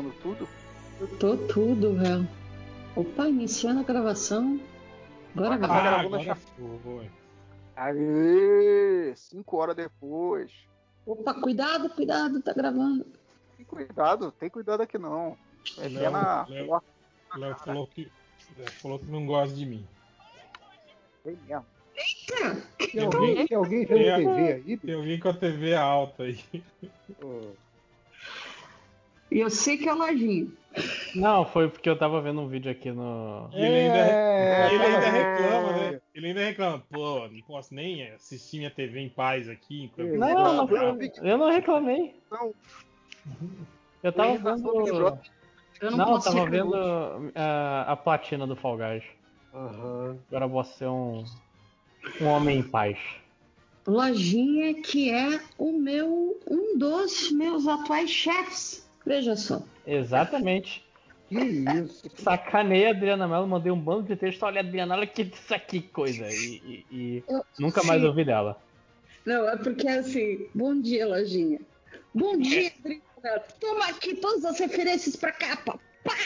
Dando tudo? Tô tudo, velho. Opa, iniciando a gravação. Agora vai. Ah, Ah, gravando agora já. foi. Aê! Cinco horas depois. Opa, cuidado, cuidado, tá gravando. Tem cuidado, tem cuidado aqui não. É Léo, na. Léo. O Léo falou que, Léo falou que não gosta de mim. Tem mesmo. Tem alguém, tem alguém vendo É. TV aí? Eu vim com a TV alta aí. Ô, E eu sei que é o Lojinha. Não, foi porque eu tava vendo um vídeo aqui no. Ele ainda, É, ele ainda é. reclama, né? Ele ainda reclama. Pô, não posso nem assistir minha TV em paz aqui. Não, Não, não, Não, foi- eu não reclamei. Não. Eu tava vendo. Eu não, Não, eu tava vendo nervoso. a, platina do Fall Guys. Aham. Agora eu posso ser um, um homem em paz. Lojinha que é o meu, um dos meus atuais chefes. Veja só. Exatamente. Que isso? Sacanei a Adriana Mello, mandei um bando de texto. Olha, Adriana, olha que isso aqui coisa. E, e- e Eu- nunca mais Sim. ouvi dela. Não, é porque assim, bom dia, Lojinha. Bom dia, Adriana. Toma aqui todas as referências pra capa.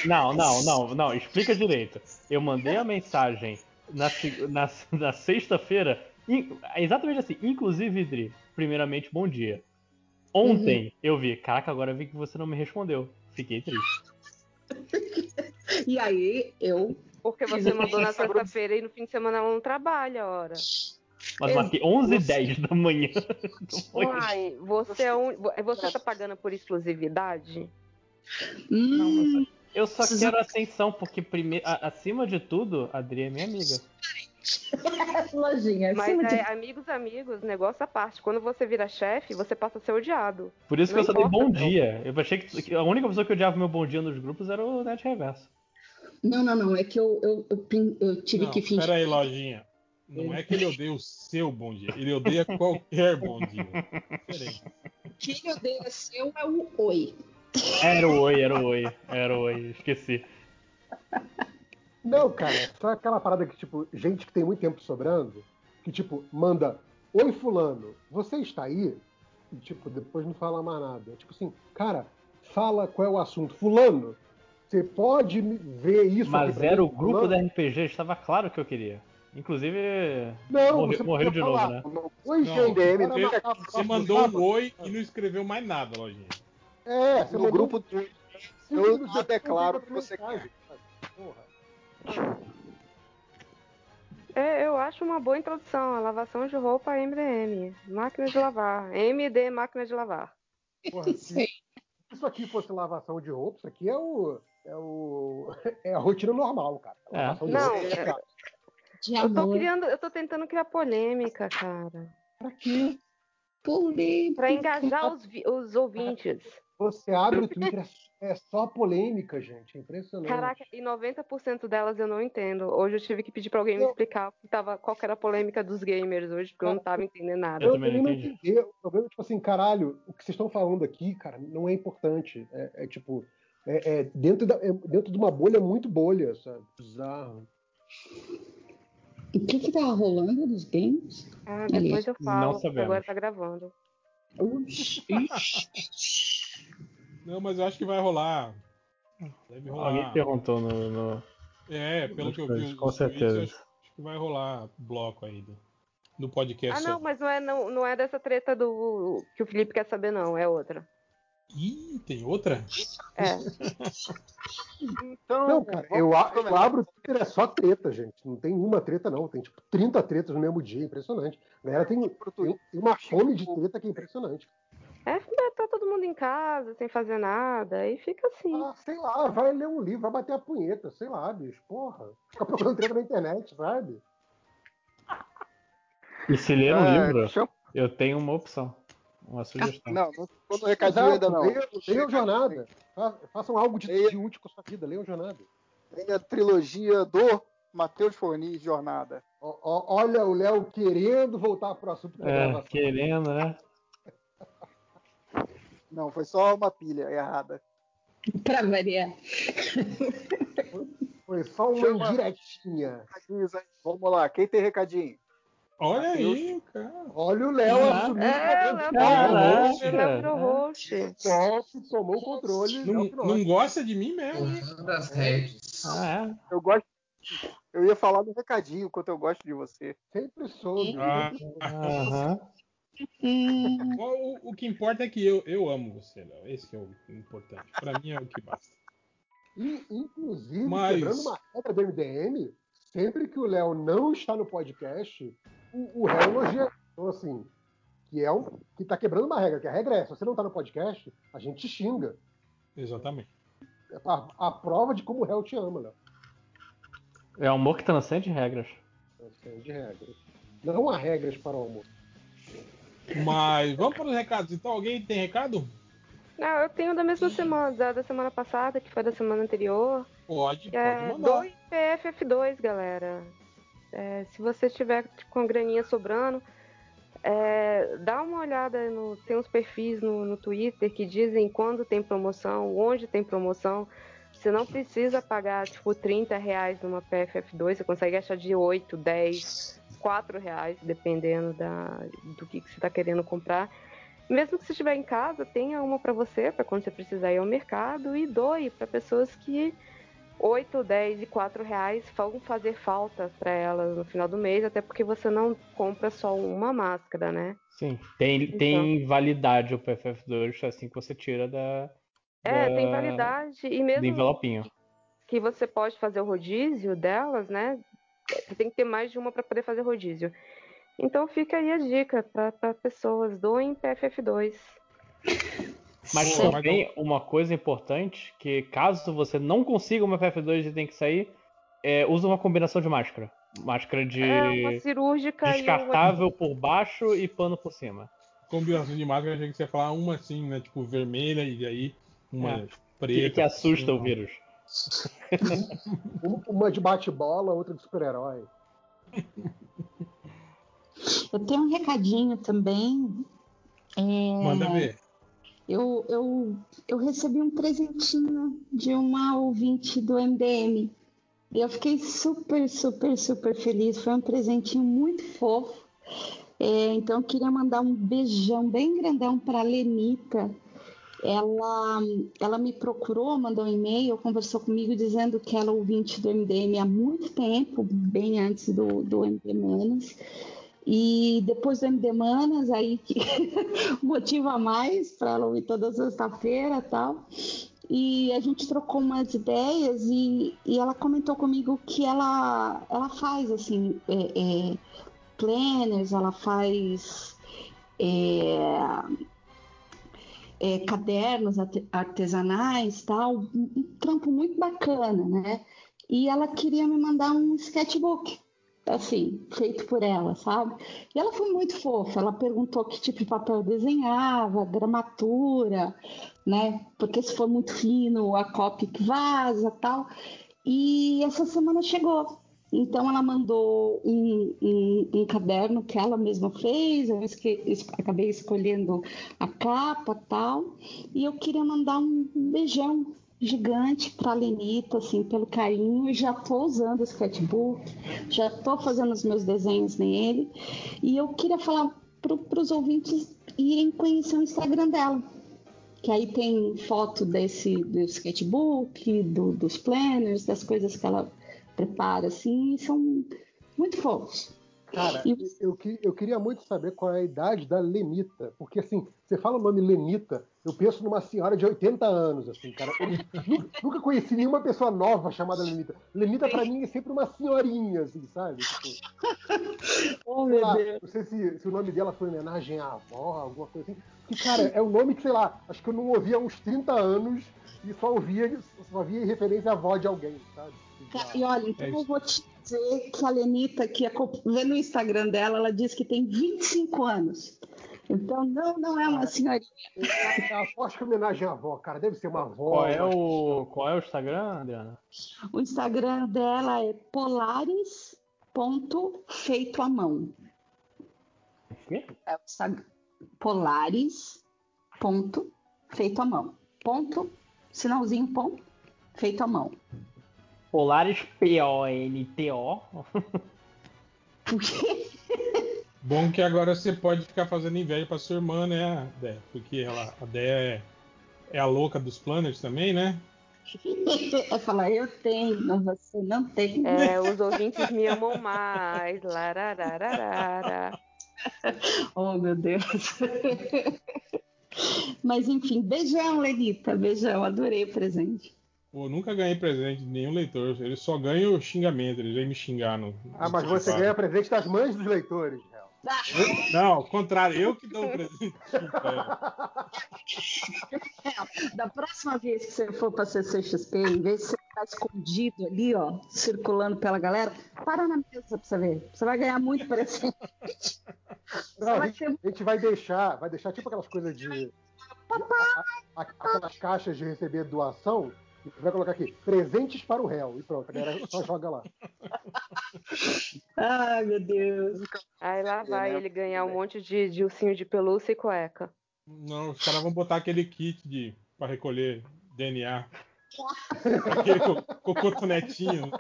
Não, não, não, não. Explica direito. Eu mandei a mensagem na, na, na sexta-feira. in- Exatamente assim. Inclusive, Dri, primeiramente, bom dia. Ontem eu vi, caraca, agora eu vi que você não me respondeu. Fiquei triste. E aí, eu. Porque você mandou na sexta-feira e no fim de semana ela não trabalha, ora. Mas marquei 11 h 10 da manhã. Não? Uai, você é um. Você tá pagando por exclusividade? Hum, Eu só quero ascensão, porque primeiro, a- acima de tudo, a Adri é minha amiga. Lojinha, Mas acima de é, amigos, amigos, negócio à parte. Quando você vira chefe, você passa a ser odiado. Por isso que Não eu só dei bom não. dia. Eu achei que que a única pessoa que odiava meu bom dia nos grupos era o Net Reverso. Não, não, não. É que eu, eu, eu, eu tive Não, que fingir. pera aí, lojinha. Não é que ele odeia o seu bom dia, ele odeia qualquer bom dia. Diferente. Quem odeia seu é o oi. Era o oi, era o oi, era o oi, esqueci. Não, cara, só aquela parada que, tipo, gente que tem muito tempo sobrando, que, tipo, manda, oi fulano, você está aí? E, tipo, depois não fala mais nada. É tipo assim, cara, fala qual é o assunto. Fulano, você pode ver isso Mas era mim? o grupo Fulano? da RPG, estava claro que eu queria. Inclusive, Não, você morreu de novo, falar, né? não, Oi, Não, gente, DM, bora você- Você mandou um oi e não escreveu mais nada, lojinha. É, No grupo do. eu declaro outra que você sabe? Porra. É, eu acho uma boa introdução. A lavação de roupa MDM. Máquina de lavar. MD, máquina de lavar. Porra, se isso aqui fosse lavação de roupa, isso aqui é o. É, o, é a rotina normal, cara. É. Lavação de Não, roupa é legal. De Eu tô criando, eu tô tentando criar polêmica, cara. Pra quê? Polêmica. Pra engajar os, os ouvintes. Você abre o Twitter, é, é só polêmica, gente. É impressionante. Caraca, e 90% delas eu não entendo. Hoje eu tive que pedir pra alguém me Não. explicar o que tava, qual que era a polêmica dos gamers hoje, porque eu não tava entendendo nada. Eu Eu também não não entendi. entendi. O problema é, tipo assim, caralho, o que vocês estão falando aqui, cara, não é importante. É, é tipo, é, é dentro, da, é dentro de uma bolha muito bolha, sabe? Bizarro. O que que tá rolando nos games? Ah, depois eu falo, porque sabemos. agora tá gravando. Ux, ixi. Não, mas eu acho que vai rolar. Deve rolar. alguém perguntou no. no- É, pelo que eu vi, Com certeza. acho, acho que vai rolar bloco ainda. No podcast. Ah, não, mas não é, não, não é dessa treta do que o Felipe quer saber, não, é outra. Ih, tem outra? É. Então, Não, cara, eu, a- eu abro o Twitter, é só treta, gente. Não tem uma treta, não. Tem, tipo, 30 tretas no mesmo dia. Impressionante. A galera tem, tem uma fome de treta que é impressionante. É, tá todo mundo em casa, sem fazer nada, aí fica assim. Ah, sei lá, vai ler um livro, vai bater a punheta, sei lá, bicho, porra. Fica procurando treta na internet, sabe? E se ler um É, livro, chama- eu tenho uma opção. Uma sugestão. Não, não tô no recadinho ainda não. Leiam, leiam jornada. Fa- Façam algo de, Leia. de útil com a sua vida, leiam jornada. Tem a trilogia do Matheus Fornis, Jornada. Ó, ó, olha o Léo querendo voltar pro assunto da É, gravação. querendo, né? Não, foi só uma pilha errada. Pra variar. Foi só uma Chama- indiretinha. Vamos lá, quem tem recadinho? Olha aí, cara. Olha o Léo Ah, assumindo É, Léo tá- Léo virou host. Top, tomou o controle. Não, não gosta de mim mesmo. Comando as redes. Ah, é. Eu gosto. Eu ia falar no recadinho quanto eu gosto de você. Sempre soube. Ah. O, o que importa é que eu, eu amo você, Léo. Esse é o importante. Pra mim é o que basta. E, inclusive, Mas- quebrando uma regra do MDM, sempre que o Léo não está no podcast, o, o réu elogia. Então, assim, que é um. que tá quebrando uma regra, que a regra é, se você não tá no podcast, a gente te xinga. Exatamente. É a, a prova de como o réu te ama, Léo. É amor que transcende regras. Assim, de regras. Não há regras para o amor. Mas vamos para os recados. Então, alguém tem recado? Não, eu tenho da mesma semana, da, da semana passada, que foi da semana anterior. Pode, que pode é mandar. do IPFF2, galera. É, se você estiver com a graninha sobrando, é, dá uma olhada no. Tem uns perfis no, no Twitter que dizem quando tem promoção, onde tem promoção. Você não precisa pagar, tipo, 30 reais numa PFF2, você consegue achar de 8, 10, 4 reais, dependendo da, do que, que você está querendo comprar. Mesmo que você estiver em casa, tenha uma para você, para quando você precisar ir ao mercado, e doe para pessoas que 8, 10 e 4 reais vão fazer falta para elas no final do mês, até porque você não compra só uma máscara, né? Sim. Tem, Então. tem validade o PFF2 assim que você tira da, É, da- tem validade e do mesmo envelopinho. que você pode fazer o rodízio delas, né? Você tem que ter mais de uma para poder fazer rodízio. Então fica aí a dica para pessoas doem PFF2. Mas também uma coisa importante, que caso você não consiga uma PF2 e tem que sair, é, usa uma combinação de máscara. Máscara de É uma cirúrgica e uma descartável por baixo e pano por cima. Combinação de máscara, achei que você ia falar uma assim, né? Tipo vermelha e aí uma É. Que, preta. que assusta o vírus. Um- Uma de bate-bola, outra de super-herói. Eu tenho um recadinho também. É, Manda ver. Eu, eu, eu recebi um presentinho de uma ouvinte do MDM. E eu fiquei super, super, super feliz. Foi um presentinho muito fofo. É, então, eu queria mandar um beijão bem grandão para a Lenita. Ela, ela me procurou, mandou um e-mail, conversou comigo dizendo que ela é ouvinte do MDM há muito tempo, bem antes do, do MD Manas. E depois do MD Manas, aí que motivo a mais para ela ouvir toda sexta-feira tal. E a gente trocou umas ideias e, e ela comentou comigo que ela, ela faz assim é, é, planners, ela faz é, é, cadernos arte- artesanais, tal, um trampo muito bacana, né? E ela queria me mandar um sketchbook, assim, feito por ela, sabe? E ela foi muito fofa. Ela perguntou que tipo de papel eu desenhava, gramatura, né? Porque se for muito fino, a cópia que vaza, tal. E essa semana chegou. Então ela mandou um, um- um caderno que ela mesma fez, eu esque- es- acabei escolhendo a capa tal, e eu queria mandar um beijão gigante para a Lenita, assim, pelo carinho, já estou usando o sketchbook, já estou fazendo os meus desenhos nele, e eu queria falar para os ouvintes irem conhecer o Instagram dela, que aí tem foto desse do sketchbook, do- dos planners, das coisas que ela prepara, assim, são muito fofos. Cara, E- eu, eu queria muito saber qual é a idade da Lenita. Porque, assim, você fala o nome Lenita, eu penso numa senhora de 80 anos, assim, cara. Eu nu- nunca conheci nenhuma pessoa nova chamada Lenita. Lenita, pra mim, é sempre uma senhorinha, assim, sabe? Tipo, Oh, sei lá, não sei se, se o nome dela foi homenagem à avó, alguma coisa assim. Porque, cara, é um nome que, sei lá, acho que eu não ouvia há uns 30 anos e só ouvia, só via em referência à avó de alguém, sabe? E olha, então É eu vou te dizer que a Lenita, que acom- vendo o Instagram dela, ela diz que tem 25 anos. Então não, não é uma senhorinha. Eu, eu aposto que é homenagem à avó, cara. Deve ser uma avó. Qual é uma o, qual é o Instagram, Adriana? O Instagram dela é polaris.feito à mão. O quê? É o Instagram polaris.feito à mão. Ponto, sinalzinho, ponto, feito à mão. Polaris P-O-N-T-O. Por quê? Bom que agora você pode ficar fazendo inveja pra sua irmã, né, Dé? Porque ela, a Dé é, é a louca dos planners também, né? É falar, eu tenho, mas você não tem. É, os ouvintes me amam mais. Larararara. Oh, meu Deus. Mas enfim, beijão, Lenita. Beijão, adorei o presente. Pô, nunca ganhei presente de nenhum leitor. Eles só ganham xingamento, eles vêm me xingar no. Ah, mas você ganha presente das mães dos leitores, Hel. Não, ao contrário, eu que dou o presente. Da próxima vez que você for para CCXP, em vez de você ficar escondido ali, ó, circulando pela galera, para na mesa pra você ver. Você vai ganhar muito presente. Não, a, vai gente, ser- a gente vai deixar, vai deixar tipo aquelas coisas de. a- a- aquelas caixas de receber doação. E vai colocar aqui, presentes para o réu. E pronto, a galera só joga lá. Ai, meu Deus. Aí lá vai né? ele ganhar um monte de, de ursinho de pelúcia e cueca. Não, os caras vão botar aquele kit de para recolher DNA. Aquele co- com cotonetinho.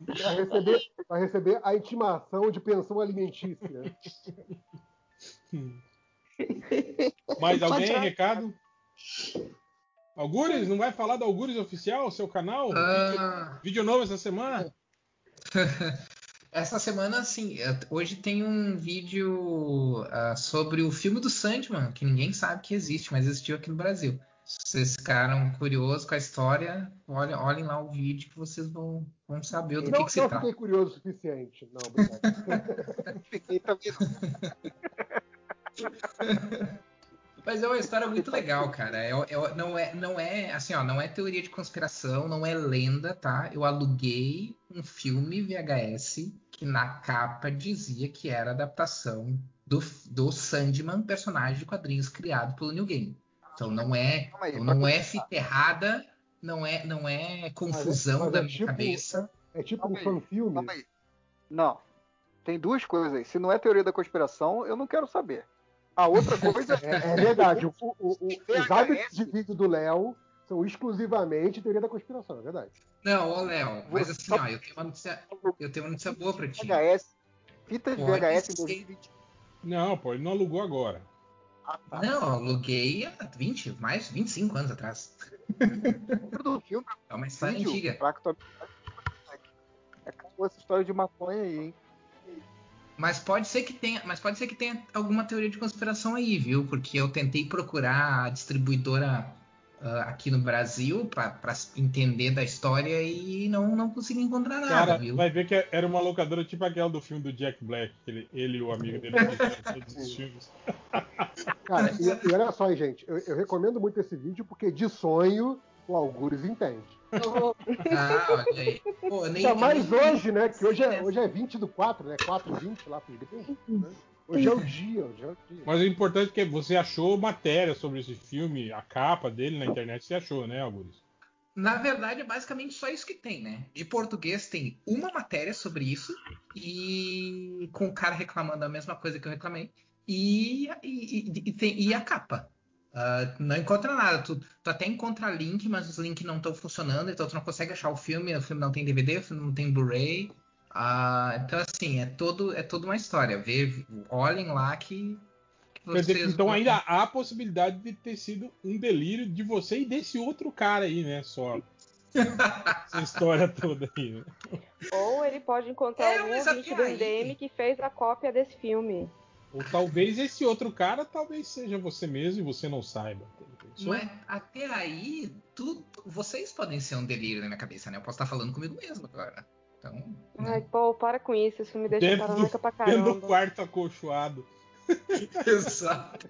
Vai receber, vai receber a intimação de pensão alimentícia. Mais alguém? Pode- Recado? Algures? Não vai falar do Algures Oficial, seu canal? Ah, Vídeo novo essa semana? essa semana, sim, hoje tem um vídeo ah, sobre o filme do Sandman, que ninguém sabe que existe, mas existiu aqui no Brasil. Se vocês ficaram curiosos com a história, olhem, olhem lá o vídeo que vocês vão, vão saber do que, Não, que se não trata. fiquei curioso o suficiente. Não, obrigado. Fiquei também. Mas é uma história muito legal, cara. É, é- não, é, não é assim, ó, não é teoria de conspiração, não é lenda, tá? Eu aluguei um filme VHS que na capa dizia que era adaptação do, do Sandman, personagem de quadrinhos criado pelo New Game. Então não é, aí, então não é começar. fita errada, não é, não é confusão mas é da minha tipo- cabeça. É tipo um Calma aí, fanfilme. Calma aí. Não. Tem duas coisas aí. Se não é teoria da conspiração, eu não quero saber. A outra coisa É, é verdade. O- o- o- os hábitos de vídeo do Léo são exclusivamente teoria da conspiração, é verdade. Não, ô Léo, mas assim, ó, eu tenho uma notícia, eu tenho uma notícia boa pra ti. VHS. Fita de VHS em ser. 2020. Não, pô, ele não alugou agora. Não, eu aluguei há 20, mais 25 anos atrás. Do filme, É uma história vídeo, antiga. pra que tu- Acabou essa história de maconha aí, hein? Mas pode ser que tenha, mas pode ser que tenha alguma teoria de conspiração aí, viu? Porque eu tentei procurar a distribuidora ah, aqui no Brasil para entender da história e não, não consegui encontrar nada, Cara, viu? vai ver que era uma locadora tipo aquela do filme do Jack Black, que ele, ele e o amigo dele todos os filmes. Cara, e, e olha só, gente, eu, eu recomendo muito esse vídeo porque de sonho o Algures entende. Ah, olha aí. Pô, eu nem, Ainda mais nem- hoje, né? Que hoje é, hoje é 20 do 4, né? 4 e 20 lá pro né? Hoje é o dia, hoje é o dia. Mas o importante é que você achou matéria sobre esse filme, a capa dele na internet, você achou, né, Algures? Na verdade, é basicamente só isso que tem, né? De português tem uma matéria sobre isso e com o cara reclamando a mesma coisa que eu reclamei e, e, e- e tem- e a capa. Ah, não encontra nada. Tu, tu até encontra link, mas os links não estão funcionando, então tu não consegue achar o filme. O filme não tem DVD, o filme não tem Blu-ray. Ah, então, assim, é todo é toda uma história. Vê, olhem lá que, que vocês então ainda há a possibilidade de ter sido um delírio de você e desse outro cara aí, né? Só. Essa história toda aí. né? Ou ele pode encontrar É, algum ouvinte do MDM que fez a cópia desse filme. Ou talvez esse outro cara talvez seja você mesmo e você não saiba. Mas até aí, tu, vocês podem ser um delírio na minha cabeça, né? Eu posso estar falando comigo mesmo agora. Então, né? Ai, pô, para com isso, isso me deixa Dentro do- paranoica pra Dentro do caramba. quarto acolchoado. Exato.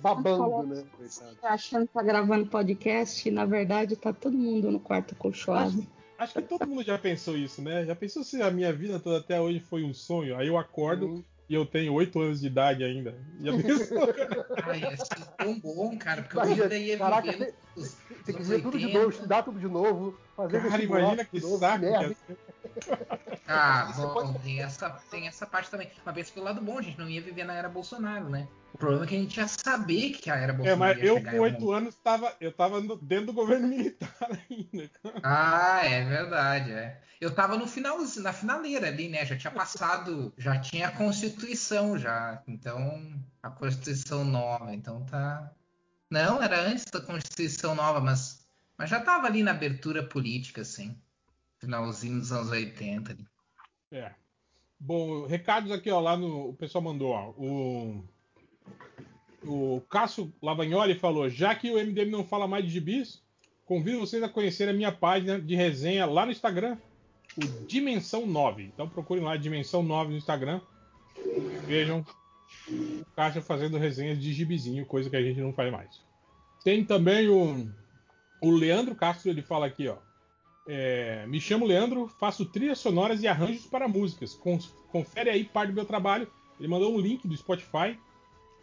Babando, né? Coitado. Tá achando que tá gravando podcast e na verdade tá todo mundo no quarto acolchoado. Acho que todo mundo já pensou isso, né? Já pensou se a minha vida toda até hoje foi um sonho? Aí eu acordo Hum. E eu tenho 8 anos de idade ainda. Já pensou? Ai, ia ser tão bom, cara, porque Imagina, eu ainda ia caraca, viver nos, Tem que ver tudo de 80. novo, estudar tudo de novo, fazer Cara, imagina de que novo, saco. merda. que é. Ah, bom, tem essa, tem essa parte também. Mas pensa pelo lado bom, a gente não ia viver na era Bolsonaro, né? O problema é que a gente ia saber que a era É, Bolsonaro mas ia eu com oito anos tava, eu tava dentro do governo militar ainda. Ah, é verdade, é. Eu tava no final, na finaleira ali, né? Já tinha passado, já tinha a Constituição já. Então, a Constituição nova, então tá. Não, era antes da Constituição nova, mas, mas já tava ali na abertura política, assim. Finalzinho dos anos 80 ali. É. Bom, recados aqui, ó, lá no. O pessoal mandou, ó. O. O Cássio Lavagnoli falou: já que o MDM não fala mais de gibis, convido vocês a conhecer a minha página de resenha lá no Instagram, o Dimensão 9. Então procurem lá Dimensão 9 no Instagram. Vejam o Cássio fazendo resenhas de gibizinho, coisa que a gente não faz mais. Tem também o, o Leandro Castro, ele fala aqui, ó. É, me chamo Leandro, faço trilhas sonoras e arranjos para músicas. Confere aí parte do meu trabalho. Ele mandou um link do Spotify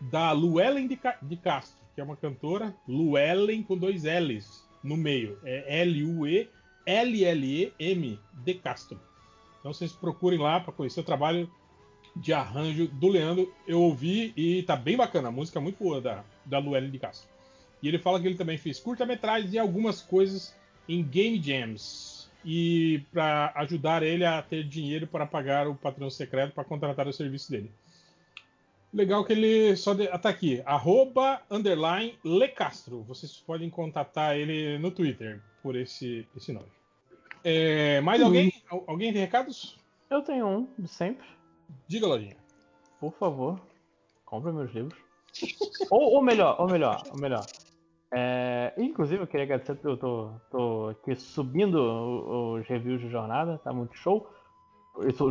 da Luellen de, Ca- de Castro, que é uma cantora, Luellen com dois L's no meio. É L-U-E-L-L-E-M de Castro. Então vocês procurem lá para conhecer o trabalho de arranjo do Leandro. Eu ouvi e tá bem bacana. A música é muito boa da, da Luellen de Castro. E ele fala que ele também fez curta-metragens e algumas coisas em Game Jams. E para ajudar ele a ter dinheiro para pagar o patrão secreto para contratar o serviço dele. Legal que ele só de... tá aqui, arroba underline Lecastro. Vocês podem contatar ele no Twitter por esse, esse nome. É, mais alguém? Al- Alguém tem recados? Eu tenho um, de sempre. Diga, Lojinha. Por favor, compre meus livros. ou, ou melhor, ou melhor, ou melhor. É, inclusive, eu queria agradecer eu tô, tô aqui subindo os reviews de jornada, tá muito show.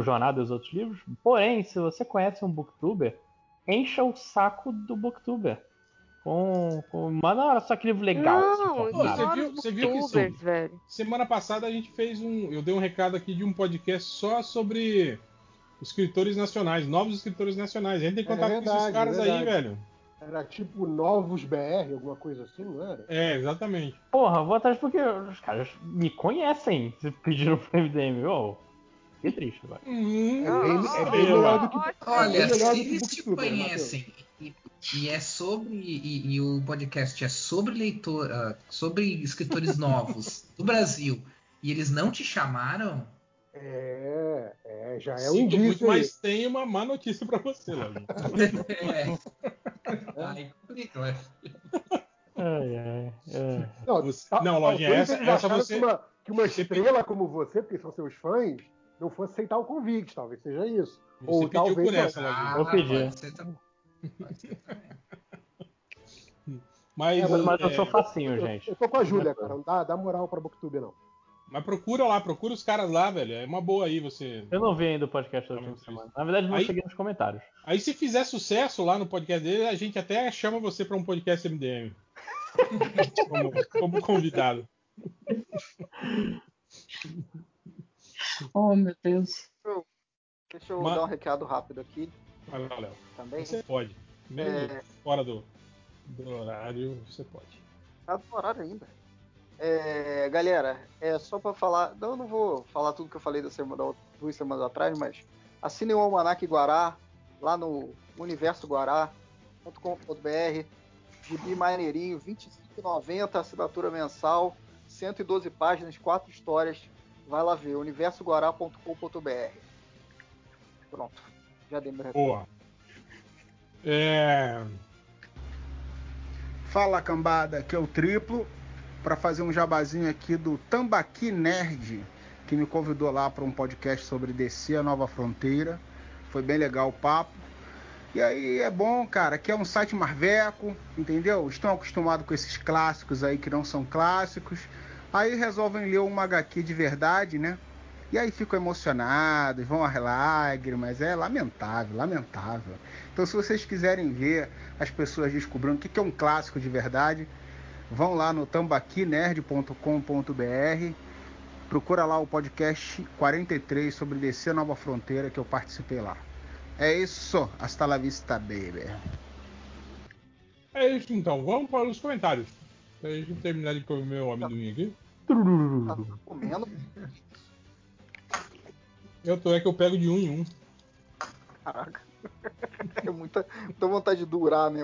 Jornada e os outros livros. Porém, se você conhece um booktuber, encha o saco do booktuber. Com, com manda só que livro legal. Não, Pô, você viu- você viu que sim. velho. Semana passada a gente fez um. Eu dei um recado aqui de um podcast só sobre escritores nacionais, novos escritores nacionais. A gente tem É contato com esses verdade, caras é aí, verdade. velho. Era tipo Novos BR, alguma coisa assim, não era? É, exatamente. Porra, vou atrás porque os caras me conhecem se pediram pro MDM. Ô, que triste agora. Hum, É bem, é bem melhor do que. Olha, é se eles te Booktuber, conhecem e, e é sobre e, e o podcast é sobre leitor, ah, sobre escritores novos do Brasil e eles não te chamaram, É, é, já é um indício. muito, aí. mas tem uma má notícia pra você, Lojinha. é. Aí complica, né? Ai, ai, ai. Não, tal- não, Lojinha, talvez essa- essa você- Que uma, que uma estrela como você, porque são seus fãs, não fosse aceitar o convite, talvez seja isso. Você Ou pediu talvez essa, Lojinha. Eu pedi. Mas, É, mas- Mas eu é, sou facinho, Eu, gente. eu tô com a Júlia, cara. Não dá, dá moral pra Booktube, não. mas procura lá, procura os caras lá, velho. É uma boa aí você. Eu não vi ainda o podcast da Tá última semana. Na verdade, não Aí- cheguei nos comentários. Aí se fizer sucesso lá no podcast dele, a gente até chama você pra um podcast MDM. como, como convidado. Oh, meu Deus. Deixa eu Ma- dar um recado rápido aqui Vai lá, Léo. também. Você pode. Mesmo É. fora do, do horário, você pode. Tá no horário ainda. É, galera, é só pra falar. Não, eu não vou falar tudo que eu falei da semana, da duas semanas atrás, mas assinem o Almanac Guará lá no universoguará.com.br. Gibi maneirinho, R$ 25,90, assinatura mensal, 112 páginas, 4 histórias. Vai lá ver, universoguará.com.br. Pronto, já dei meu recado. Boa. É. Fala cambada, aqui é o Triplo para fazer um jabazinho aqui do Tambaqui Nerd, que me convidou lá para um podcast sobre DC a Nova Fronteira. Foi bem legal o papo. E aí é bom, cara, que é um site marveco, entendeu? Estão acostumados com esses clássicos aí que não são clássicos. Aí resolvem ler uma HQ de verdade, né? E aí ficam emocionados, vão às lágrimas. É lamentável, lamentável. Então, se vocês quiserem ver as pessoas descobrindo o que é um clássico de verdade, vão lá no tambaquinerd.com.br. Procura lá o podcast 43 sobre descer Nova Fronteira que eu participei lá. É isso. Hasta la vista, baby. É isso então, vamos para os comentários. Pra gente terminar de comer meu amendoim aqui. Tá comendo? Eu tô, é que eu pego de um em um. Caraca. É muita, muita vontade de durar, né?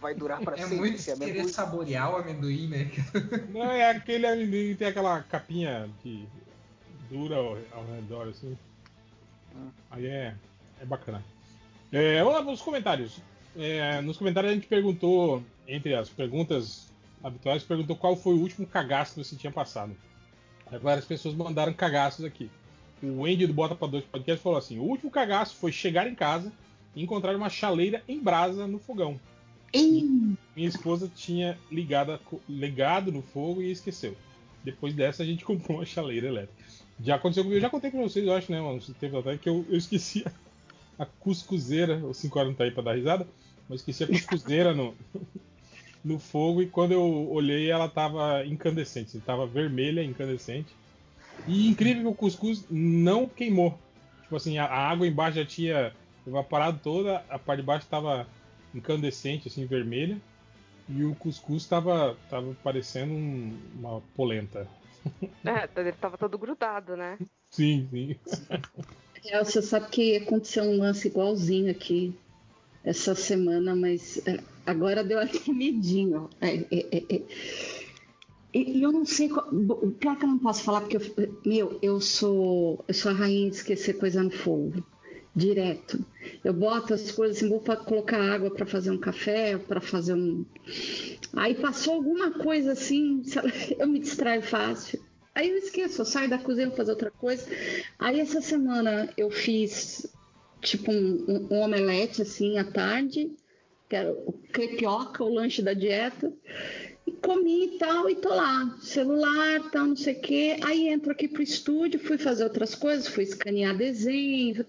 Vai durar pra É sempre. muito esse amendoim. querer saborear o amendoim, né? Não, é aquele amendoim que tem aquela capinha que dura ao, ao redor, assim. Hum. Aí é, é bacana. É, vamos lá para os comentários. É, nos comentários a gente perguntou, entre as perguntas habituais, perguntou qual foi o último cagaço que você tinha passado. Aí várias pessoas mandaram cagaços aqui. O Andy do Bota para Dois Podcast falou assim: o último cagaço foi chegar em casa e encontrar uma chaleira em brasa no fogão. Minha esposa tinha ligado, ligado no fogo e esqueceu. Depois dessa a gente comprou uma chaleira elétrica. Já aconteceu comigo, eu já contei pra vocês, eu acho, né, uns tempos atrás, que eu, eu esqueci a, a cuscuzeira. O 5 horas não tá aí pra dar risada, mas esqueci a cuscuzeira no, no fogo e quando eu olhei ela tava incandescente, tava vermelha, incandescente. E incrível que o cuscuz não queimou. Tipo assim, a, a água embaixo já tinha evaporado toda, a parte de baixo tava incandescente, assim, vermelha. E o cuscuz tava, tava parecendo um- uma polenta. É, ele tava todo grudado, né? Sim, sim. é, você sabe que aconteceu um lance igualzinho aqui essa semana, mas é, agora deu até medinho. É, é, é, é. E, eu não sei. qual- pior que eu não posso falar, porque, eu, meu, eu sou, eu sou a rainha de esquecer coisa no fogo. Direto. Eu boto as coisas assim, vou pra colocar água para fazer um café, para fazer um. Aí passou alguma coisa assim, eu me distraio fácil. Aí eu esqueço, eu saio da cozinha vou fazer outra coisa. Aí essa semana eu fiz tipo um, um- um omelete assim à tarde, que era o crepioca, o lanche da dieta. E comi e tal, e tô lá, celular, tal, não sei o quê. Aí entro aqui pro estúdio, fui fazer outras coisas, fui escanear desenho.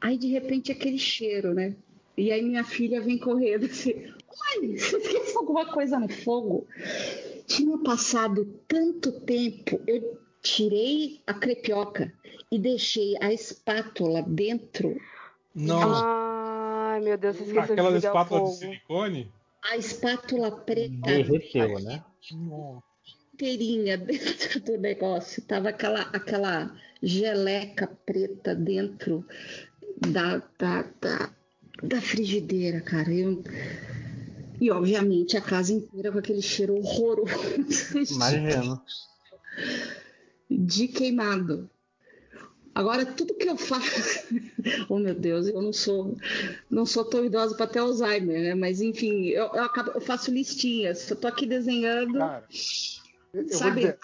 Aí de repente aquele cheiro, né? E aí minha filha vem correndo assim, mãe, você esqueceu alguma coisa no fogo? Tinha passado tanto tempo, eu tirei a crepioca e deixei a espátula dentro, Nossa, Ai, meu Deus, você esqueceu de aquelas ligar o espátulas de fogo. silicone. a espátula preta Derreteu, né? inteirinha dentro do negócio. Tava aquela, aquela geleca preta dentro da, da, da, da frigideira, cara. Eu- E obviamente a casa inteira com aquele cheiro horroroso Imagino. de queimado. Agora tudo que eu faço, oh meu Deus, eu não sou, não sou tão idosa para ter Alzheimer, né? Mas enfim, eu, eu, acabo- eu faço listinhas. Eu tô aqui desenhando, Cara, sabe? dizer,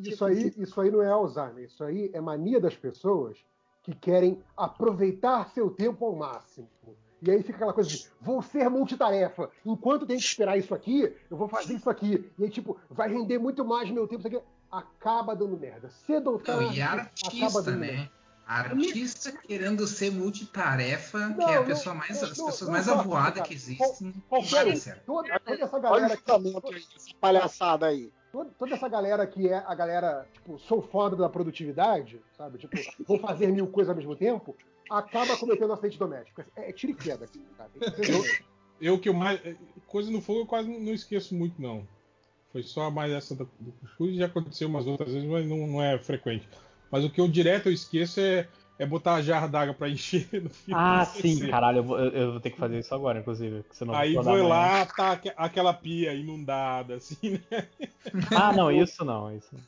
isso aí, isso aí não é Alzheimer, isso aí é mania das pessoas que querem aproveitar seu tempo ao máximo. E aí fica aquela coisa de, vou ser multitarefa. Enquanto tem que esperar isso aqui, eu vou fazer isso aqui. E aí, tipo, vai render muito mais meu tempo. Isso aqui. Acaba dando merda. Cedo ou Não, tarde, e a acaba artista, dando merda. né? A artista querendo ser multitarefa, que Não, é a não, pessoa mais, não, as não, pessoas não mais avoadas que existem. Qualquer certo. toda, toda essa Olha o galera que aí, essa palhaçada aí. toda, toda essa galera que é a galera, tipo, sou foda da produtividade, sabe? Tipo, vou fazer mil coisas ao mesmo tempo, acaba cometendo acidente doméstico. É, é tiro e queda, cara. Que honesto. Eu que eu mais. Coisa no fogo eu quase não esqueço muito, não. Foi só mais essa do, do cuscuz já aconteceu umas outras vezes, mas não, não é frequente. Mas o que eu direto eu esqueço é, é botar a jarra d'água pra encher no fio. Ah, sim, esquecer. caralho, eu vou, eu- vou ter que fazer isso agora, inclusive. Aí foi lá, tá aque- aquela pia inundada, assim, né? Ah, não, isso não, isso não.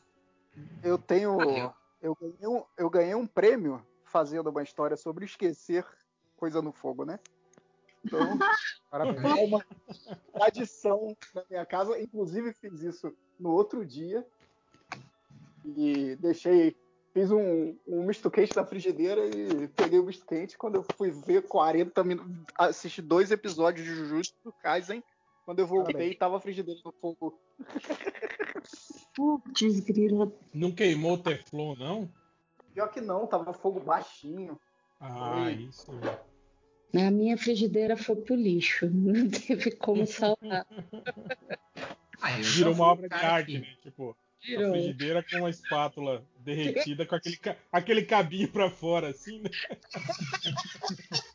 Eu tenho. Valeu. Eu ganhei, um, eu ganhei um prêmio fazendo uma história sobre esquecer coisa no fogo, né? Então, Parabéns. é uma tradição na minha casa. Inclusive, fiz isso no outro dia. E deixei. Fiz um, um misto quente na frigideira e peguei o misto quente. Quando eu fui ver 40 minutos. Assisti dois episódios de Jujutsu Kaisen. Quando eu voltei, Parabéns. tava a frigideira no fogo. Putz, grila. Não queimou o Teflon, não? Pior que não, tava fogo baixinho. Ah, isso. A minha frigideira foi pro lixo. Não teve como salvar. Ah, Virou uma obra de arte, né? Tipo, a Virou. frigideira com uma espátula derretida com aquele, aquele cabinho pra fora, assim, né?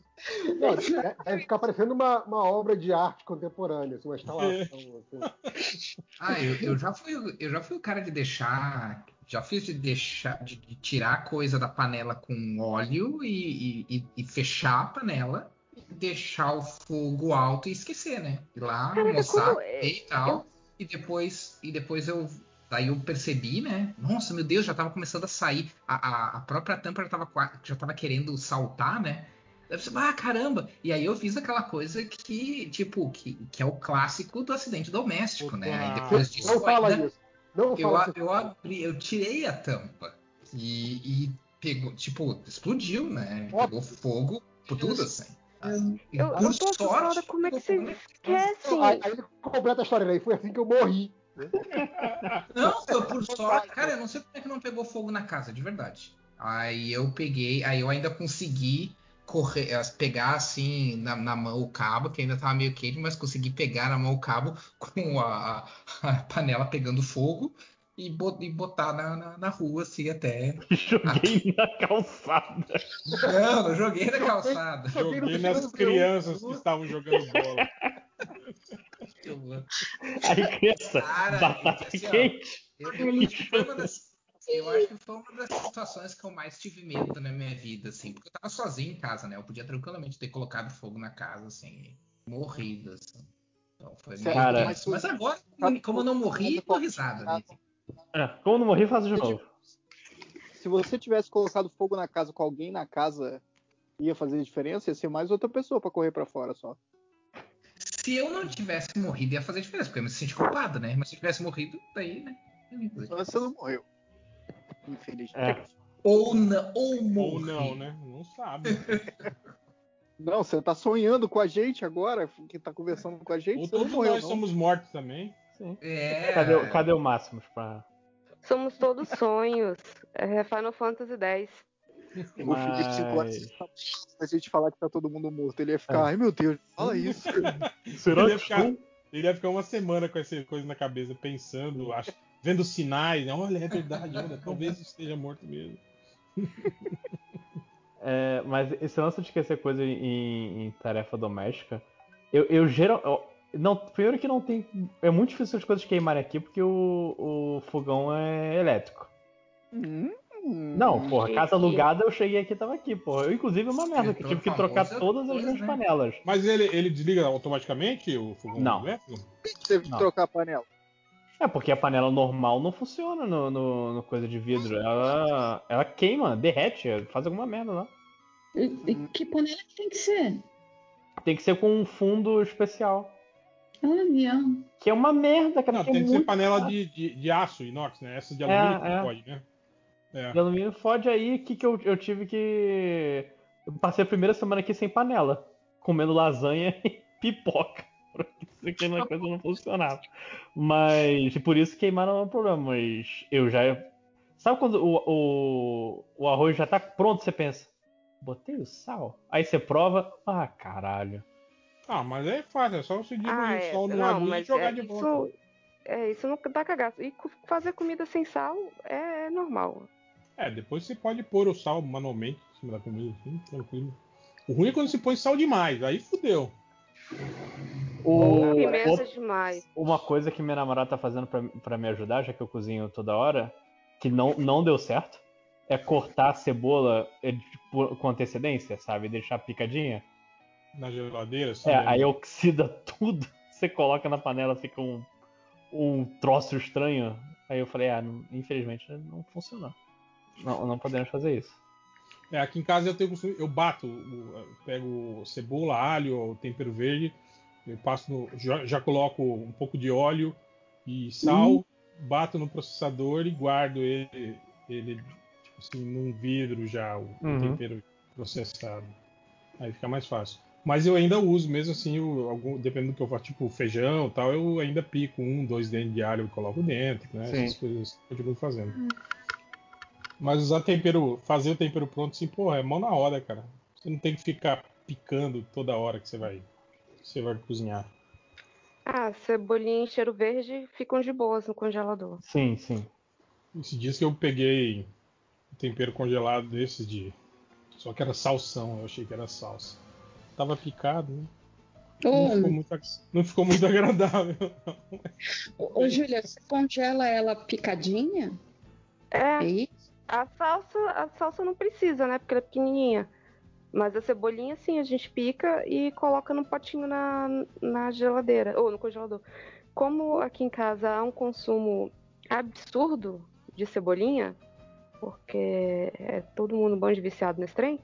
Não, é- deve ficar parecendo uma, uma obra de arte contemporânea, assim, uma instalação. assim. Ah, eu, eu já fui, eu já fui o cara de deixar Já fiz de deixar de, de tirar a coisa da panela com óleo e, e- e- fechar a panela, e deixar o fogo alto e esquecer, né? Ir lá, Caraca, almoçar, como- comer e tal. E depois, e depois eu. Daí eu percebi, né? Nossa, meu Deus, já tava começando a sair. A, a, a própria tampa já tava, já tava querendo saltar, né? Daí você, ah, caramba! E aí eu fiz aquela coisa que, tipo, que, que é o clássico do acidente doméstico, né? Aí depois disso Não fala ainda- isso. Não eu, a- eu abri, eu tirei a tampa e, e pegou, tipo, explodiu, né? Ó. Pegou fogo por tudo assim. Eu, por eu tô assustada como é que vocês fogo esquecem. Aí, aí completa a história, né? E foi assim que eu morri. na- Não, eu por sorte, cara, eu não sei como é que não pegou fogo na casa, de verdade. Aí eu peguei, aí eu ainda consegui correr, as- pegar assim na, na mão o cabo, que ainda tava meio quente, mas consegui pegar na mão o cabo com a, a- panela pegando fogo e, bo- botar na, na, na rua assim até Joguei na calçada. Não, não joguei na calçada. Joguei nas crianças que estavam jogando bola. Aí, criança, Cara, batata assim, ó, quente. Eu, eu foi uma das, eu acho que foi uma das situações que eu mais tive medo na minha vida, assim, porque eu tava sozinho em casa, né? Eu podia tranquilamente ter colocado fogo na casa, assim, e morrido, assim. Então foi meio Cara- tenso. Mas agora, como eu não morri, tô risada, né? É, como não morri, faço de novo. Se você tivesse colocado fogo na casa com alguém na casa, ia fazer diferença? Ia ser mais outra pessoa pra correr pra fora só. Se eu não tivesse morrido, ia fazer diferença, porque eu me senti culpado, né? Mas se eu tivesse morrido, daí, né? eu Mas você não morreu. Infelizmente. É. Ou não, ou Ou não, né? Não sabe. Não, você tá sonhando com a gente agora, que tá conversando com a gente, Ou todos morreu, nós não. somos mortos também. Sim. É. Cadê, o- cadê o Máximos pra. Somos todos sonhos. É Final Fantasy X. O Felipe 5 horas Mas. se a gente falar que tá todo mundo morto, ele ia ficar, É. ai meu Deus, fala isso. Será Ele ia, que ficar, ele ia ficar uma semana com essa coisa na cabeça, pensando, ach- vendo sinais. né? Olha, é verdade, olha, talvez esteja morto mesmo. É, mas esse lance de esquecer coisa em, em tarefa doméstica, eu, eu geral. eu- não, primeiro que não tem. É muito difícil as coisas queimarem aqui porque o, o fogão é elétrico. Hum, Não, porra, casa alugada eu cheguei aqui e tava aqui, porra. Eu, inclusive, uma merda, que eu tive que trocar todas as minhas né? panelas. Mas ele, ele desliga automaticamente o fogão Não. elétrico? teve que Não. trocar a panela. É, porque a panela normal não funciona no, no- no coisa de vidro. Ela, ela queima, derrete, faz alguma merda lá. E- e Que panela que tem que ser? Tem que ser com um fundo especial. Olha. Que é uma merda, cara. Não, que é tem que ser panela de, de, de aço, inox, né? Essa de É, alumínio que é. pode, né? É. De alumínio fode aí que, que eu, eu tive que. Eu passei a primeira semana aqui sem panela, comendo lasanha e pipoca. Porque isso aqui na coisa não funcionava. Mas e por isso queimaram o problema. Mas eu já. Sabe quando o, o, o arroz já tá pronto, você pensa, botei o sal? Aí você prova, ah, caralho. Ah, mas é fácil, é só você diluir Ah, o é. sol no Não, aguinha e jogar é, de volta. isso, é, isso não dá cagaço. E fazer comida sem sal é normal. É, depois você pode pôr o sal manualmente em cima da comida, assim, tranquilo. O ruim é quando você põe sal demais, aí fudeu. O, Pimenta demais. uma coisa que minha namorada tá fazendo pra, pra me ajudar, já que eu cozinho toda hora, que não, não deu certo, é cortar a cebola é, tipo, com antecedência, sabe? Deixar picadinha. Na geladeira, assim. É, né? aí oxida tudo. Você coloca na panela, fica um, um troço estranho. Aí eu falei, ah, infelizmente não funcionou. Não, não podemos fazer isso. É, aqui em casa eu tenho costume, eu bato, o- eu pego cebola, alho, tempero verde, eu passo no, já, já coloco um pouco de óleo e sal, bato no processador e guardo ele, ele tipo assim, num vidro já, o, Uhum. tempero processado. Aí fica mais fácil. Mas eu ainda uso, mesmo assim, o, algum, dependendo do que eu faço, tipo feijão e tal, eu ainda pico um, dois dentes de alho e coloco dentro, né? Sim. Essas coisas eu continuo fazendo. Mas usar tempero, fazer o tempero pronto, assim, porra, é mão na hora, cara. Você não tem que ficar picando toda hora que você vai, você vai cozinhar. Ah, cebolinha e cheiro verde ficam de boas no congelador. Sim, sim. Esses dias que eu peguei um tempero congelado desses de. Só que era salsão, eu achei que era salsa. Tava picado, né? Não ficou Ô, muito, não ficou muito agradável. ô, ô, Júlia, você congela ela picadinha? É, E a salsa, a salsa não precisa, né? Porque ela é pequenininha. Mas a cebolinha, sim, a gente pica e coloca num potinho na, na geladeira, ou no congelador. Como aqui em casa há um consumo absurdo de cebolinha, porque é todo mundo bom de viciado nesse trem,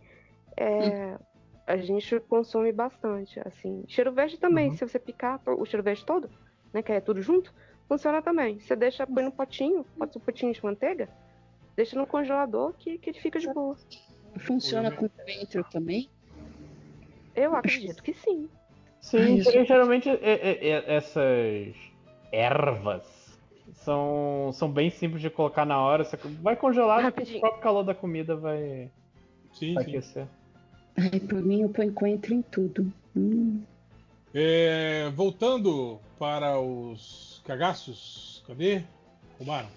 é, a gente consome bastante, assim. Cheiro verde também, Uhum. se você picar o cheiro verde todo, né, que é tudo junto, funciona também. Você deixa, põe no potinho, pode ser um potinho de manteiga, deixa no congelador que, que ele fica de boa. funciona com coentro também? Eu acredito que sim. Sim, porque geralmente é- é- é- essas ervas são, são bem simples de colocar na hora. Você vai congelar, o próprio calor da comida vai, Sim, vai sim. aquecer. Ai, por mim eu ponho coentro em tudo. Hum. É, voltando para os cagaços, cadê? Roubaram?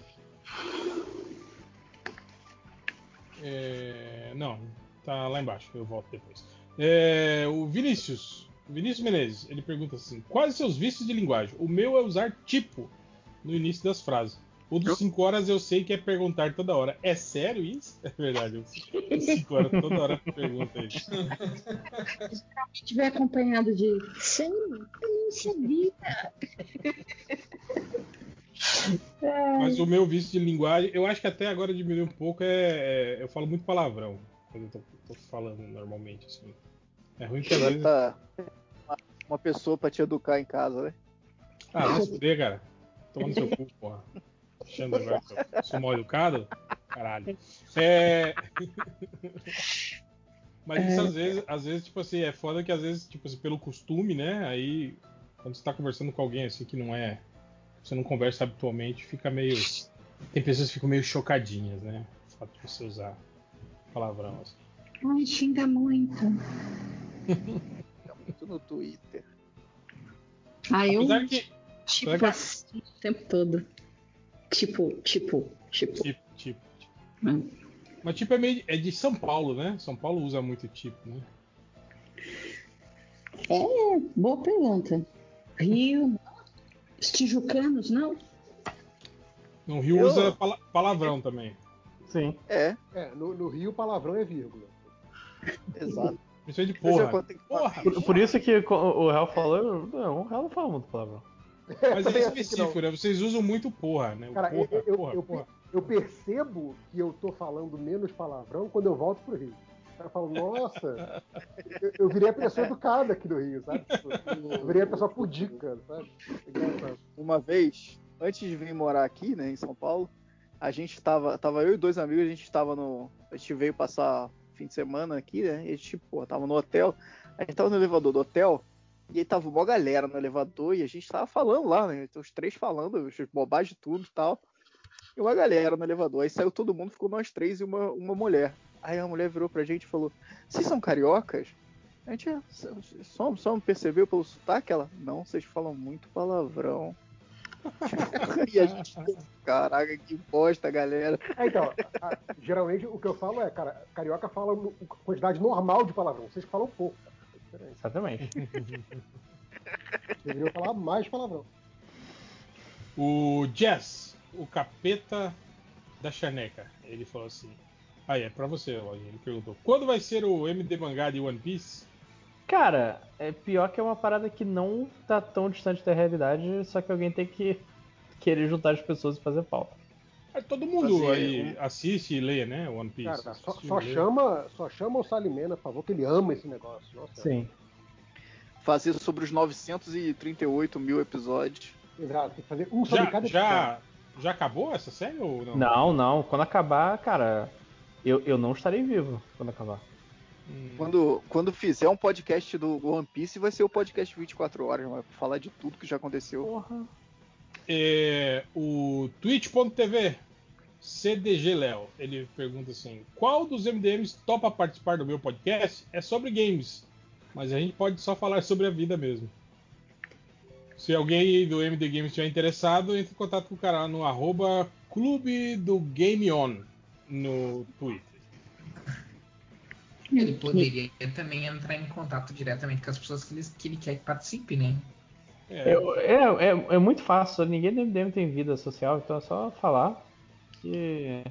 É, não, tá lá embaixo, eu volto depois. É, o Vinícius, Vinícius Menezes, ele pergunta assim: quais seus vícios de linguagem? O meu é usar tipo no início das frases. O dos 5 horas eu sei que é perguntar toda hora. É sério isso? É verdade. Os 5 horas toda hora pergunta isso. Se tiver acompanhado de sério, eu não sabia. Mas o meu vício de linguagem, eu acho que até agora diminuiu um pouco. É, é- eu falo muito palavrão quando eu tô, tô falando normalmente. Assim. É ruim que às vezes. Tá. Uma, uma pessoa pra te educar em casa, né? Ah, vai se fuder, cara. Toma no seu cu, porra. Achando agora que eu sou mal educado? Caralho. É. Mas isso às vezes, às vezes, tipo assim, é foda que às vezes, tipo assim, pelo costume, né? Aí, quando você tá conversando com alguém assim que não é. Você não conversa habitualmente, fica meio. Tem pessoas que ficam meio chocadinhas, né? O fato de você usar palavrão assim. Ai, xinga muito. Fica muito no Twitter. Ai, eu que. tipo que- assim o tempo todo. Tipo, tipo, tipo. Tipo, tipo. Hum. Mas tipo é meio. É de São Paulo, né? São Paulo usa muito tipo, né? É, boa pergunta. Rio. Os tijucanos, não? No Rio Eu- usa pala- palavrão também. Sim. É, É, no, no Rio palavrão é vírgula. exato. Precisa de De porra. Por, por isso que o Real falou, não, o Real não fala muito palavrão. Mas é acho que específico, né? Vocês usam muito porra, né? O Cara, porra, eu, eu, porra, eu, porra. eu percebo que eu tô falando menos palavrão quando eu volto pro Rio. Cara fala, nossa, eu, eu virei a pessoa educada aqui do Rio, sabe? Tipo, Eu virei a pessoa pudica, sabe? É. Uma vez, antes de vir morar aqui, né, em São Paulo, a gente tava, tava eu e dois amigos, a gente tava no, a gente veio passar fim de semana aqui, né, e a gente, pô, tava no hotel, a gente tava no elevador do hotel, e aí tava uma galera no elevador, e a gente tava falando lá, né, os três falando, bobagem de tudo e tal, e uma galera no elevador, aí saiu todo mundo, ficou nós três e uma, uma mulher. Aí a mulher virou pra gente e falou, vocês são cariocas? A gente só, só percebeu pelo sotaque? Ela, não, vocês falam muito palavrão. e a gente, caraca, que bosta, galera. É, então, a- geralmente o que eu falo é, cara, carioca fala quantidade normal de palavrão, vocês falam pouco. Cara. Diferente. Exatamente. Deveriam falar mais palavrão. O Jazz, o capeta da chaneca, ele falou assim. Ah, é pra você, Lojinha. Ele perguntou: quando vai ser o MD mangá de One Piece? Cara, é pior que é uma parada que não tá tão distante da realidade, só que alguém tem que querer juntar as pessoas e fazer pauta. Ah, Todo mundo Fazer aí assiste e lê, né? One Piece. Cara, só, só chama, só chama o Salimena, por favor, que ele ama esse negócio. Nossa, Sim. Fazer sobre os 938 mil episódios. Exato, tem que fazer um sobre Já, cada já, já acabou essa série ou não? Não, não. Quando acabar, cara, eu, eu não estarei vivo quando acabar. Hum, Quando, quando fizer um podcast do One Piece, vai ser o podcast 24 horas, vai falar de tudo que já aconteceu. Porra. É, o twitch.tv CDG Léo, ele pergunta assim: qual dos MDMs topa participar do meu podcast? É sobre games, mas a gente pode só falar sobre a vida mesmo. Se alguém do MD Games estiver interessado, entre em contato com o cara lá no arroba Clube do Game On no Twitter. Ele poderia também entrar em contato diretamente com as pessoas que ele, que ele quer que participe, né? É, É, é, é, muito fácil, ninguém do MDM tem vida social, então é só falar. que.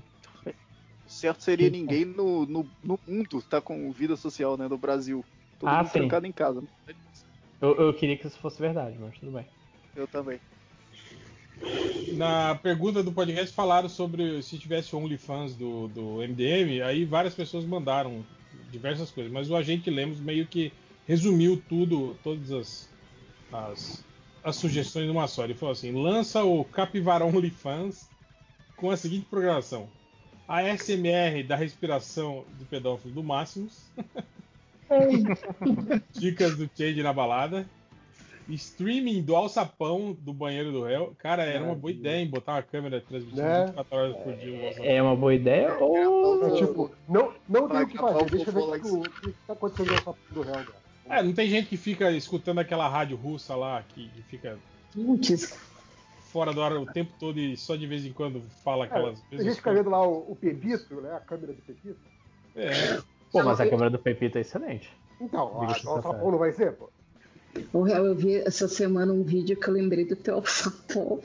Certo seria ninguém no, no, no mundo tá com vida social, né? No Brasil. Todo Ah, mundo sim. trancado em casa. Eu, eu queria que isso fosse verdade, mas tudo bem. Eu também. Na pergunta do podcast falaram sobre se tivesse OnlyFans do, do MDM, aí várias pessoas mandaram diversas coisas, mas o agente Lemos meio que resumiu tudo, todas as, as, as sugestões numa só. Ele falou assim: lança o Capivara OnlyFans com a seguinte programação: a SMR da respiração do pedófilo do Máximos, dicas do Change na balada. Streaming do alçapão do banheiro do réu. Cara, era uma boa ideia em botar uma câmera transmitindo Né? 24 horas por dia. alçapão. É uma boa ideia ou. É tipo, não, não tem o que fazer, o deixa eu ver o que, que tá acontecendo nessa porra do réu, cara. É, não tem gente que fica escutando aquela rádio russa lá, que, que fica Putz, fora do ar o tempo todo e só de vez em quando fala aquelas A gente fica vendo lá o, o Pepito, né? A câmera do Pepito. É, Pô, mas a câmera do Pepito é excelente. Então, a, o de sapão não vai ser, pô? O real, eu vi essa semana um vídeo que eu lembrei do teu alçapão.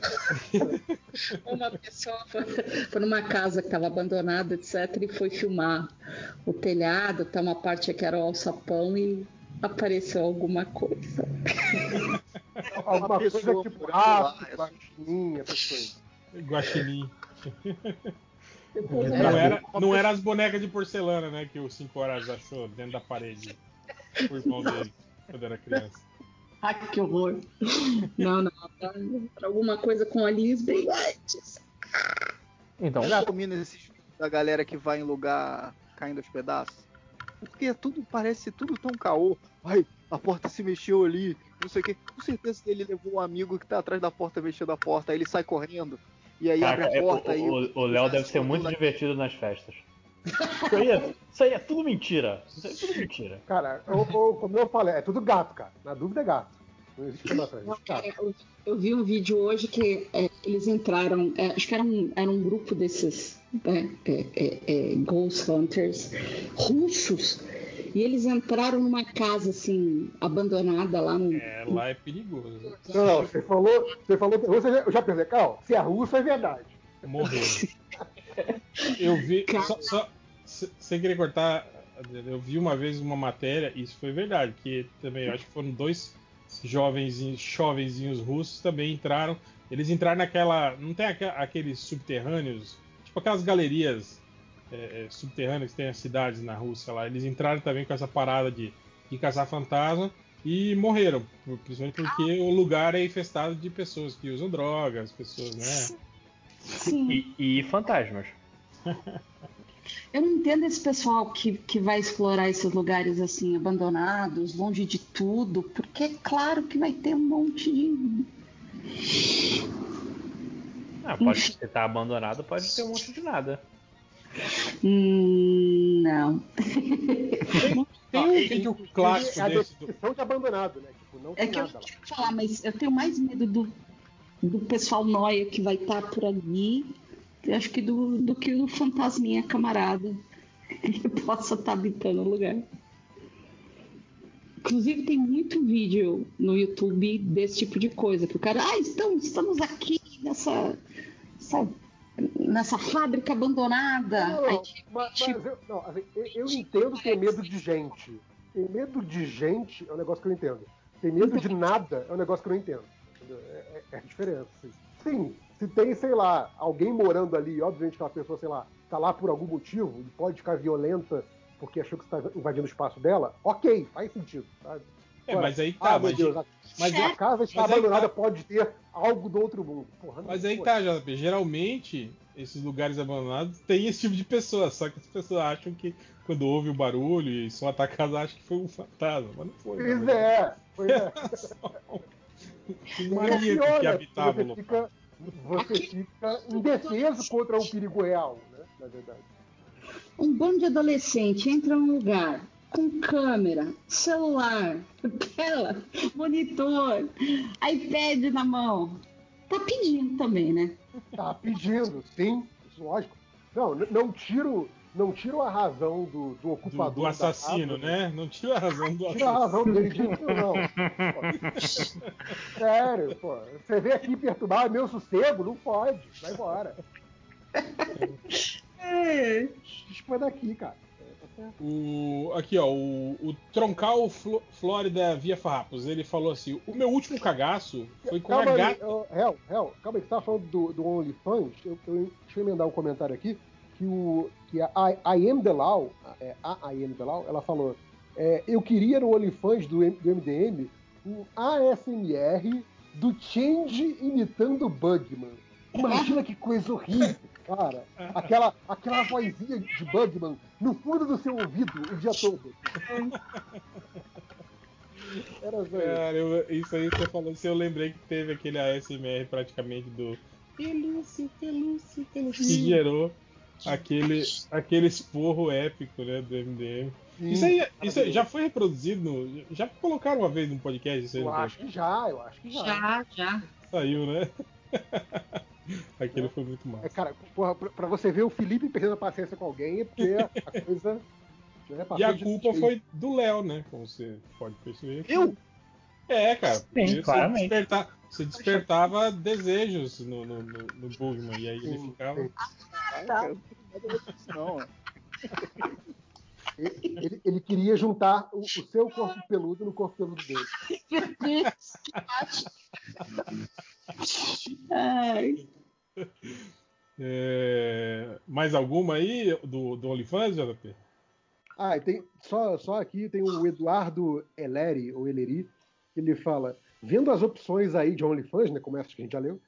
Uma pessoa foi, foi numa casa que estava abandonada, etc., e foi filmar o telhado, tá uma parte que era o alçapão e apareceu alguma coisa. Alguma coisa tipo lá, baixinha, essas coisas. guaxinim. Não era, não era as bonecas de porcelana, né, que o 5 horas achou dentro da parede. O irmão dele, quando era criança. Ai, que horror. Não, não. Era alguma coisa com olhinhos brilhantes. Então, Eu gato. domino esses vídeos da galera que vai em lugar caindo aos pedaços. Porque é tudo parece tudo tão caô. Ai, a porta se mexeu ali, não sei o que. Com certeza ele levou um amigo que tá atrás da porta mexendo a porta, aí ele sai correndo. E aí Caraca, abre é, a porta e o- o o Léo deve ser muito divertido nas festas. Isso aí, é, isso aí é tudo mentira. Isso aí é tudo mentira. Cara, eu, eu- como eu falei, é tudo gato, cara. Na dúvida é gato. Não existe como atrás, eu, eu vi um vídeo hoje que é, eles entraram, é, acho que era um, era um grupo desses é, é, é, é, Ghost Hunters russos, e eles entraram numa casa assim, abandonada lá no. É, lá é perigoso. Não, não, você falou, você falou, você já- eu já pensei, Cal, se é russo é verdade. Morreram. Eu vi. Só, só- se- sem querer cortar, eu vi uma vez uma matéria, isso foi verdade, que também acho que foram dois jovenzinhos, jovenzinhos russos também entraram. Eles entraram naquela. Não tem aque- aqueles subterrâneos, tipo aquelas galerias é, é, subterrâneas que tem as cidades na Rússia lá. Eles entraram também com essa parada de, de caçar fantasma e morreram. Principalmente porque o lugar é infestado de pessoas que usam drogas, pessoas, né? Sim. E, e fantasmas. Eu não entendo esse pessoal que, que vai explorar esses lugares assim, abandonados, longe de tudo, porque é claro que vai ter um monte de. Ah, pode, se tá abandonado, pode ter um monte de nada. Hum, não. Tem um vídeo clássico é a desse do, de abandonado, né? Tipo, não É tem que eu nada não lá. quero falar, mas eu tenho mais medo do, do pessoal noia que vai estar por ali, acho que do, do que do fantasminha camarada que possa estar habitando o lugar. Inclusive tem muito vídeo no YouTube desse tipo de coisa, que o cara, ah, estamos, estamos aqui nessa, essa- nessa fábrica abandonada. Não, Aí, mas, tipo- mas eu, não, assim, eu, eu entendo ter medo de gente. Ter medo de gente é um negócio que eu entendo. Ter medo de nada é um negócio que eu não entendo. É, é, é a diferença. Assim. Sim, se tem, sei lá, alguém morando ali, obviamente aquela pessoa, sei lá, tá lá por algum motivo e pode ficar violenta porque achou que você tá invadindo o espaço dela, ok, faz sentido. Sabe? É, mas aí tá, ah, mas, Deus, a, mas, a casa está mas abandonada, tá. pode ter algo do outro mundo. Porra, mas aí tá, JP. Geralmente, esses lugares abandonados tem esse tipo de pessoa, só que as pessoas acham que quando ouve o barulho e são atacadas, acham que foi um fantasma, mas não foi. na Pois é, pois é. Era só um E maníaco que olha, habitava o você local. fica, você fica indefeso contra o perigo real, né? Na verdade. Um bando de adolescente entra num lugar com câmera, celular, tela, monitor, iPad na mão. Tá pedindo também, né? Tá pedindo, sim, lógico. Não, não tiro, não tiro a razão do, do Do, ocupador. do da assassino, casa, né? Não tira a razão do Tira a assassino. razão dele de não. Pô. Sério, pô. Você vem aqui perturbar meu sossego? Não pode. Vai embora. É, Isso foi daqui, cara. Tá. O, aqui, ó, o, o Troncal Flo- Flórida Via Farrapos, ele falou assim: o meu último cagaço foi com calma a aí, gata. Hel, calma aí, você tava falando do, do OnlyFans, eu, eu, deixa eu emendar um comentário aqui, que, o, que a, a I Am Delau, é, a I Am Delau, ela falou, é, eu queria no OnlyFans do, do MDM um ASMR do Change imitando Bugman. Imagina que coisa horrível, cara. Aquela, aquela vozinha de Bugman no fundo do seu ouvido o dia todo. Era. Cara, eu- isso aí você falou, se eu lembrei que teve aquele ASMR praticamente do Pelúcio, Pelúcio, Pelúcio, que gerou aquele, aquele esporro épico, né, do MDM. Sim, Isso aí, isso aí já foi reproduzido, no- já colocaram uma vez no podcast, isso aí Eu acho que já, eu acho que já. Já, já. saiu, né? Aquele foi muito É, massa. cara, porra, pra, pra você ver o Felipe perdendo a paciência com alguém é porque a coisa. né, E a culpa foi do Léo, né? Como você pode perceber. Eu? É, cara. você, claramente. desperta- você despertava desejos no, no, no, no Bugman, e aí ele ficava. Ah, cara, não. Ele, ele- ele queria juntar o, o seu corpo peludo no corpo peludo dele. É, Mais alguma aí do, do OnlyFans, JP? Ah, tem só, só aqui tem o Eduardo Eleri, ou Eleri, que ele fala: vendo as opções aí de OnlyFans, né, como essas que a gente já leu,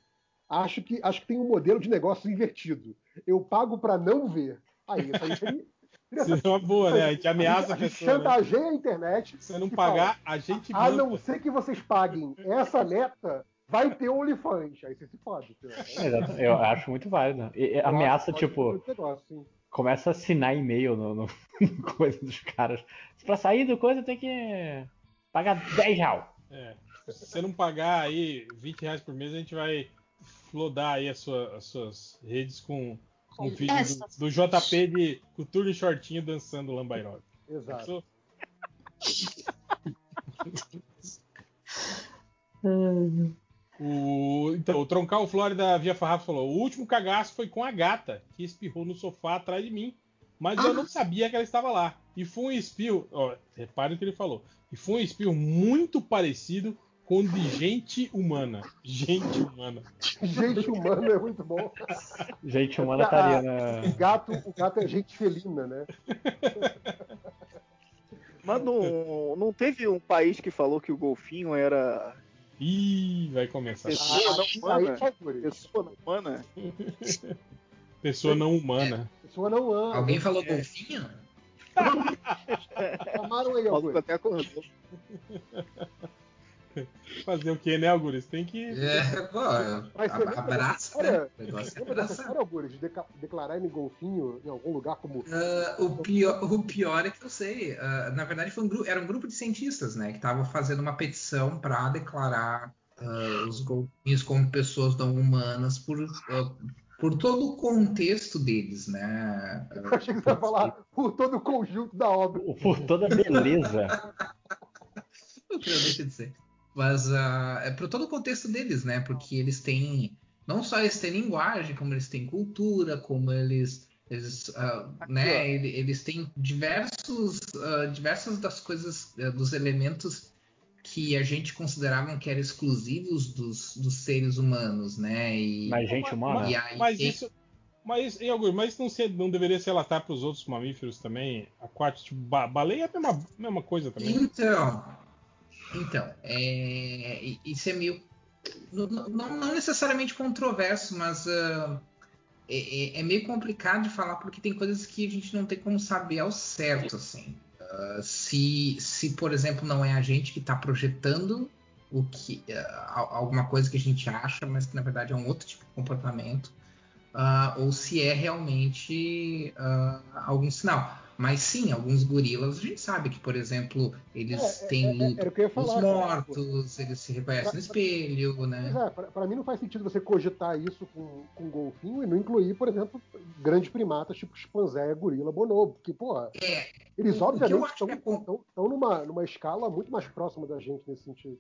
acho que, acho que tem um modelo de negócio invertido. Eu pago pra não ver. Aí, isso aí seria. seria Seria uma boa, né? A gente ameaça a a gente pessoa. Né? chantageia a internet. Se você não pagar, a gente A manda. não ser que vocês paguem essa meta, vai ter OnlyFans. Aí você se fode. entendeu? Exato, eu acho muito válido. E- Eu ameaça, tipo, pode negócio, começa a assinar e-mail no, no- no coisa dos caras. Pra sair do coisa tem que pagar 10 real. É. Se você não pagar aí 20 reais por mês, a gente vai flodar aí as, sua- as suas redes com um vídeo do, do JP de cultura e shortinho dançando lambairó. Exato. O, então, o Troncal Flórida Via Farrapo falou: o último cagaço foi com a gata, que espirrou no sofá atrás de mim. Mas eu não sabia que ela estava lá. E foi um espirro. Ó, reparem o que ele falou. E foi um espirro muito parecido com o de gente humana. Gente humana. Gente humana é muito bom. Gente humana estaria na. O gato, o gato é gente felina, né? Mas não, não teve um país que falou que o golfinho era Ih, vai começar. pessoa não Aí, humana? aí, favores. Pessoa não humana? Pessoa não humana. Pessoa não ama. Alguém falou É. golfinho? Chamaram aí, Augusto. até acordou. Fazer o que, né, Algures? Tem que. É, pô, Mas lembra abraça, né? O negócio é dessa história, Augusto, de declarar ele golfinho em algum lugar como. Ah, o, pior, o pior é que eu sei. ah, na verdade, foi um gru- era um grupo de cientistas, né? Que estavam fazendo uma petição para declarar ah, os golfinhos como pessoas não humanas por, por todo o contexto deles, né? Eu achei que você ia falar por todo o conjunto da obra. Por toda a beleza. O que eu deixo de ser. Mas ah, é por todo o contexto deles, né? Porque eles têm. Não só eles têm linguagem, como eles têm cultura, como eles. eles ah, né, ele- eles têm diversos. ah, diversas das coisas, ah, dos elementos que a gente considerava que eram exclusivos dos, dos seres humanos, né? E, Mas gente humana. e aí Mas isso. Mas, e, Augusto, mas isso não, se- não deveria se relatar para os outros mamíferos também? Aquáticos, tipo, ba- baleia é a mesma, mesma coisa também. Então, então, é, isso é meio. Não, não- necessariamente controverso, mas ah, é, é- meio complicado de falar porque tem coisas que a gente não tem como saber ao certo, assim. Ah, se, se, por exemplo, não é a gente que está projetando o que, al- alguma coisa que a gente acha, mas que na verdade é um outro tipo de comportamento, ou se é realmente algum sinal. Mas sim, alguns gorilas a gente sabe que, por exemplo, eles É, é, têm é, luto ia pelos falar, cara. mortos, eles se reconhecem no espelho, Pois né? é, pra, pra mim não faz sentido você cogitar isso com, com golfinho e não incluir, por exemplo, grandes primatas tipo chimpanzé, gorila, bonobo. Porque, porra, É, eles o obviamente estão é com- numa, numa escala muito mais próxima da gente nesse sentido.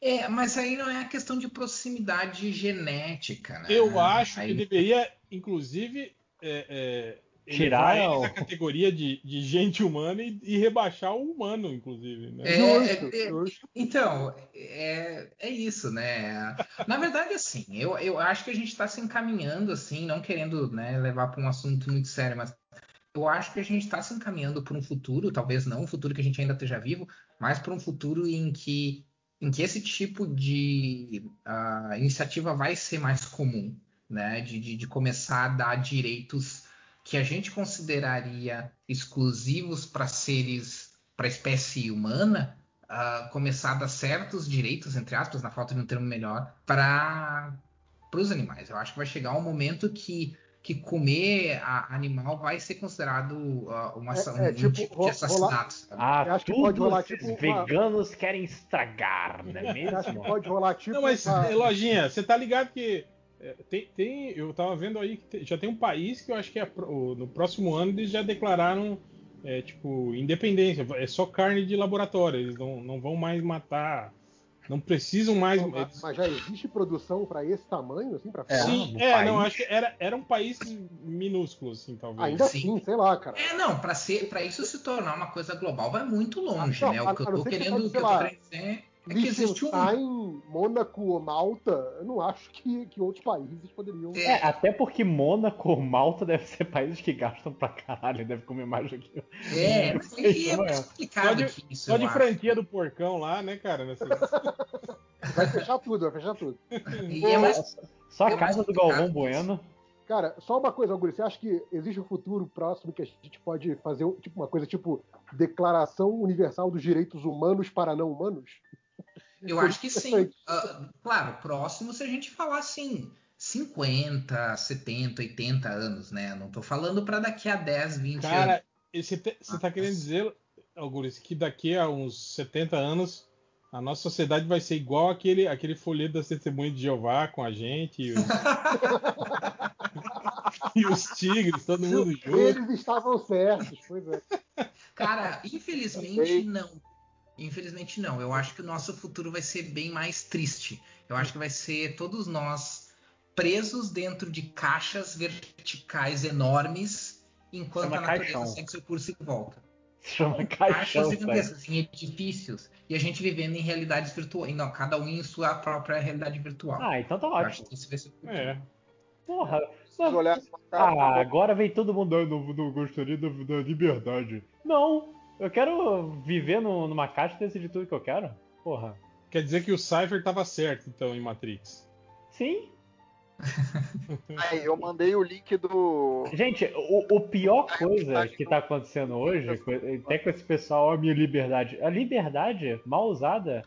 é, mas aí não é a questão de proximidade genética, né? Eu acho Aí- que deveria, inclusive, é, é, Tirar o- a categoria de, de gente humana e, e rebaixar o humano, inclusive. Né? É, Justo, é, é, justo. Então, é, é isso, né? Na verdade, assim, eu, eu acho que a gente está se encaminhando, assim, não querendo né, levar para um assunto muito sério, mas eu acho que a gente está se encaminhando para um futuro, talvez não um futuro que a gente ainda esteja vivo, mas para um futuro em que, em que esse tipo de ah, iniciativa vai ser mais comum, né? De, de, de começar a dar direitos que a gente consideraria exclusivos para seres, para a espécie humana, a começar a dar certos direitos, entre aspas, na falta de um termo melhor, para os animais. Eu acho que vai chegar um momento que, que comer a- animal vai ser considerado ah, uma, É- um, é um tipo, tipo ro- de assassinato. Ah, Eu acho que pode rolar, tipo, uma- veganos querem estragar, não é Eu acho que mesmo? pode rolar tipo. Não, mas, uma- eh, Lojinha, você tá ligado que eh, tem, tem- eu tava vendo aí que tem- já tem um país que eu acho que é no próximo ano eles já declararam eh, tipo independência, é só carne de laboratório, eles não, não vão mais matar, não precisam mais. mas, eles- mas já existe produção para esse tamanho, assim, para É. Sim, é, não, país? acho que era, era um país minúsculo, assim, talvez. Ainda Sim. assim, sei lá, cara. É, não, para ser, para isso se tornar uma coisa global vai muito longe, Ah, não, né? a- O que eu não tô querendo, que eu tô querendo dizer é que existe um Liechtenstein, Mônaco ou Malta, eu não acho que, que outros países poderiam. É, até porque Mônaco, Malta deve ser países que gastam pra caralho, deve comer mais do que. É, mas e é Não é. mais complicado Só de- que isso. Só de acho. franquia do porcão lá, né, cara? nessa- Vai fechar tudo, vai fechar tudo. E é mais Só a É casa do Galvão isso. Bueno. Cara, só uma coisa, Augusto, você acha que existe um futuro próximo que a gente pode fazer tipo, uma coisa tipo Declaração Universal dos Direitos Humanos para Não Humanos? Eu acho que sim. Ah, claro, próximo se a gente falar assim, 50, 70, 80 anos, né? Não tô falando para daqui a 10, 20 anos. Cara, você te- você tá Ah, querendo dizer, Augusto, que daqui a uns 70 anos a nossa sociedade vai ser igual aquele, aquele folheto das testemunhas de Jeová com a gente e os, e os tigres, todo mundo junto. Eles estavam certos, pois é. Cara, infelizmente não. Infelizmente não. Eu acho que o nosso futuro vai ser bem mais triste. Eu acho que vai ser todos nós presos dentro de caixas verticais enormes, enquanto Chama a natureza caixão. segue seu curso e volta. Se chama Caixas caixão, velho. gigantescas, em edifícios. E a gente vivendo em realidades virtuais. Não, cada um em sua própria realidade virtual. Ah, então tá Eu acho ótimo. que esse vai ser o. É. Porra. Se olhar Ah, agora vem todo mundo. "Ah, Não, não gostaria da, da liberdade. Não, eu quero viver no- numa caixa e decidir tudo que eu quero. Porra. Quer dizer que o Cypher tava certo, então, em Matrix. Sim. aí, eu mandei o link do. Gente, o, o pior coisa que tá acontecendo hoje, até com esse pessoal, ó, a minha liberdade. A liberdade mal usada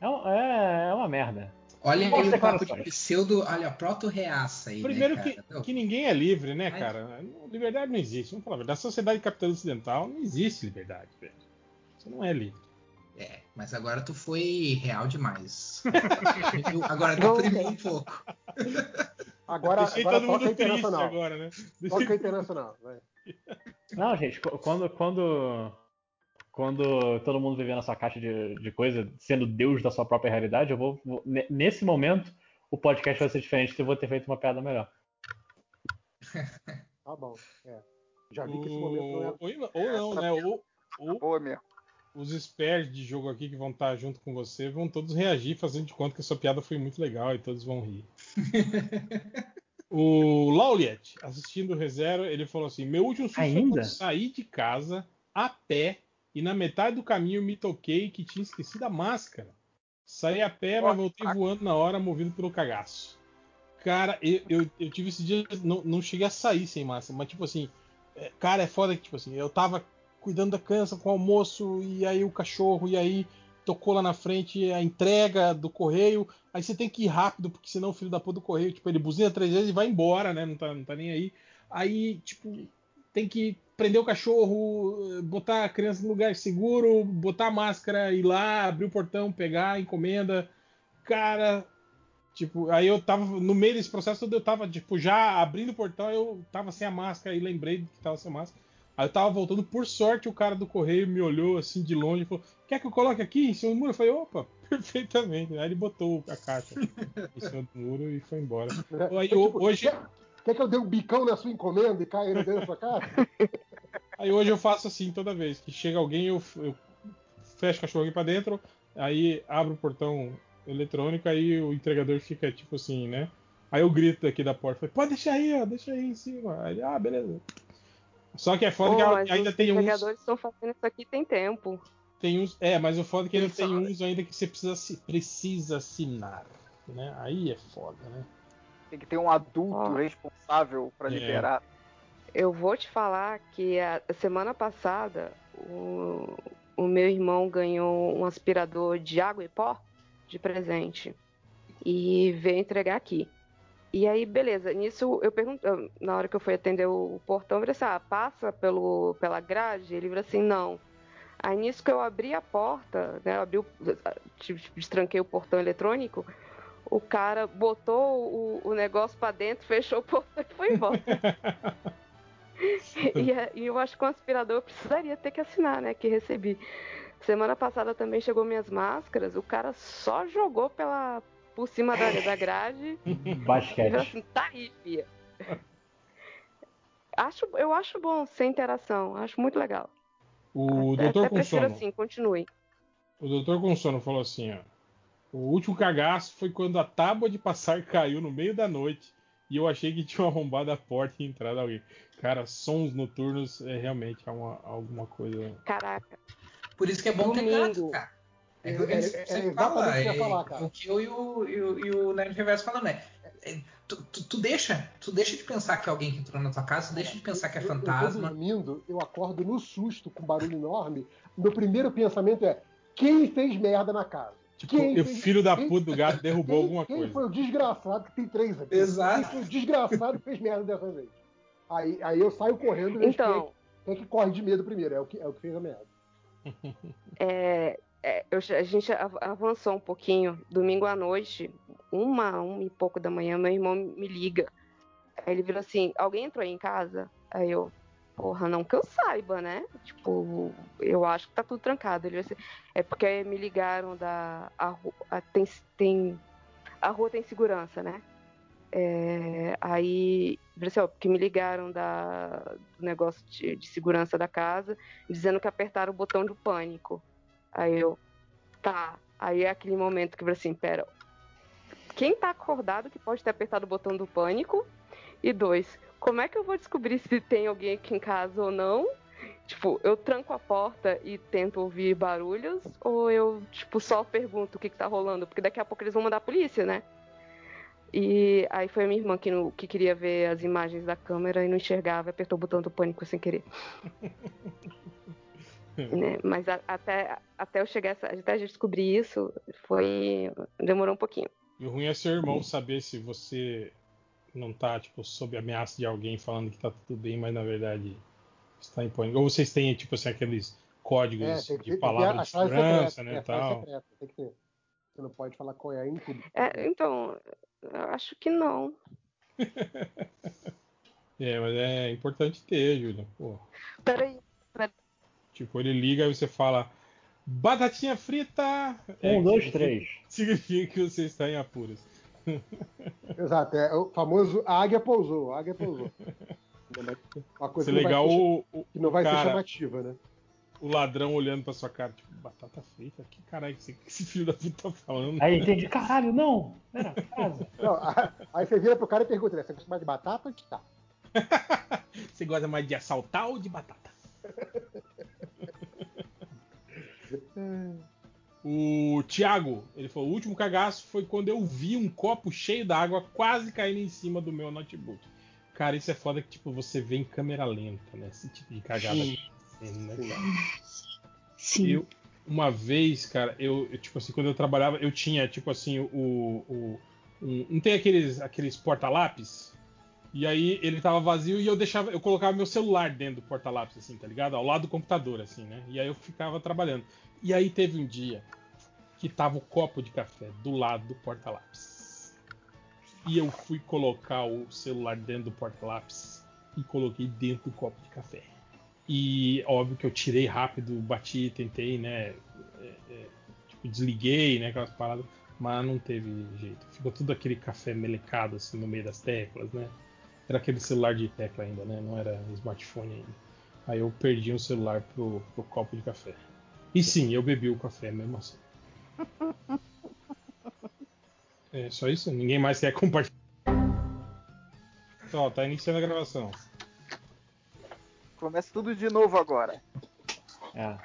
é, um- é- é uma merda. Olha aí o papo de pseudo. Olha, proto-reaça aí. Primeiro né, que, que ninguém é livre, né, Mas- cara? Liberdade não existe. Vamos falar a verdade. Na sociedade capitalista ocidental não existe liberdade, velho. Você não é livre. É, mas agora tu foi real demais. agora oprimiu um pouco. Agora, Deixei agora todo mundo internacional. agora, né? Toca internacional. vai. Não, gente, qu- quando, quando, quando todo mundo viver na sua caixa de, de coisa, sendo Deus da sua própria realidade, eu vou, vou- ne- Nesse momento, o podcast vai ser diferente eu vou ter feito uma piada melhor. Tá bom. É. Já vi que esse momento não é. Ou, ou não, né? Ou, ou Boa mesmo. os experts de jogo aqui que vão estar junto com você vão todos reagir fazendo de conta que a sua piada foi muito legal e todos vão rir. o Lauliet, assistindo o ReZero, ele falou assim: Meu último susto Ainda? quando saí de casa a pé e na metade do caminho me toquei que tinha esquecido a máscara. Saí a pé, mas voltei voando na hora, movido pelo cagaço. Cara, eu, eu, eu tive esse dia, não, não cheguei a sair sem máscara, mas tipo assim, é, cara, é foda que, tipo assim, eu tava cuidando da criança com o almoço, e aí o cachorro, e aí tocou lá na frente a entrega do correio, aí você tem que ir rápido, porque senão o filho da puta do correio, tipo, ele buzina três vezes e vai embora, né? Não tá, não tá nem aí. Aí, tipo, tem que prender o cachorro, botar a criança no lugar seguro, botar a máscara, ir lá, abrir o portão, pegar a encomenda. Cara, tipo, aí eu tava no meio desse processo todo, eu tava, tipo, já abrindo o portão, eu tava sem a máscara e lembrei que tava sem máscara. Aí eu tava voltando, por sorte o cara do correio me olhou assim de longe e falou: Quer que eu coloque aqui em cima do muro? Eu falei: Opa, perfeitamente. Aí ele botou a caixa em cima do muro e foi embora. Aí, É, tipo, hoje, Quer que eu dê um bicão na sua encomenda e caia dentro da sua casa? Aí hoje eu faço assim toda vez que chega alguém, eu, eu fecho o cachorro aqui pra dentro, aí abro o portão eletrônico, aí o entregador fica tipo assim, né? Aí eu grito daqui da porta, falei, pode deixar aí, ó, deixa aí em cima. Aí, ele, ah, beleza. Só que é foda Pô, que ainda os tem uns. entregadores estão fazendo isso aqui tem tempo. Tem uns. É, mas o foda é que ainda tem uns ainda que você precisa, precisa assinar. Né? Aí é foda, né? Tem que ter um adulto Ó. responsável pra É. liberar. Eu vou te falar que a semana passada o, o meu irmão ganhou um aspirador de água e pó de presente e veio entregar aqui. E aí, beleza, nisso eu perguntei, na hora que eu fui atender o portão, eu falei assim, ah, passa pelo, pela grade? Ele falou assim, não. Aí nisso que eu abri a porta, né, abri o, tipo, destranquei o portão eletrônico, o cara botou o, o negócio pra dentro, fechou o portão e foi embora. E, é- e eu acho que o aspirador eu precisaria ter que assinar, né? Que recebi. Semana passada também chegou minhas máscaras, o cara só jogou pela, por cima da, da grade e Basquete. assim, tá aí, fia. Acho, eu acho bom sem interação, acho muito legal. O até, doutor até prefiro sono. assim, continue. O doutor com sono falou assim, ó. O último cagaço foi quando a tábua de passar caiu no meio da noite e eu achei que tinha arrombado a porta e entrado alguém. Cara, sons noturnos é realmente uma, alguma coisa. Caraca. Por isso que é bom ter Domingo. gato, cara. É, É- o que é- é fala, o que eu ia é falar, cara. O que eu e o, e o, e o Nerd Reverso falando é, é, tu, tu- tu deixa, tu deixa de pensar que é alguém que entrou na tua casa, tu deixa de pensar que é Eu- Eu, tô fantasma. dormindo, eu acordo no susto com um barulho enorme. Meu primeiro pensamento é: quem fez merda na casa? Tipo, Quem o filho da quem- puta do gato derrubou Quem, alguma quem coisa. foi o desgraçado que tem três aqui? Exato. Quem foi o desgraçado que fez merda dessa vez? Aí, aí eu saio correndo e Então, quem, é, quem é que corre de medo primeiro. É o que, é o que fez a merda. É, é, eu a gente av- avançou um pouquinho. Domingo à noite, uma, uma e pouco da manhã, meu irmão me liga. Aí ele virou assim: alguém entrou aí em casa? Aí eu, porra, não que eu saiba, né? Tipo, eu acho que tá tudo trancado. Ele falou assim, é porque me ligaram da. A, ru- a- tem, tem, a rua tem segurança, né? É, aí, assim, ó, porque me ligaram da, do negócio de, de segurança da casa, dizendo que apertaram o botão do pânico. Aí eu, tá. Aí é aquele momento que eu assim, pera, quem tá acordado que pode ter apertado o botão do pânico? E dois, como é que eu vou descobrir se tem alguém aqui em casa ou não? Tipo, eu tranco a porta e tento ouvir barulhos, ou eu, tipo, só pergunto o que, que tá rolando? Porque daqui a pouco eles vão mandar a polícia, né? E aí foi a minha irmã que, não- que queria ver as imagens da câmera e não enxergava, apertou o botão do pânico sem querer. né? Mas a- até, até eu chegar, até a gente descobrir isso, foi. demorou um pouquinho. E o ruim é seu irmão saber se você não tá, tipo, sob ameaça de alguém falando que tá tudo bem, mas na verdade está em pânico. Ou vocês têm, tipo assim, aqueles códigos É, ter- de tem que ter palavra a de segurança, secreta, né, é, tal. secreta, tem que ter. Você não pode falar qual é em tudo. É, então, eu acho que não. É, mas é importante ter, Júlia. Pô. Peraí. Tipo, ele liga e você fala batatinha frita. Um, É, dois, significa- três. Significa que você está em apuros. Exato, é o famoso a águia pousou, a águia pousou. Uma coisa que não vai legal ser- o, o, que não vai ser cara, chamativa, né? o ladrão olhando pra sua cara, tipo, batata frita? Que caralho que esse, que esse filho da puta tá falando? Aí entendi, caralho, não. Frase. Não, a- aí você vira pro cara e pergunta, né? Você gosta mais de batata ou de tá? Você gosta mais de assaltar ou de batata? O Thiago, ele falou: o último cagaço foi quando eu vi um copo cheio d'água quase caindo em cima do meu notebook. Cara, isso é foda que tipo, você vê em câmera lenta, né? Esse tipo de cagada Sim. né? Sim. Eu, uma vez, cara, eu, eu, tipo assim, quando eu trabalhava, eu tinha, tipo assim, o. o um- não tem aqueles, aqueles porta-lápis? E aí ele tava vazio e eu deixava, eu colocava meu celular dentro do porta-lápis, assim, tá ligado? Ao lado do computador, assim, né? E aí eu ficava trabalhando. E aí teve um dia que tava o copo de café do lado do porta-lápis. E eu fui colocar o celular dentro do porta-lápis e coloquei dentro do copo de café. E óbvio que eu tirei rápido, bati, tentei, né? é, é, tipo, desliguei, né? Aquelas paradas, mas não teve jeito. Ficou tudo aquele café melecado assim no meio das teclas, né? Era aquele celular de tecla ainda, né? Não era smartphone ainda. Aí eu perdi um celular pro, pro copo de café. E sim, eu bebi o café mesmo assim. É só isso? Ninguém mais quer compartilhar. Então, ó, tá iniciando a gravação. Começa tudo de novo agora. É.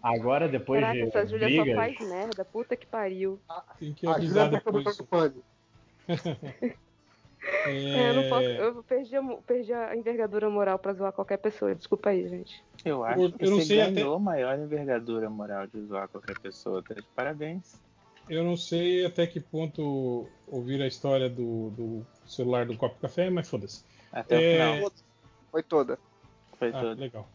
Agora, depois Caraca, de essa Júlia só brigas, faz merda. Puta que pariu. Tem que A avisar tá depois. É, eu não posso. É, Eu perdi a, perdi a envergadura moral pra zoar qualquer pessoa. Desculpa aí, gente. Eu acho Eu- que eu não você sei até- ganhou maior envergadura moral de zoar qualquer pessoa. Tá de parabéns. Eu não sei até que ponto ouvir a história do, do celular do copo de café, mas foda-se. Até É, o final. Foi toda. Foi Ah, tudo. legal.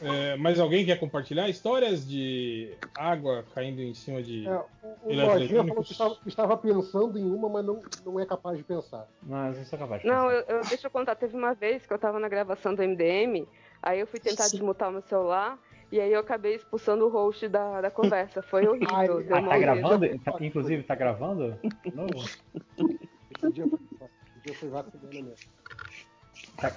É, mas alguém quer compartilhar histórias de água caindo em cima de. É, o é Lojinha falou que estava, que estava pensando em uma, mas não, não é capaz de pensar. Mas eu sou capaz de Não, pensar. eu, eu- deixa eu contar. Teve uma vez que eu tava na gravação do MDM, aí eu fui tentar desmutar o meu celular, e aí eu acabei expulsando o host da, da conversa. Foi horrível. Ai, deu Ah, tá gravando? Tá- inclusive, tá gravando? De novo? Esse dia, esse dia foi vacilando mesmo. Tá-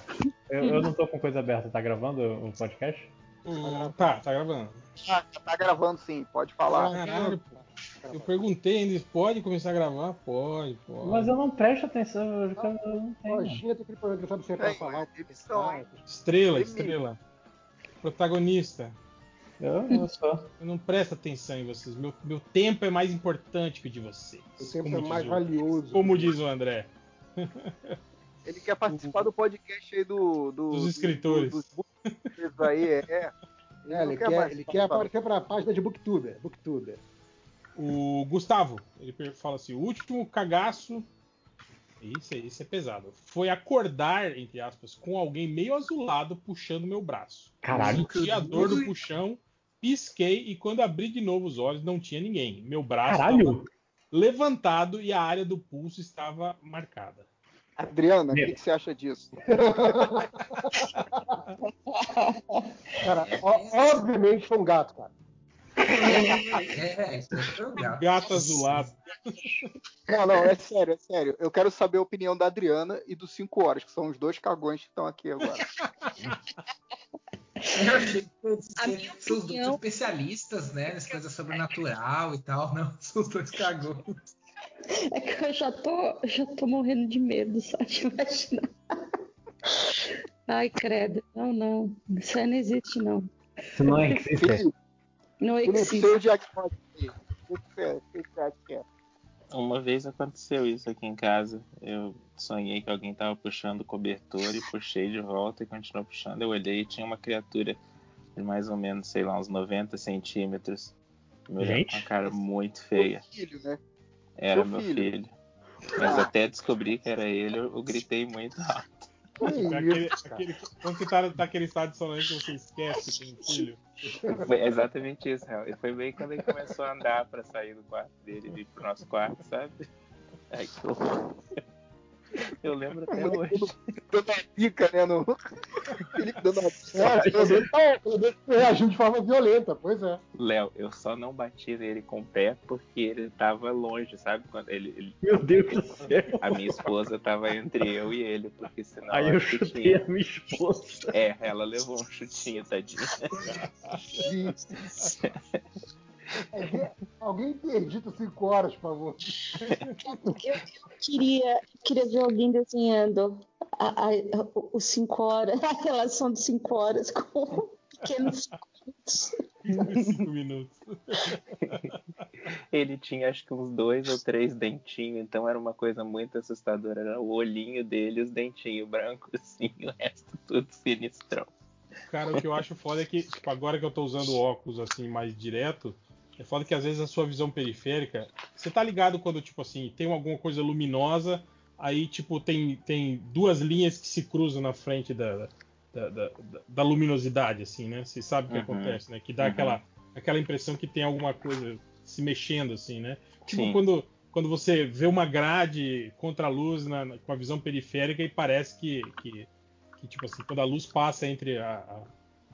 Eu, eu não tô com coisa aberta. Tá gravando o podcast? O- Tá, tá gravando. Ah, tá gravando sim, pode falar. Caralho, pô. Eu perguntei ainda, pode começar a gravar? Pode, pode. Mas eu não presto atenção. Eu, eu não tenho. Lojinha tem aquele problema que não sabe é falar. Estrela, Limite. estrela. Protagonista. Eu, eu. Eu não presto atenção em vocês. Meu, meu tempo é mais importante que o de vocês. O tempo é mais valioso. Como diz o André. Ele quer participar do podcast aí do. do Dos do- escritores. do- dos aí, é. é. É, ele, quer, mais ele quer participar. aparecer pra página de Booktuber. Booktuber. O Gustavo, ele fala assim: o último cagaço. Isso, aí, isso é pesado. Foi acordar, entre aspas, com alguém meio azulado puxando meu braço. Caralho. Senti a dor do puxão, pisquei e quando abri de novo os olhos não tinha ninguém. Meu braço levantado e a área do pulso estava marcada. Adriana, o que, que você acha disso? Cara, ó- obviamente foi um gato, cara. É, isso é legal. Gato azulado. Não, não, é sério, é sério. Eu quero saber a opinião da Adriana e dos 5 horas, que são os dois cagões que estão aqui agora. Eu achei que são os especialistas, né? Nessa coisa sobrenatural e tal. Não, são os dois cagões. É que eu já tô, já tô morrendo de medo, só de imaginar. Ai, credo. Não, não. Isso aí não existe, não. Isso não existe. Não existe. diagnóstico aí. O que você- o que é? Uma vez aconteceu isso aqui em casa. Eu sonhei que alguém tava puxando o cobertor e puxei de volta e continuou puxando. Eu olhei e tinha uma criatura de mais ou menos, sei lá, uns 90 centímetros. Me olhando Gente. com uma cara muito feia. Filho, né? Era Seu meu filho. filho. Mas até descobrir que era ele, eu, eu gritei muito alto. Que Aquele, quando você tá naquele estado de sonolência, você esquece que tem filho. Foi exatamente isso, real. E foi bem quando ele começou a andar pra sair do quarto dele e ir pro nosso quarto, sabe? Ai, que horror. Eu lembro até hoje. Dando uma pica, né? No... Felipe dando uma pica. É, reagiu de forma violenta, pois é. Léo, eu só não bati nele com o pé porque ele tava longe, sabe? Quando ele, ele- Meu Deus do céu. a minha esposa tava entre eu e ele, porque senão Aí ela eu chutei chutinha. a minha esposa. É, ela levou um chutinho, tadinha. Alguém, alguém interdita 5 horas, por favor. Eu queria, queria ver alguém desenhando a, a, o- os cinco horas, a relação de cinco horas com pequenos. Cinco minutos. Ele tinha acho que uns dois ou três dentinhos, então era uma coisa muito assustadora. Era o olhinho dele, os dentinhos brancos, assim, o resto tudo sinistrão. Cara, o que eu acho foda é que, tipo, agora que eu tô usando óculos assim mais direto, é foda que às vezes a sua visão periférica. Você tá ligado quando, tipo assim, tem alguma coisa luminosa, aí, tipo, tem, tem duas linhas que se cruzam na frente da, da, da- da- da luminosidade, assim, né? Você sabe o que Uhum. acontece, né? Que dá Uhum. aquela, aquela impressão que tem alguma coisa se mexendo, assim, né? Tipo Sim. quando, quando você vê uma grade contra a luz na- na- com a visão periférica e parece que, que, que, tipo assim, quando a luz passa entre a, a,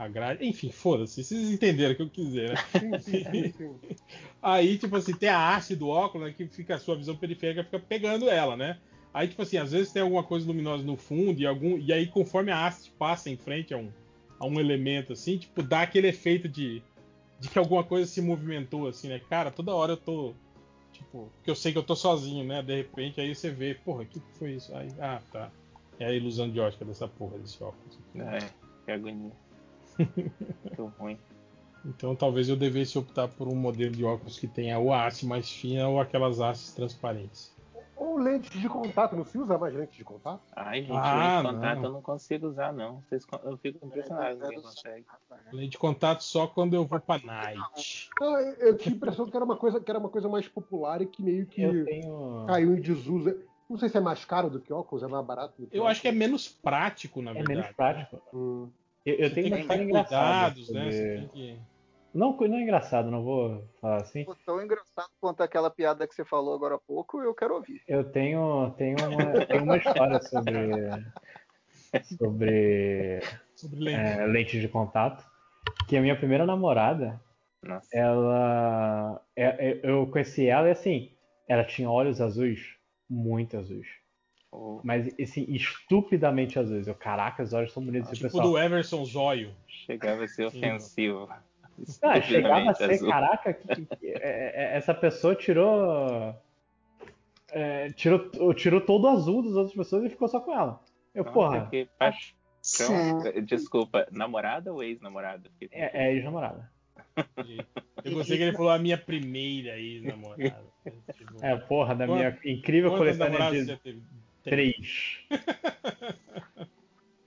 a grade. Enfim, foda-se, vocês entenderam o que eu quis dizer, né? Sim, sim, sim, sim. Aí, tipo assim, tem a haste do óculos, né, que fica a sua visão periférica fica pegando ela, né? Aí, tipo assim, às vezes tem alguma coisa luminosa no fundo e, algum, e aí conforme a haste passa em frente a um, a um elemento, assim, tipo, dá aquele efeito de, de que alguma coisa se movimentou, assim, né? Cara, toda hora eu tô. Tipo, porque eu sei que eu tô sozinho, né? De repente aí você vê, porra, o que que foi isso? Aí, ah, tá. É a ilusão de ótica dessa porra, desse óculos. É, que agonia. Muito ruim. Então talvez eu devesse optar por um modelo de óculos que tenha ou a haste mais fina ou aquelas hastes transparentes. Ou lente de contato, não se usa mais lente de contato? Ai, gente, Ah, lente de contato não. eu não consigo usar, não. Vocês, eu fico impressionado com quem consegue. Lente de contato só quando eu vou pra night. Não, eu, tinha a impressão que era uma coisa, que era uma coisa mais popular e que meio que tenho. caiu em desuso. Não sei se é mais caro do que óculos, é mais barato do que Eu acho que é menos prático, na É verdade. menos prático. Hum. Eu, eu tenho uma que história engraçada. né? Você que... Não, não é engraçado, não vou falar assim. Pô, Tão engraçado quanto aquela piada que você falou agora há pouco, eu quero ouvir. Eu tenho, tenho, uma, tenho uma história sobre, sobre Sobre lente. é, lente de contato. Que a minha primeira namorada, Nossa. ela. é- é- eu conheci ela e assim, ela tinha olhos azuis, muito azuis. Mas assim, estupidamente azuis. Eu, caraca, os olhos são bonitos. O Tipo pessoal, do Everson Zóio. Chegava a ser ofensivo. Ah, chegava a ser, azul. caraca, que- que- é- é- essa pessoa tirou, é, tirou. Tirou todo o azul das outras pessoas e ficou só com ela. Eu, Nossa, porra, que paixão. Certo. Desculpa, namorada ou ex-namorada? É, é ex-namorada. Eu gostei que ele falou a minha primeira ex-namorada. Tipo, É, porra, da minha incrível namoradas de você já teve? Três.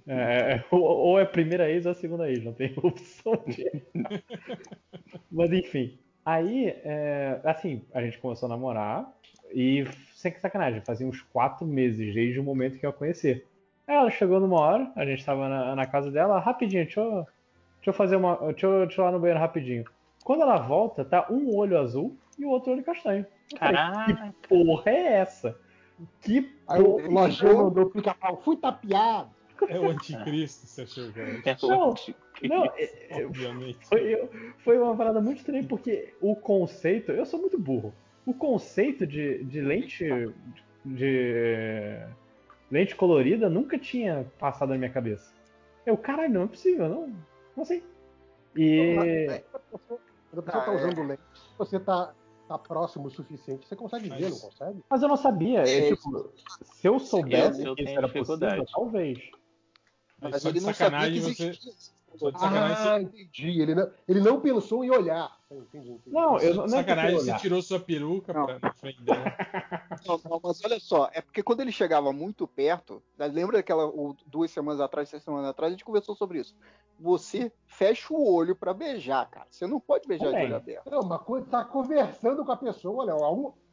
É, ou, ou é a primeira ex ou a segunda ex, não tem opção de. Mas enfim. Aí, é, assim, a gente começou a namorar e, sem sacanagem, fazia uns quatro meses desde o momento que eu a conheci. Aí ela chegou numa hora, a gente tava na, na casa dela, rapidinho, deixa eu, deixa eu fazer uma. Deixa eu, deixa eu ir lá no banheiro rapidinho. Quando ela volta, tá um olho azul e o outro olho castanho. Falei, Caraca, que porra é essa? Que Aí o. Lojinha mandou pica-pau, fui tapeado. É o anticristo, você achou era? é Não, ótimo. Não, é- é- Obviamente. foi, foi uma parada muito estranha, porque o conceito. Eu sou muito burro. O conceito de, de lente. de. lente colorida nunca tinha passado na minha cabeça. Eu, caralho, não é possível, não. Não sei. E. Quando a pessoa tá Ah, é. usando lente, se você tá, tá próximo o suficiente, você consegue ver, não Mas- consegue? Mas eu não sabia. é, É, tipo, se eu soubesse eu que isso era possível, talvez. Mas Mas ele não sabia que sacanagem você. existia. Sacanagem, Ah, entendi. Ele não, ele não pensou em olhar. Entendi, entendi. Não, eu não. é sacanagem que eu você tirou sua peruca Não. pra, na frente dela. Não, não, mas olha só, é porque quando ele chegava muito perto, né, lembra daquela duas semanas atrás, três semanas atrás, a gente conversou sobre isso. Você fecha o olho pra beijar, cara. Você não pode beijar de olho aberto. Não, mas quando tá conversando com a pessoa, olha,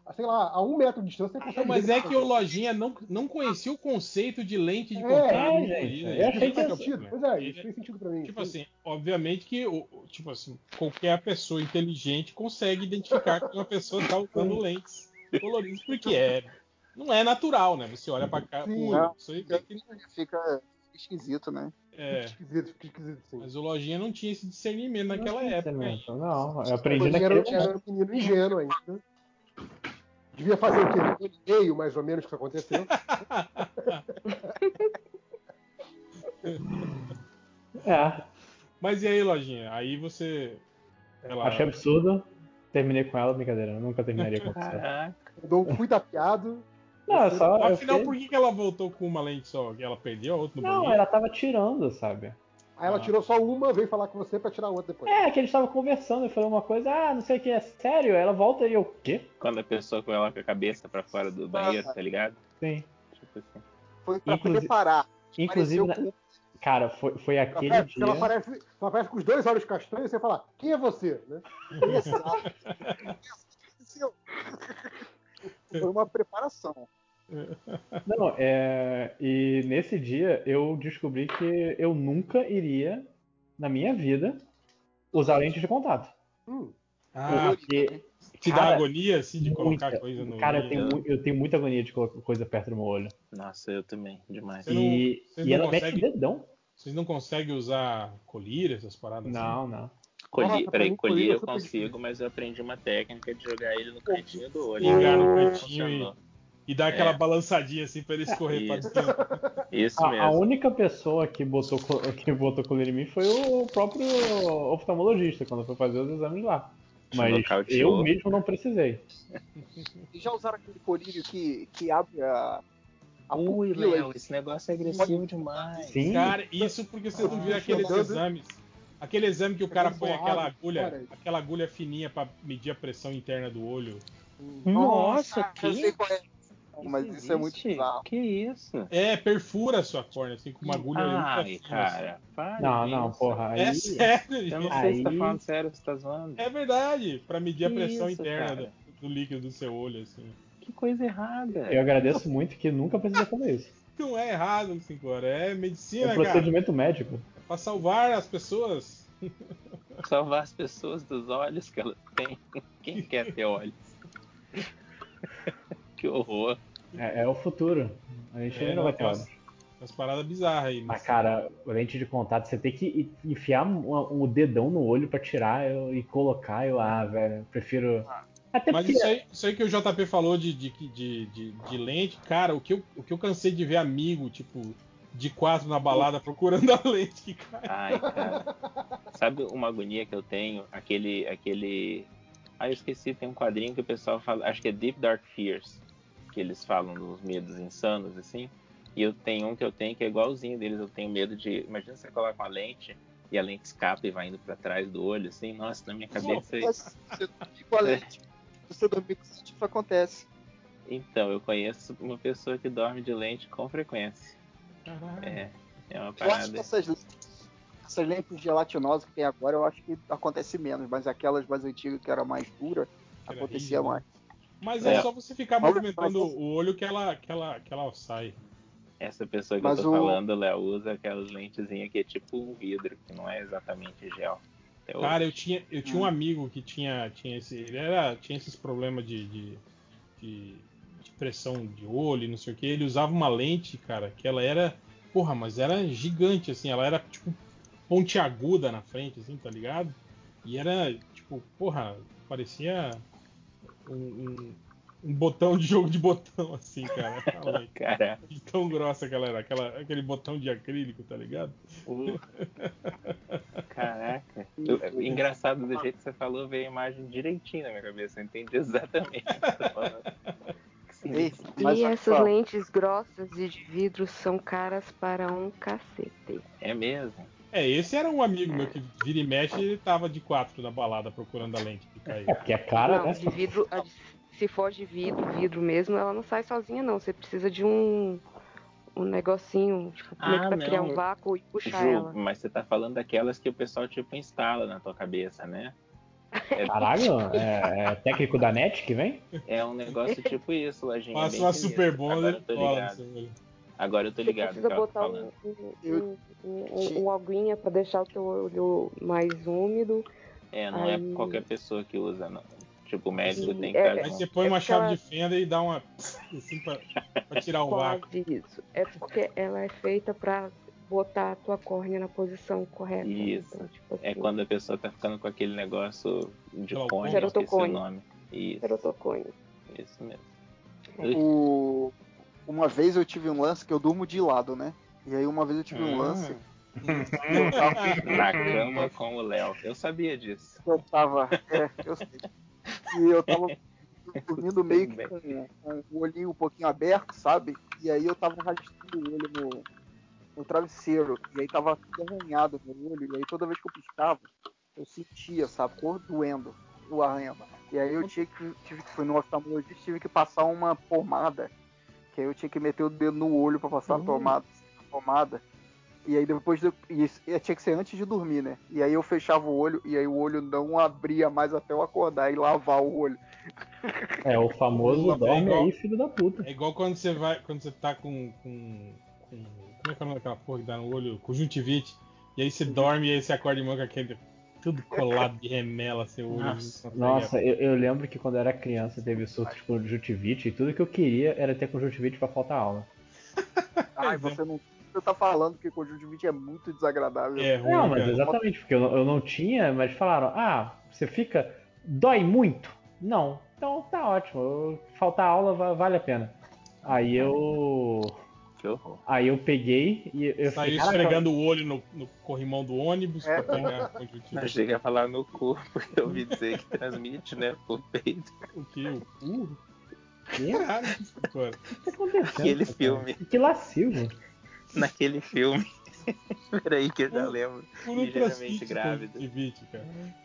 a um, sei lá, a um metro de distância você consegue Mas ver é que o Lojinha não, não conhecia o conceito de lente de É, contato. é, gente, é que o ia faz sentido. problema. Pois é, isso Ele- fez sentido pra mim. Tipo assim, obviamente que tipo assim, qualquer pessoa inteligente consegue identificar que uma pessoa está usando lentes coloridas, porque é, não é natural, né? Você olha para cá, Sim, o olho, não, você vê Fica, que fica esquisito, né? é, Esquisito, fica esquisito, sim. mas o lojinha não tinha esse discernimento Não naquela época. ainda. Não, eu aprendi naquele era, era um menino ingênuo ainda. Devia fazer o quê? Um ano e meio, mais ou menos, que isso aconteceu. É, Mas e aí, lojinha? Aí você ela achei absurdo. Terminei com ela, brincadeira. Eu nunca terminaria com você. Caraca. Mandou um fui tapeado. Não, eu só. eu Afinal, fiquei- por que que ela voltou com uma lente só? Ela perdeu a outra no Não, banheiro? ela tava tirando, sabe? Aí ela Ah. tirou só uma, veio falar com você pra tirar outra depois. É, que eles estavam conversando e falou uma coisa, ah, não sei o que, é sério? Ela volta e eu, o quê? Quando a pessoa coloca a cabeça pra fora do banheiro, tá ligado? Sim. Tipo assim. Foi pra Inclusive- preparar. Inclusive, na- com- cara, foi, foi aquele Ela, dia. ela, aparece, ela aparece com os dois olhos castanhos e você fala, quem é você? Né? Foi uma preparação. Não, é. E nesse dia eu descobri que eu nunca iria, na minha vida, usar lente de contato. Hum, Ah, Porque, te dá cara, agonia assim de colocar muita- coisa no cara, eu olho? tenho, mu- eu tenho muita agonia de colocar coisa perto do meu olho. Nossa, eu também, demais. Você não- e vocês e não ela mete o conseguem- dedão. Vocês não conseguem usar colírio, essas paradas Não, não. Colhi, pra peraí, eu consigo, mas eu aprendi uma técnica de jogar ele no cantinho do olho. Ligar no Não cantinho e, e dar aquela É. balançadinha assim pra ele escorrer pra Isso. dentro. Isso A, a mesmo. única pessoa que botou, que botou colírio em mim foi o próprio oftalmologista, quando foi fazer os exames lá. Mas eu mesmo não precisei. Vocês já usaram aquele colírio que, que abre a, a Ui, Léo, esse negócio é agressivo demais. Sim. Cara, isso porque vocês não viram Ah, aqueles exames. Aquele exame que o cara põe aquela agulha, cara. aquela agulha fininha pra medir a pressão interna do olho. Nossa, Ah, eu sei que? É. Mas isso é muito bizarro. Que isso? É, perfura a sua córnea, assim, com uma agulha Ai, assim. cara, para Não, com não, isso. porra. Aí, É sério, Eu não gente. sei se tá Aí- falando sério, você tá zoando. É verdade, pra medir a Que pressão isso, interna cara? do, do líquido do seu olho, assim. Que coisa errada. eu agradeço muito que nunca precisei fazer isso. Não é errado, Sincora, é É medicina, um cara. procedimento médico. Pra salvar as pessoas. Salvar as pessoas dos olhos que elas têm. Quem quer ter olhos? que horror. É, é o futuro. A gente É, ainda vai ter olhos. Umas paradas bizarras aí. Mas, cara, lente de contato, você tem que enfiar um, um dedão no olho pra tirar eu- e colocar. Eu, ah, velho, prefiro. Até Mas porque. isso aí, isso aí que o JP falou de, de, de, de, de lente, cara, o que, eu, o que eu cansei de ver amigo, tipo, de quatro na balada procurando a lente que cai. Ai, cara. Sabe uma agonia que eu tenho? Aquele. aquele... Ah, eu esqueci, tem um quadrinho que o pessoal fala. Acho que é Deep Dark Fears. Que eles falam dos medos insanos, assim. E eu tenho um que eu tenho que é igualzinho deles. Eu tenho medo de. Imagina você coloca uma lente e a lente escapa e vai indo pra trás do olho, assim. Nossa, na minha cabeça. Não, dormir com a lente, você dormir com isso, isso acontece. Então, eu conheço uma pessoa que dorme de lente com frequência. Caralho. É, é uma Eu acho que parada. essas, lentes- essas lentes gelatinosas que tem agora, eu acho que acontece menos, mas aquelas mais antigas que era mais dura, Era acontecia rígido. mais. Mas é, É. só você ficar movimentando mas- o olho que ela, que ela, que ela sai. Essa pessoa que Mas eu tô o- falando, Léo, usa aquelas lentezinhas que é tipo um vidro, que não é exatamente gel. Cara, eu tinha, eu tinha um Hum. amigo que tinha, tinha, esse, ele era, tinha esses problemas de, de, de, de pressão de olho não sei o que. Ele usava uma lente, cara, que ela era. Porra, mas era gigante, assim. Ela era tipo pontiaguda na frente, assim, tá ligado? E era, tipo, porra, parecia um, um, um botão de jogo de botão, assim, cara. a lente. Caraca. De tão grossa que ela era, aquela, aquele botão de acrílico, tá ligado? Uh. Caraca. Engraçado, do jeito que você falou, veio a imagem direitinho na minha cabeça. Eu entendi exatamente o que você tá mas e essas só, lentes grossas e de vidro são caras para um cacete. É mesmo? É, esse era um amigo meu que vira e mexe ele tava de quatro na balada procurando a lente que caiu. É porque é cara, não, né? de vidro, de- se for de vidro, vidro mesmo, ela não sai sozinha não. Você precisa de um um negocinho, tipo, Ah, meio que pra criar não. um vácuo e puxar Ju, ela. mas você tá falando daquelas que o pessoal tipo instala na tua cabeça, né? Caralho, é, é técnico da net que vem? É um negócio tipo isso, Lojinha. Passa bem uma super Agora e eu tô cola Agora eu tô Você ligado no precisa que tá botar um, um, um, um, um aguinha pra deixar o teu olho mais úmido. É, não Aí- é qualquer pessoa que usa, não. Tipo, o médico Sim, tem que é- estar Aí junto. você põe É uma chave ela- de fenda e dá uma. Assim pra, pra tirar o vácuo. Isso. É porque ela é feita pra botar a tua córnea na posição correta. Isso. Então, tipo É assim, quando a pessoa tá ficando com aquele negócio de Glaucoma. cone, esqueci o nome. Isso, isso mesmo. O... uma vez eu tive um lance que eu durmo de lado, né? E aí uma vez eu tive um Hum. lance eu tava, Na cama com o Léo. Eu sabia disso. eu tava. É, eu sei. E eu tava dormindo meio que com, com o olhinho um pouquinho aberto, sabe? E aí eu tava raspando o olho no, no travesseiro. E aí tava tudo arranhado no olho. E aí toda vez que eu piscava, eu sentia, sabe? Cor doendo o arranhado. E aí eu tinha que, tive que fui no oftalmologista, tive que passar uma pomada. Que aí eu tinha que meter o dedo no olho pra passar a tomada, a pomada. E aí depois de, e e tinha que ser antes de dormir, né? E aí eu fechava o olho e aí o olho não abria mais até eu acordar e lavar o olho. É o famoso Igual- dorme igual- aí, filho da puta. É igual quando você vai. Quando você tá com. com, com- como é que é o nome daquela porra que dá no olho? Conjuntivite. E aí você dorme e aí você acorda de manhã com aquele. Tudo colado de remela, seu olho. Nossa. Nossa, eu, eu lembro que quando eu era criança teve surto de conjuntivite e tudo que eu queria era ter conjuntivite pra faltar aula. Ai, é. você não. Você tá falando que conjuntivite é muito desagradável. É ruim, Não, mas cara. exatamente, porque eu, não- eu não tinha, mas falaram, ah, você fica. dói muito? Não. Então tá ótimo. eu- Faltar aula va- vale a pena. Aí eu. Que horror. Aí eu peguei e eu Saiu fiquei, "Caraca, esfregando o olho no, no corrimão do ônibus É. pra pegar a conjuntivite. Achei que ia falar no cu, porque eu ouvi dizer que transmite, né? Por peito. O que? O cu? Caralho, cara. tá? Aquele cara? filme. Que lascivo. Naquele filme. Peraí que eu já lembro. Ligeiramente cara.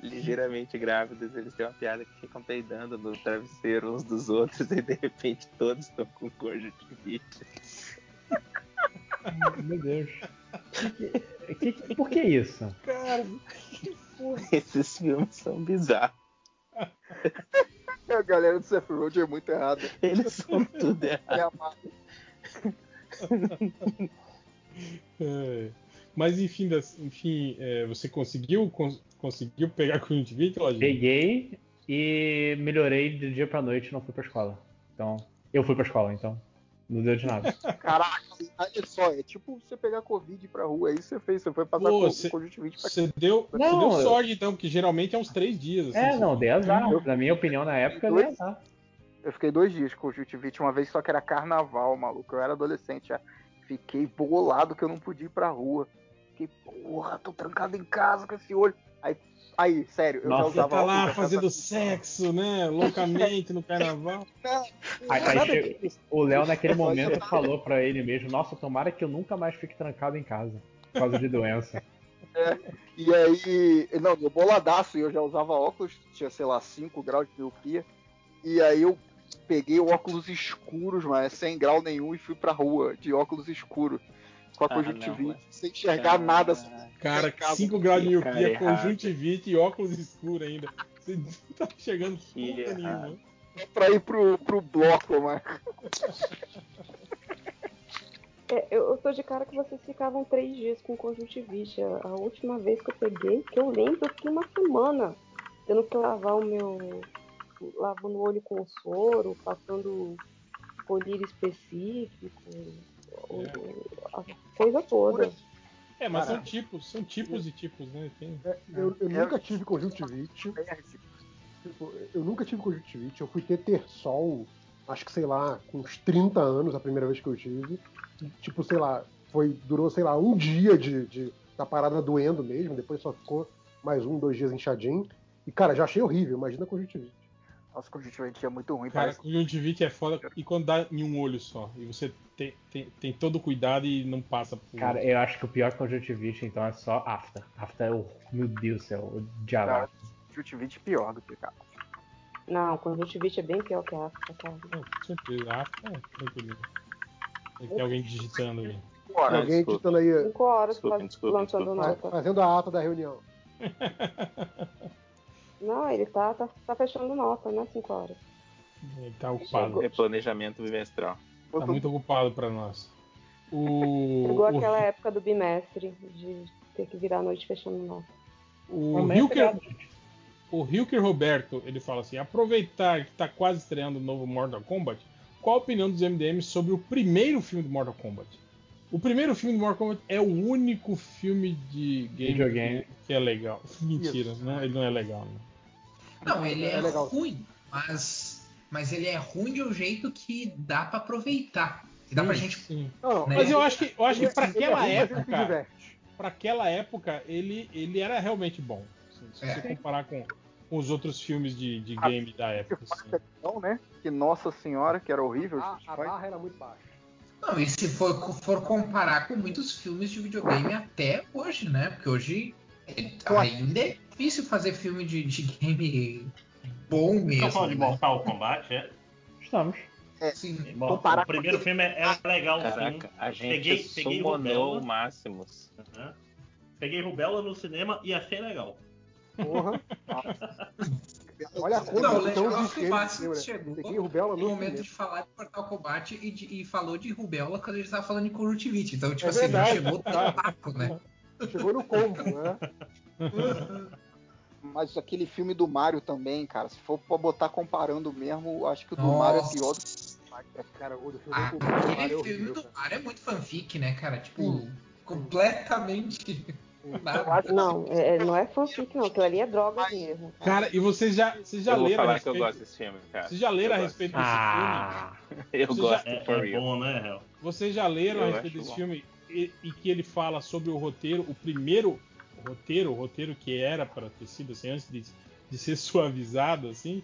Ligeiramente grávidos, eles têm uma piada que ficam peidando no travesseiro uns dos outros e de repente todos estão com conjuntivite. Meu Deus. Que- que- que- por que isso? Cara, Esses filmes são bizarros. A galera do Seth Road é muito errada. Eles são tudo errado. É amado. é. Mas enfim, das- enfim é, você conseguiu, cons- conseguiu pegar conjuntivite, Lojinha? Peguei e melhorei de dia pra noite e não fui pra escola. Então, eu fui pra escola, então. Não deu de nada. Caraca, olha só, é tipo você pegar Covid pra rua, aí você fez, você foi passar Pô, com cê- conjuntivite pra Você deu, você Não, deu eu- sorte, então, porque geralmente é uns três dias. assim, É, você- não, dei azar. Na minha opinião, na época, eu dei azar. Eu fiquei dois dias com conjuntivite uma vez, só que era carnaval, maluco. Eu era adolescente já. Fiquei bolado que eu não podia ir pra rua. Fiquei, porra, tô trancado em casa com esse olho. Aí, aí sério, eu Nossa, já Você usava tá lá fazendo essa- sexo, né? Loucamente no carnaval. Não, Aí, aí o Léo, naquele momento, falou pra ele mesmo: Nossa, tomara que eu nunca mais fique trancado em casa. Por causa de doença. E aí, não, deu boladaço e eu já usava óculos, tinha, sei lá, 5 graus de miopia. E aí eu peguei óculos escuros, mas sem grau nenhum, e fui pra rua de óculos escuros. Com a Ah, não, conjuntivite, mas- sem enxergar nada. assim. Cara, Pecado. 5 graus de miopia, conjuntivite e óculos escuros ainda. Você não tá chegando errado. nenhuma. É pra ir pro, pro bloco, mas. É, eu, eu tô de cara que vocês ficavam três dias com conjuntivite. A, a última vez que eu peguei, que eu lembro, eu fiquei uma semana tendo que lavar o meu. lavando o olho com soro, passando colírio específico, o- a coisa toda. É, mas Cara. são tipos, são tipos e tipos, né? Tem- É, eu, eu nunca tive conjuntivite. Tipo, eu nunca tive conjuntivite. Eu fui ter terçol, acho que sei lá, com uns 30 anos, a primeira vez que eu tive. E, tipo, sei lá, foi, durou, sei lá, um dia de, de da parada doendo mesmo, depois só ficou mais um, dois dias inchadinho. E, cara, já achei horrível, imagina conjuntivite. Nossa, conjuntivite é muito ruim, Cara, parece. conjuntivite é foda e quando dá em um olho só. E você tem, tem, tem todo o cuidado e não passa por. Cara, eu acho que o pior conjuntivite, então, é só afta. Afta é o. Meu Deus do céu, o diabo. Conjuntivite pior do que cara. Não, conjuntivite é bem pior que a afta, cara. Não, com certeza. Ah, é, tranquilo. Tem que ter alguém digitando ali. Bora. Alguém desculpa. editando aí, Cinco horas Desculpa, lá- desculpa, lançando desculpa. nota. fazendo a ata da reunião. Não, ele tá, tá, tá fechando nota, né? Cinco horas. Ele tá ocupado. É planejamento bimestral. Tá muito ocupado pra nós. O. Chegou o- aquela época do bimestre de ter que virar a noite fechando nota. O é Hilker, feriado, gente. o Hilker Roberto, ele fala assim: aproveitar que tá quase estreando o novo Mortal Kombat, qual a opinião dos MDM sobre o primeiro filme do Mortal Kombat? O primeiro filme do Mortal Kombat é o único filme de game Videogame. que, que é legal. Mentira, não, ele não é legal. Né? Não, ele é, É legal. ruim, mas, mas ele é ruim de um jeito que dá pra aproveitar. Que dá pra Sim, gente. sim. Não, Né? Mas eu acho que, eu acho que pra é aquela ruim, se época, para aquela época, ele, ele era realmente bom. assim, se É. você comparar com, com os outros filmes de, de game da época. assim. Não, né? Que nossa senhora, que era horrível. A, a barra era muito baixa. Não, e se for, for comparar com muitos filmes de videogame até hoje, né? Porque hoje é- ainda é difícil fazer filme de, de game bom mesmo. falando de né? Mortal Kombat, é? Estamos. Sim. Bom, o primeiro filme era legal, Caraca, sim. a gente Peguei- peguei Rubella. o Máximos. Uhum. Peguei Rubella no cinema e achei legal. Porra. Olha a conta Não, o que estão legal é que o Máximo né? chegou Peguei rubela no momento de falar de Mortal Kombat e, de- e falou de rubéola quando ele estava falando de conjuntivite. Então, tipo É assim, verdade. já chegou no taco, né? Chegou no combo, né? Mas aquele filme do Mario também, cara, se for pra botar comparando mesmo, eu acho que o do Mario é pior do que Cara, o do filme Ah, do Mario é aquele filme do. Mario é muito fanfic, né, cara? Tipo, Sim. completamente. Não, é, não é fanfic, não. Aquilo ali é drogas mesmo. Cara, e vocês já, vocês já eu vou leram a falar que eu respeito... gosto desse filme, cara. Vocês já leram Eu a gosto. respeito desse Ah, Eu Você gosto É, for é real. bom, né, Hel? filme? Vocês já leram a Eu respeito acho desse bom. filme e, e que ele fala sobre o roteiro, o primeiro roteiro, o roteiro que era para ter sido assim, antes de, de ser suavizado, assim,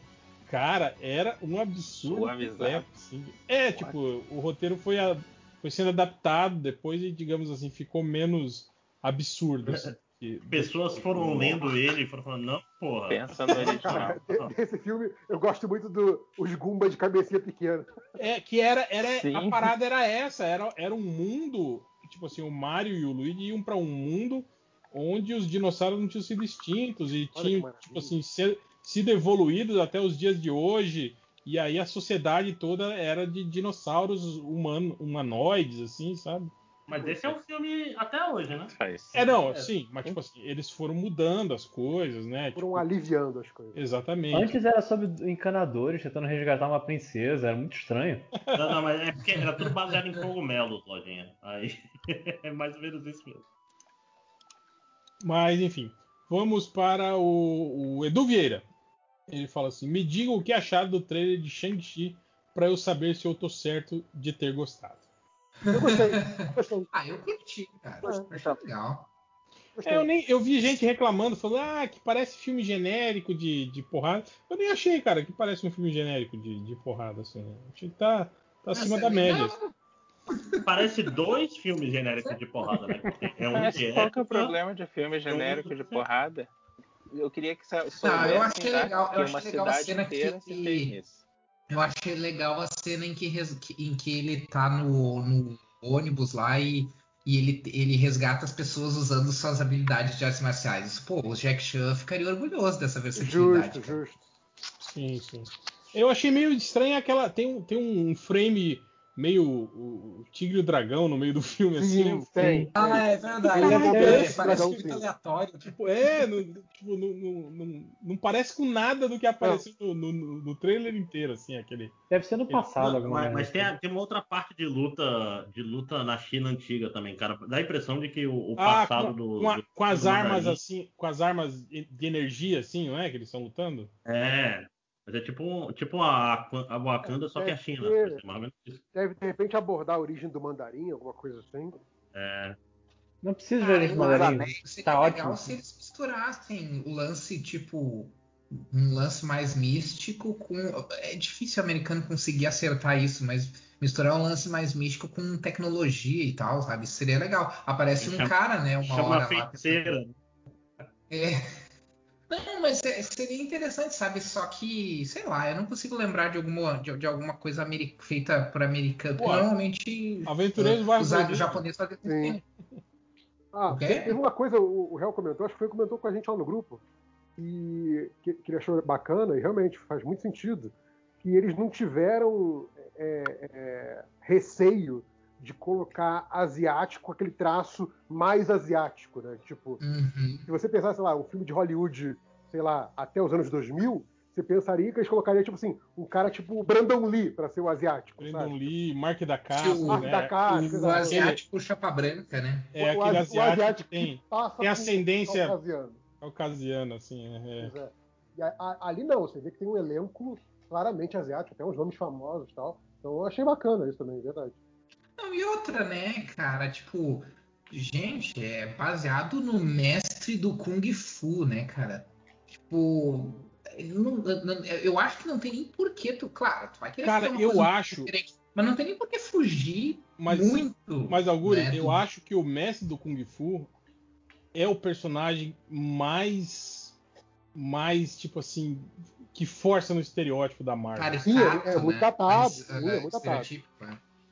cara, era um absurdo. Suavizado? assim. É, tipo, o roteiro foi, a- foi sendo adaptado depois e, digamos assim, ficou menos absurdo. Assim, que- Pessoas foram lendo ele e foram falando, não, porra. Pensa no original. Desse filme, eu gosto muito do os Gumba de cabecinha pequena. É, que era, era Sim. a parada era essa, era, era um mundo, tipo assim, o Mario e o Luigi iam pra um mundo onde os dinossauros não tinham sido extintos e Olha tinham, tipo assim, sido evoluídos até os dias de hoje. E aí a sociedade toda era de dinossauros humano, humanoides, assim, sabe? Mas esse é um filme até hoje, né? Faz. É, não, É. sim, mas tipo assim, eles foram mudando as coisas, né? Foram Tipo, aliviando as coisas. exatamente. Antes era sobre encanadores tentando resgatar uma princesa, era muito estranho. Não, não, mas é porque era tudo baseado em cogumelos, lojinha. Aí é mais ou menos isso mesmo. Mas, enfim, vamos para o, o Edu Vieira. Ele fala assim: Me digam o que acharam do trailer de Shang-Chi para eu saber se eu tô certo de ter gostado. Eu gostei, gostei. Ah, eu curti, cara. Ah, Achei legal. É, eu, nem, eu vi gente reclamando, falando ah, que parece filme genérico de, de porrada. Eu nem achei, cara, que parece um filme genérico de, de porrada, assim. né? Achei que tá, tá acima Nossa, da média. Parece dois filmes genéricos de porrada, né? É um Mas de qual que é o problema de filme genérico de porrada? Eu queria que sa- Não, eu achei legal, que eu uma achei legal a cena que- nisso. Eu achei legal a cena em que, res- que- em que ele tá no, no ônibus lá e, e ele, ele resgata as pessoas usando suas habilidades de artes marciais. Pô, o Jack Chan ficaria orgulhoso dessa versatilidade. Justo, cara. justo. Sim, sim. Eu achei meio estranho aquela. Tem um, tem um frame meio o, o tigre e o dragão no meio do filme, assim. Sim, tem. Ah, é verdade. Ele é Parece- muito sim. aleatório. Tipo, é, não, tipo, não, não, não, não parece com nada do que apareceu no, no, no- trailer inteiro, assim, aquele. Deve ser no passado Não, alguma mas, mas tem, a- tem uma outra parte de luta de luta na China antiga também, cara. Dá a impressão de que o, o Ah, passado com, do, com a- do- com as do armas assim, com as armas de energia, assim, não é? Que eles estão lutando? É. Mas é tipo, um- tipo a, a Wakanda, só que a Deve China. menos isso. Deve de repente abordar a origem do mandarim, alguma coisa assim. É. Não precisa ver esse eu mandarim. seria Tá legal ótimo. se eles misturassem o lance, tipo, um lance mais místico com. É difícil o americano conseguir acertar isso, mas misturar um lance mais místico com tecnologia e tal, sabe? Seria legal. Aparece um Chama- cara, né, uma Chama hora a lá. feiticeira. É. Não, mas é- seria interessante, sabe? Só que, sei lá, eu não consigo lembrar de alguma, de, de alguma coisa feita por americano. Pô, normalmente Aventureiros vai os Rodrigo. japoneses fazem Sim. Ah, teve uma coisa, o, o Real comentou, acho que foi comentou com a gente lá no grupo, e que, que ele achou bacana, e realmente faz muito sentido, que eles não tiveram é, é, receio de colocar asiático com aquele traço mais asiático, né? Tipo, Uhum. se você pensar, sei lá, um filme de Hollywood, sei lá, até os anos 2000, você pensaria que eles colocariam, tipo assim, um cara tipo o Brandon Lee pra ser o asiático, Brandon sabe? Lee, Mark da Que o- Mark né? da Casca, O exato. asiático chapa branca, né? É O- o aquele o asiático, que tem passa tem por ascendência- caucasiano. caucasiano, assim, é. Pois é. E a- a- ali não, você vê que tem um elenco claramente asiático, até uns nomes famosos e tal. Então eu achei bacana isso também, é verdade. Não, e outra, né, cara? Tipo, gente, é baseado no mestre do Kung Fu, né, cara? Tipo, eu não- não- eu acho que não tem nem porquê tu. Claro, tu vai querer Cara, fazer uma eu coisa acho- diferente, mas não tem nem porquê fugir Mas, muito. mas Alguri, né, eu do- acho que o mestre do Kung Fu é o personagem mais. mais, tipo assim, que força no estereótipo da Marvel. Caricato, Sim, é- é muito né? datado, Mais, sim, uh, é muito datado.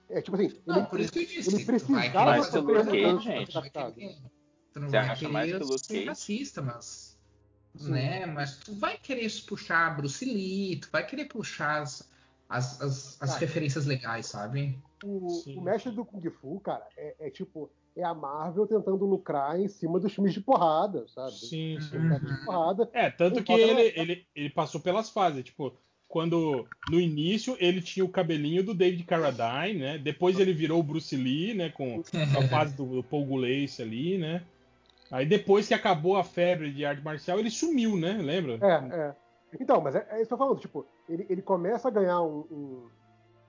É tipo assim, Não, ele, por isso que eu disse. ele tu vai precisava querer Mais fazer que o Luke Cage, gente. tu querer- não Você vai acha mais querer que o Luke ser Cage? racista, mas. Sim. Né? Mas tu vai querer puxar Bruce Lee, tu vai querer puxar as, as, as, as Cara. referências legais, sabe? o, Sim. o mestre do Kung Fu, cara, é, é tipo, é a Marvel tentando lucrar em cima dos filmes de porrada, sabe? Sim, sim. Uhum. De porrada. É, tanto que ele, ele, ele passou pelas fases. Tipo, quando no início ele tinha o cabelinho do David Carradine, né? Depois ele virou o Bruce Lee, né? Com, a fase do, do Paul Gulace ali, né? Aí depois que acabou a febre de arte marcial, ele sumiu, né? Lembra? É, é. Então, mas é, é isso que eu tô falando, tipo, ele, ele começa a ganhar um, um,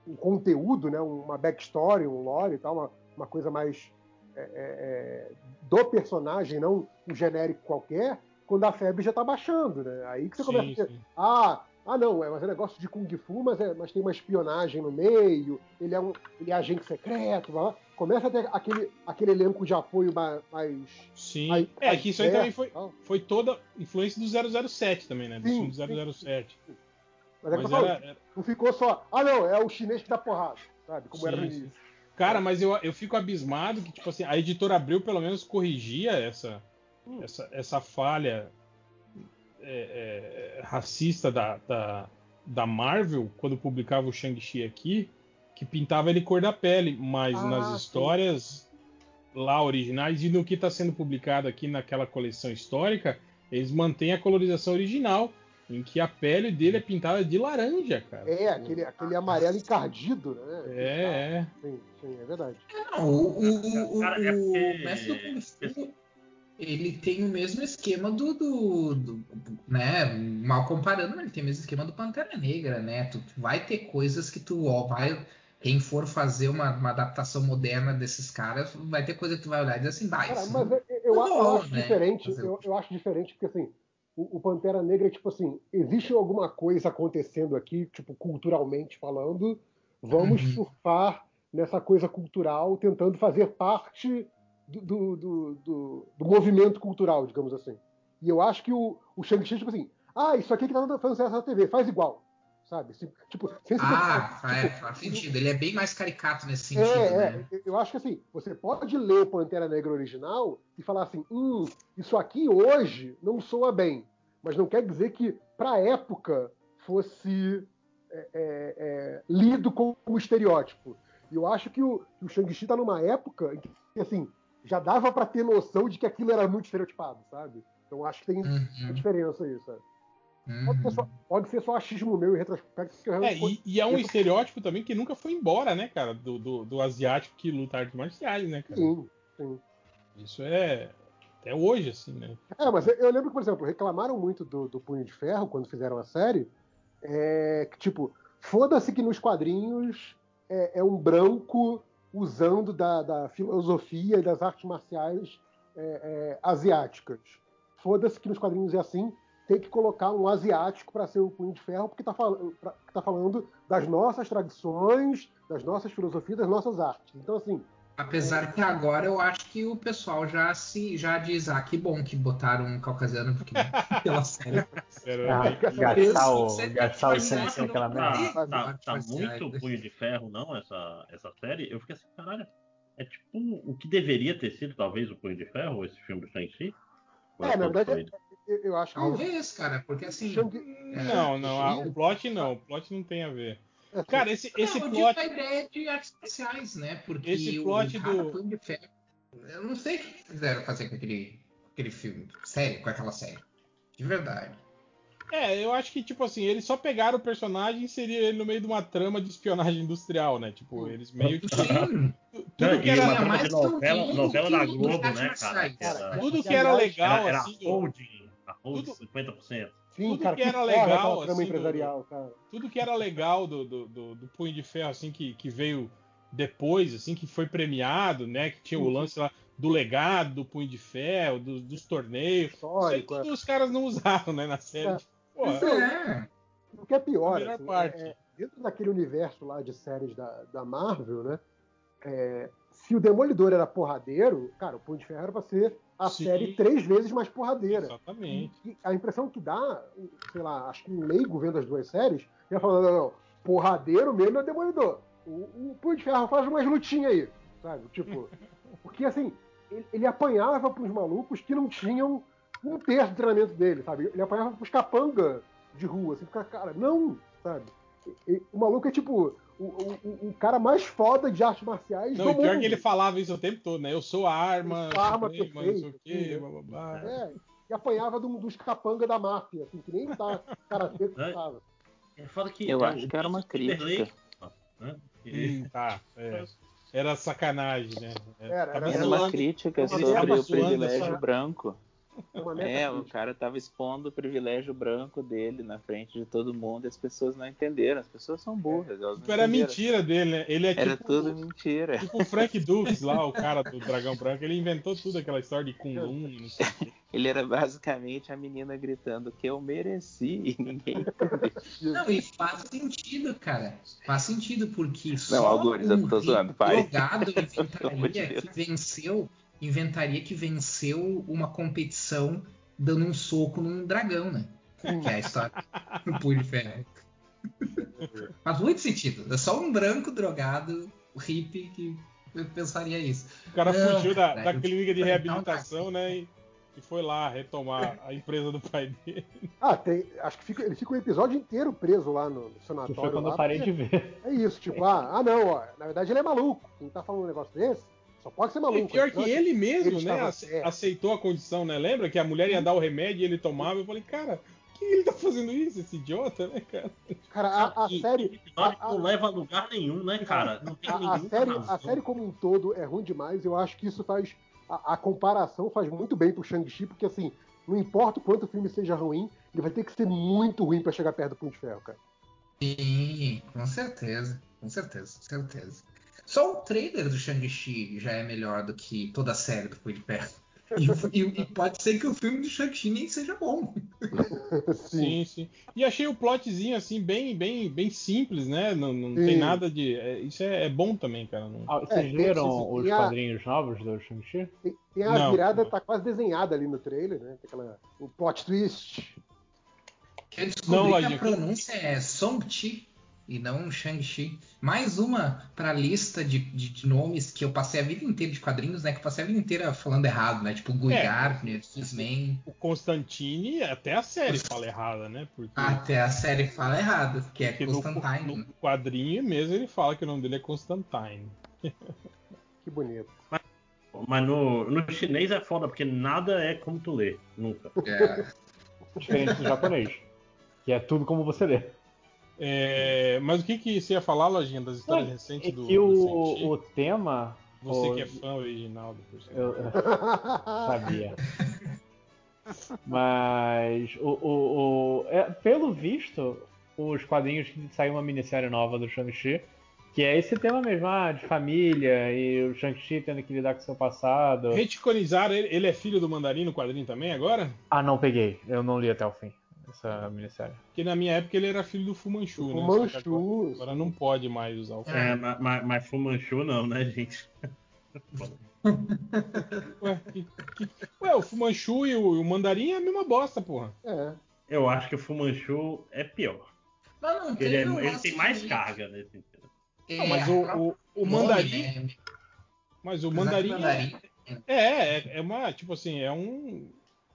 um conteúdo, né? Uma backstory, um lore e tal, uma, uma coisa mais é, é, é, do personagem, não um genérico qualquer, quando a febre já tá baixando, né? Aí que você Sim, começa a dizer, ah, ah não, é, mas é negócio de Kung Fu, mas, é, mas tem uma espionagem no meio, ele é um ele é agente secreto, blá, blá. começa a ter aquele, aquele elenco de apoio ma- mais. Sim. mais- é, mais que isso aí também foi, tal. foi toda influência do 007 também, né? Do Sim, filme do 007. Mas é que eu Mas tô falando, era- era- não ficou só, ah não, é o chinês que dá porrada, sabe? Como era no Sim, sim. início. Cara, mas eu, eu fico abismado que, tipo assim, a editora Abril pelo menos corrigia essa, essa, essa falha é, é, racista da, da, da Marvel quando publicava o Shang-Chi aqui, que pintava ele cor da pele, mas Ah, nas sim. histórias lá originais e no que está sendo publicado aqui naquela coleção histórica, eles mantêm a colorização original, em que a pele dele é pintada de laranja, cara. É, aquele, aquele amarelo encardido, né? É, é. Sim, sim, é verdade. Não, o, o, o, Cara, é o porque- mestre do Kung Fu, ele tem o mesmo esquema do, do, do- né, mal comparando, mas ele tem o mesmo esquema do Pantera Negra, né? Tu vai ter coisas que tu ó, vai, quem for fazer uma, uma adaptação moderna desses caras, vai ter coisa que tu vai olhar e dizer assim, bah, Cara, isso mas não- eu, eu, eu rola, acho né? diferente, eu, eu acho diferente porque assim, o, o Pantera Negra é tipo assim, existe alguma coisa acontecendo aqui, tipo, culturalmente falando, vamos Uhum. surfar nessa coisa cultural, tentando fazer parte do, do, do, do- movimento cultural, digamos assim. E eu acho que o, o Shang-Chi, tipo assim, ah, isso aqui que tá fazendo sucesso na TV, faz igual, sabe? Se- Tipo, sem se Ah, preocupar, faz, tipo, faz sentido. Ele é bem mais caricato nesse sentido, é, né? é, eu acho que assim, você pode ler o Pantera Negra original e falar assim, hum, isso aqui hoje não soa bem, mas não quer dizer que pra época fosse é, é, é, lido como estereótipo. E eu acho que o, que o Shang-Chi tá numa época em que, assim, já dava pra ter noção de que aquilo era muito estereotipado, sabe? Então acho que tem uma Uhum, diferença aí, sabe? Pode, ser uhum. só, pode ser só achismo meu em retrospecto, que eu É, realmente e, e é um estereótipo também que nunca foi embora, né, cara? Do, do, do asiático que luta artes marciais, né, cara? Sim, sim. Isso é até hoje, assim, né? É, mas eu, eu lembro que, por exemplo, reclamaram muito do, do Punho de Ferro quando fizeram a série. É, que, tipo, foda-se que nos quadrinhos é, é um branco usando da, da filosofia e das artes marciais é, é, asiáticas. Foda-se que nos quadrinhos é assim. Tem que colocar um asiático para ser o Punho de Ferro, porque tá, fal tá falando das nossas tradições, das nossas filosofias, das nossas artes. Então, assim, Apesar que agora eu acho que o pessoal já se já diz, ah, que bom que botaram um caucasiano porque pela série. Ah, gastar o, gastar o que essência imaginar naquela que merda. Tá, tá, tá marciais. muito punho de ferro, não, essa, essa série. Eu fiquei assim, caralho. É tipo o que deveria ter sido, talvez, o Punho de Ferro, esse filme do Shang-Chi? É, na verdade, eu, eu acho que é. Talvez, cara, porque assim. Shang- Não, não, a- o plot não, o plot não tem a ver. É, Cara, esse, esse não, eu digo plot. a ideia de artes marciais, né? Porque Esse o plot cara do- de Ferro. Eu não sei o que fizeram fazer com aquele, aquele filme, série, com aquela série. De verdade. É, eu acho que, tipo assim, eles só pegaram o personagem e inseriram ele no meio de uma trama de espionagem industrial, né? Tipo, eles meio que. Sim, Tudo Não, que era. uma é trama mais de novela, novela da Globo, né, cara? era, Tudo que era legal, era, era assim. holding, a holding Tudo- 50%. Sim, Tudo cara, que era porra legal, assim, do- empresarial, cara. tudo que era legal do, do, do, do Punho de Ferro, assim, que, que veio depois, assim, que foi premiado, né? Que tinha o Sim. lance lá do legado do Punho de Ferro, do- dos torneios. Isso aí Histórico. tudo os caras não usaram, né, na série. É. Porra, Pois é. O que é pior, assim, parte. é- é, dentro daquele universo lá de séries da, da Marvel, né? é, se o Demolidor era porradeiro, cara, o Punho de Ferro era pra ser a Sim. série três vezes mais porradeira. exatamente. E a impressão que dá, sei lá, acho que um leigo vendo as duas séries, ia falando, não, não, porradeiro mesmo é o Demolidor. O, o Punho de Ferro faz umas lutinhas aí, sabe? Tipo, porque assim, ele, ele apanhava pros malucos que não tinham um terço do treinamento dele, sabe? Ele apanhava pros capanga de rua, assim, fica, cara, não, sabe? E- e o maluco é tipo o, o- o- cara mais foda de artes marciais Não, do e pior mundo. que ele falava isso o tempo todo, né? Eu sou a arma, Eu sou a arma suprema, não sei o perfeita, quê, blá, blá, blá. É, e apanhava do- dos capanga da máfia, assim, que nem tá karatê que É. tava. É foda que Eu é, acho o que era uma crítica. Né? Hum, tá, é. era sacanagem, né? Era, era, Tava Era era uma crítica sobre o privilégio essa- branco. Meta É, o cara tava expondo o privilégio branco dele na frente de todo mundo e as pessoas não entenderam. As pessoas são burras, elas não Tipo, era mentira dele, né? Ele é Era tipo, tudo mentira. tipo o Frank Dukes lá, o cara do Dragão Branco. Ele inventou tudo aquela história de Kundum. Ele era basicamente a menina gritando que eu mereci e ninguém entendeu. Não, e faz sentido, cara. Faz sentido, porque Não, só Algures, eu um tô zoando, pai. drogado inventaria que venceu, inventaria que venceu uma competição dando um soco num dragão, né? Que é a história do Punho de Ferro. Faz muito sentido. É só um branco drogado, hippie, que pensaria isso. O cara Não, fugiu da, cara, da clínica de eu- reabilitação, né? E, e foi lá retomar a empresa do pai dele. Ah, tem. Acho que fica, ele fica o episódio inteiro preso lá no, no Que sanatório. foi quando lá, eu parei de ver. É isso, tipo, ah, ah, não, ó, na verdade ele é maluco. Quem tá falando um negócio desse, só pode ser E maluco. pior que Não, ele mesmo, ele né? estava aceitou a condição, né? Lembra que a mulher ia dar o remédio e ele tomava? Eu falei, cara, por que ele tá fazendo isso, esse idiota, né, cara? Cara, a, a E- série. e a- a- não leva a lugar nenhum, né, cara? Não tem A, a série, a série como um todo é ruim demais. Eu acho que isso faz. A, a comparação faz muito bem pro Shang-Chi, porque assim, não importa o quanto o filme seja ruim, ele vai ter que ser muito ruim pra chegar perto do Punho de Ferro, cara. Sim, com certeza. Com certeza, certeza. Só o trailer do Shang-Chi já é melhor do que toda a série do Punho de Ferro. E, e- e pode ser que o filme do Shang-Chi nem seja bom. Sim, sim. E achei o plotzinho, assim, bem, bem, bem simples, né? Não, não Sim. tem nada de. é, isso é, é bom também, cara. Não... Ah, vocês É, leram tem os a- quadrinhos novos do Shang-Chi? Tem, tem a Não. virada, tá quase desenhada ali no trailer, né? Tem aquela. O plot twist. Eu descobri Não, que a pronúncia é Song-Chi e não Shang-Chi. Mais uma pra lista de, de- de nomes que eu passei a vida inteira de quadrinhos, né? Que eu passei a vida inteira falando errado, né? Tipo Guy É. Gardner, X-Men. O Constantine, até a série fala errada, né? Porque, Até a série fala errado, que é porque no, Constantine. no quadrinho mesmo ele fala que o nome dele é Constantine. Que bonito. Mas no, no chinês é foda, porque nada é como tu lê. Nunca. É. Diferente do japonês. Que é tudo como você lê. É, mas o que, que você ia falar, Lojinha, das histórias É recentes do, que do o, Shang-Chi? o tema. Você o- que é fã original do. Eu, eu sabia. Mas o, o, o- é, pelo visto, os quadrinhos que saiu uma minissérie nova do Shang-Chi, que é esse tema mesmo, ah, de família e o Shang-Chi tendo que lidar com seu passado. Retconizaram ele, ele é filho do Mandarim no quadrinho também agora? Ah, não peguei. Eu não li até o fim essa minissérie. Porque na minha época ele era filho do Fumanchu, né? O Só que Manchu. Agora, não pode mais usar o É, mas, mas, Fumanchu não, né, gente? Ué, que- que- Ué, o Fumanchu e o, o Mandarim é a mesma bosta, porra. É. Eu acho que o Fumanchu é pior. Mas não Ele, é- tem ele tem mais de- carga nesse sentido. É, Não, mas o, o, o Mandarim. né? Mas o que Mandarim. Mandarim É, é, é uma, tipo assim, é um.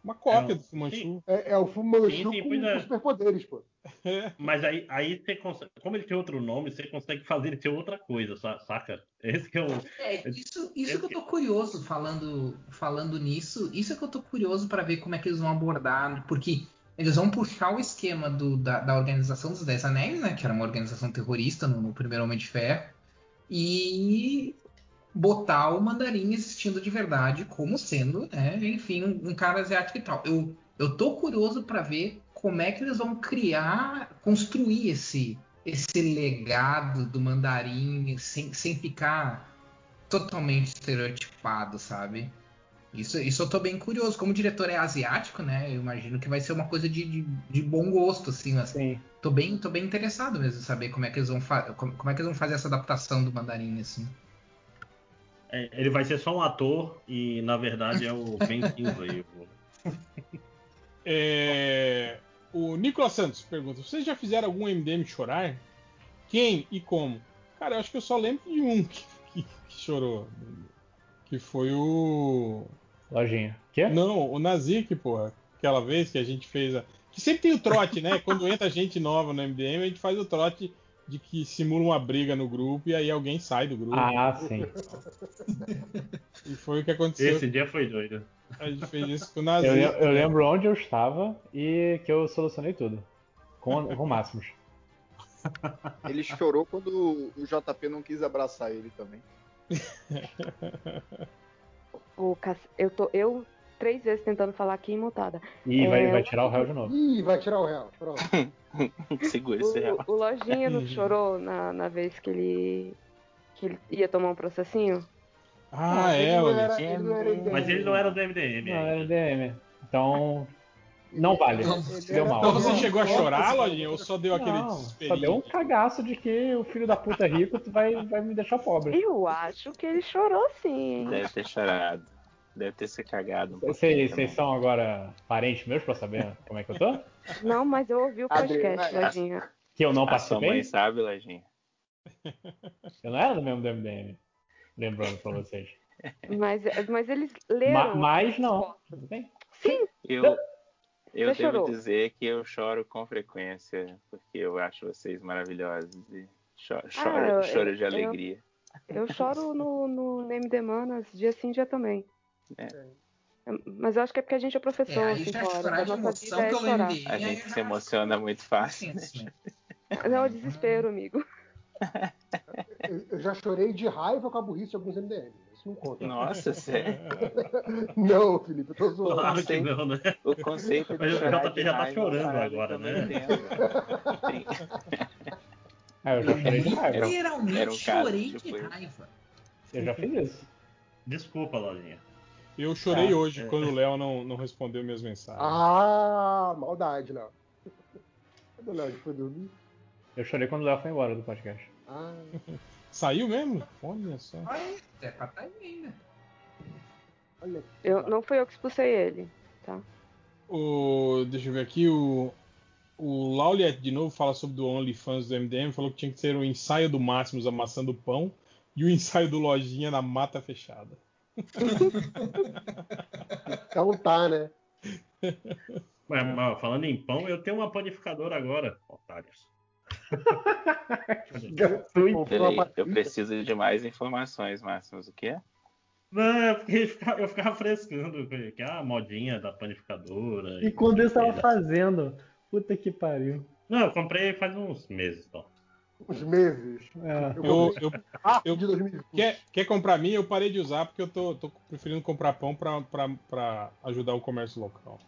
Uma cópia É um- do Fumanchu. É, é o Fumanchu Sim, sim, com, é. superpoderes, pô. É. Mas aí, aí você consegue. Como ele tem outro nome, você consegue fazer ele ser outra coisa, sa- saca? Esse que é o. É, isso, isso que eu tô curioso falando, falando nisso. Isso é que eu tô curioso para ver como é que eles vão abordar, porque eles vão puxar o esquema do- da, da organização dos Dez Anéis, né? Que era uma organização terrorista no, no primeiro Homem de Ferro, e botar o Mandarim existindo de verdade como sendo, né, enfim, um, um cara asiático e tal. Eu, eu tô curioso para ver como é que eles vão criar, construir esse esse legado do mandarim sem, sem ficar totalmente estereotipado, sabe? Isso, isso eu tô bem curioso. Como o diretor é asiático, né? Eu imagino que vai ser uma coisa de, de, de bom gosto, assim. Mas Sim. tô bem, tô bem interessado mesmo em saber como é que eles vão como, como é que eles vão fazer essa adaptação do mandarim, assim. É, ele vai ser só um ator e na verdade é o Ben Kingsley. o- É, O Nicolas Santos pergunta: vocês já fizeram algum MDM chorar? Quem e como? Cara, eu acho que eu só lembro de um que, que- que chorou. Que foi o. Lojinha. Quê? Não, o Nazik, porra. Aquela vez que a gente fez a. Que sempre tem o trote, né? Quando entra gente nova no MDM, a gente faz o trote de que simula uma briga no grupo e aí alguém sai do grupo. Ah, sim. E foi o que aconteceu. Esse dia foi doido. A gente fez isso com o Nazik. Eu, eu lembro onde eu estava e que eu solucionei tudo. Com, com máximos. Ele chorou quando o JP não quis abraçar ele também. O eu tô eu três vezes tentando falar aqui imutada. Ih, vai, É, vai tirar o réu de novo. Ih, vai tirar o réu. Pronto. Segura esse real. O, Lojinha não chorou na, na vez que ele que ele ia tomar um processinho? Ah, ele é, não olha. era- ele não era MDM. Mas ele não era do MDM. Não, ainda. era DM. Então. Não vale. Não, Deu mal. Então você Não, chegou a não, chorar, não. Lojinha, ou só deu aquele Não, só deu um cagaço de que o filho da puta é rico tu vai, vai me deixar pobre. Eu acho que ele chorou sim, hein? Deve ter chorado. Deve ter se cagado um Vocês vocês são agora parentes meus pra saber como é que eu tô? Não, mas eu ouvi o podcast, Adriana, Lojinha. Que eu não A sua mãe participei? sabe, Lojinha? Eu não era do mesmo do MDM. Lembrando pra vocês. Mas, mas eles leram. Ma- mas não. Tudo bem? Sim, Eu, eu Você devo chorou? dizer que eu choro com frequência, porque eu acho vocês maravilhosos e cho- choro, eu- choro eu- de eu- alegria. eu choro no, no Name the Manas dia sim, dia também. É. Mas eu acho que é porque a gente é É, professor, assim, fora. chorar A de nossa emoção vida é chorar. MDM. A aí gente se emociona muito fácil. né? Né? Não, é desespero, amigo. Eu, já chorei de raiva com a burrice de alguns MDM. Isso não conta. Nossa, sério. Não, Felipe, eu tô zoando. Claro que não, né? O conceito de Mas o chorar JP de já tá raiva é chorando agora, né? Tem- Ah, eu já chorei de raiva. Literalmente era um chorei tipo, de eu- raiva. Eu já fiz isso. Desculpa, Lojinha. Eu chorei Ah, hoje é. quando o Léo não, não respondeu minhas mensagens. Ah, maldade, Léo. Cadê o Léo? Foi dormir? Eu chorei quando o Léo foi embora do podcast. Ah, Saiu mesmo? Olha só. Olha, é pra tá ainda. olha. Eu, não fui eu que expulsei ele, tá? O, deixa eu ver aqui, o, o Lauliet de novo fala sobre o OnlyFans do MDM, falou que tinha que ser o ensaio do Máximos amassando pão e o ensaio do Lojinha na mata fechada. Então tá, né? Mas, mas falando em pão, eu tenho uma panificadora agora, otários. Peraí, eu preciso de mais informações, Máximos. O que é? Não, porque eu ficava, eu ficava frescando, que é a modinha da panificadora. E quando eu estava fazendo, puta que pariu. Não, eu comprei faz uns meses só. Uns meses. É. Eu Eu, eu, de 2020. quer, quer comprar minha? Eu parei de usar porque eu tô, tô preferindo comprar pão pra ajudar o comércio local.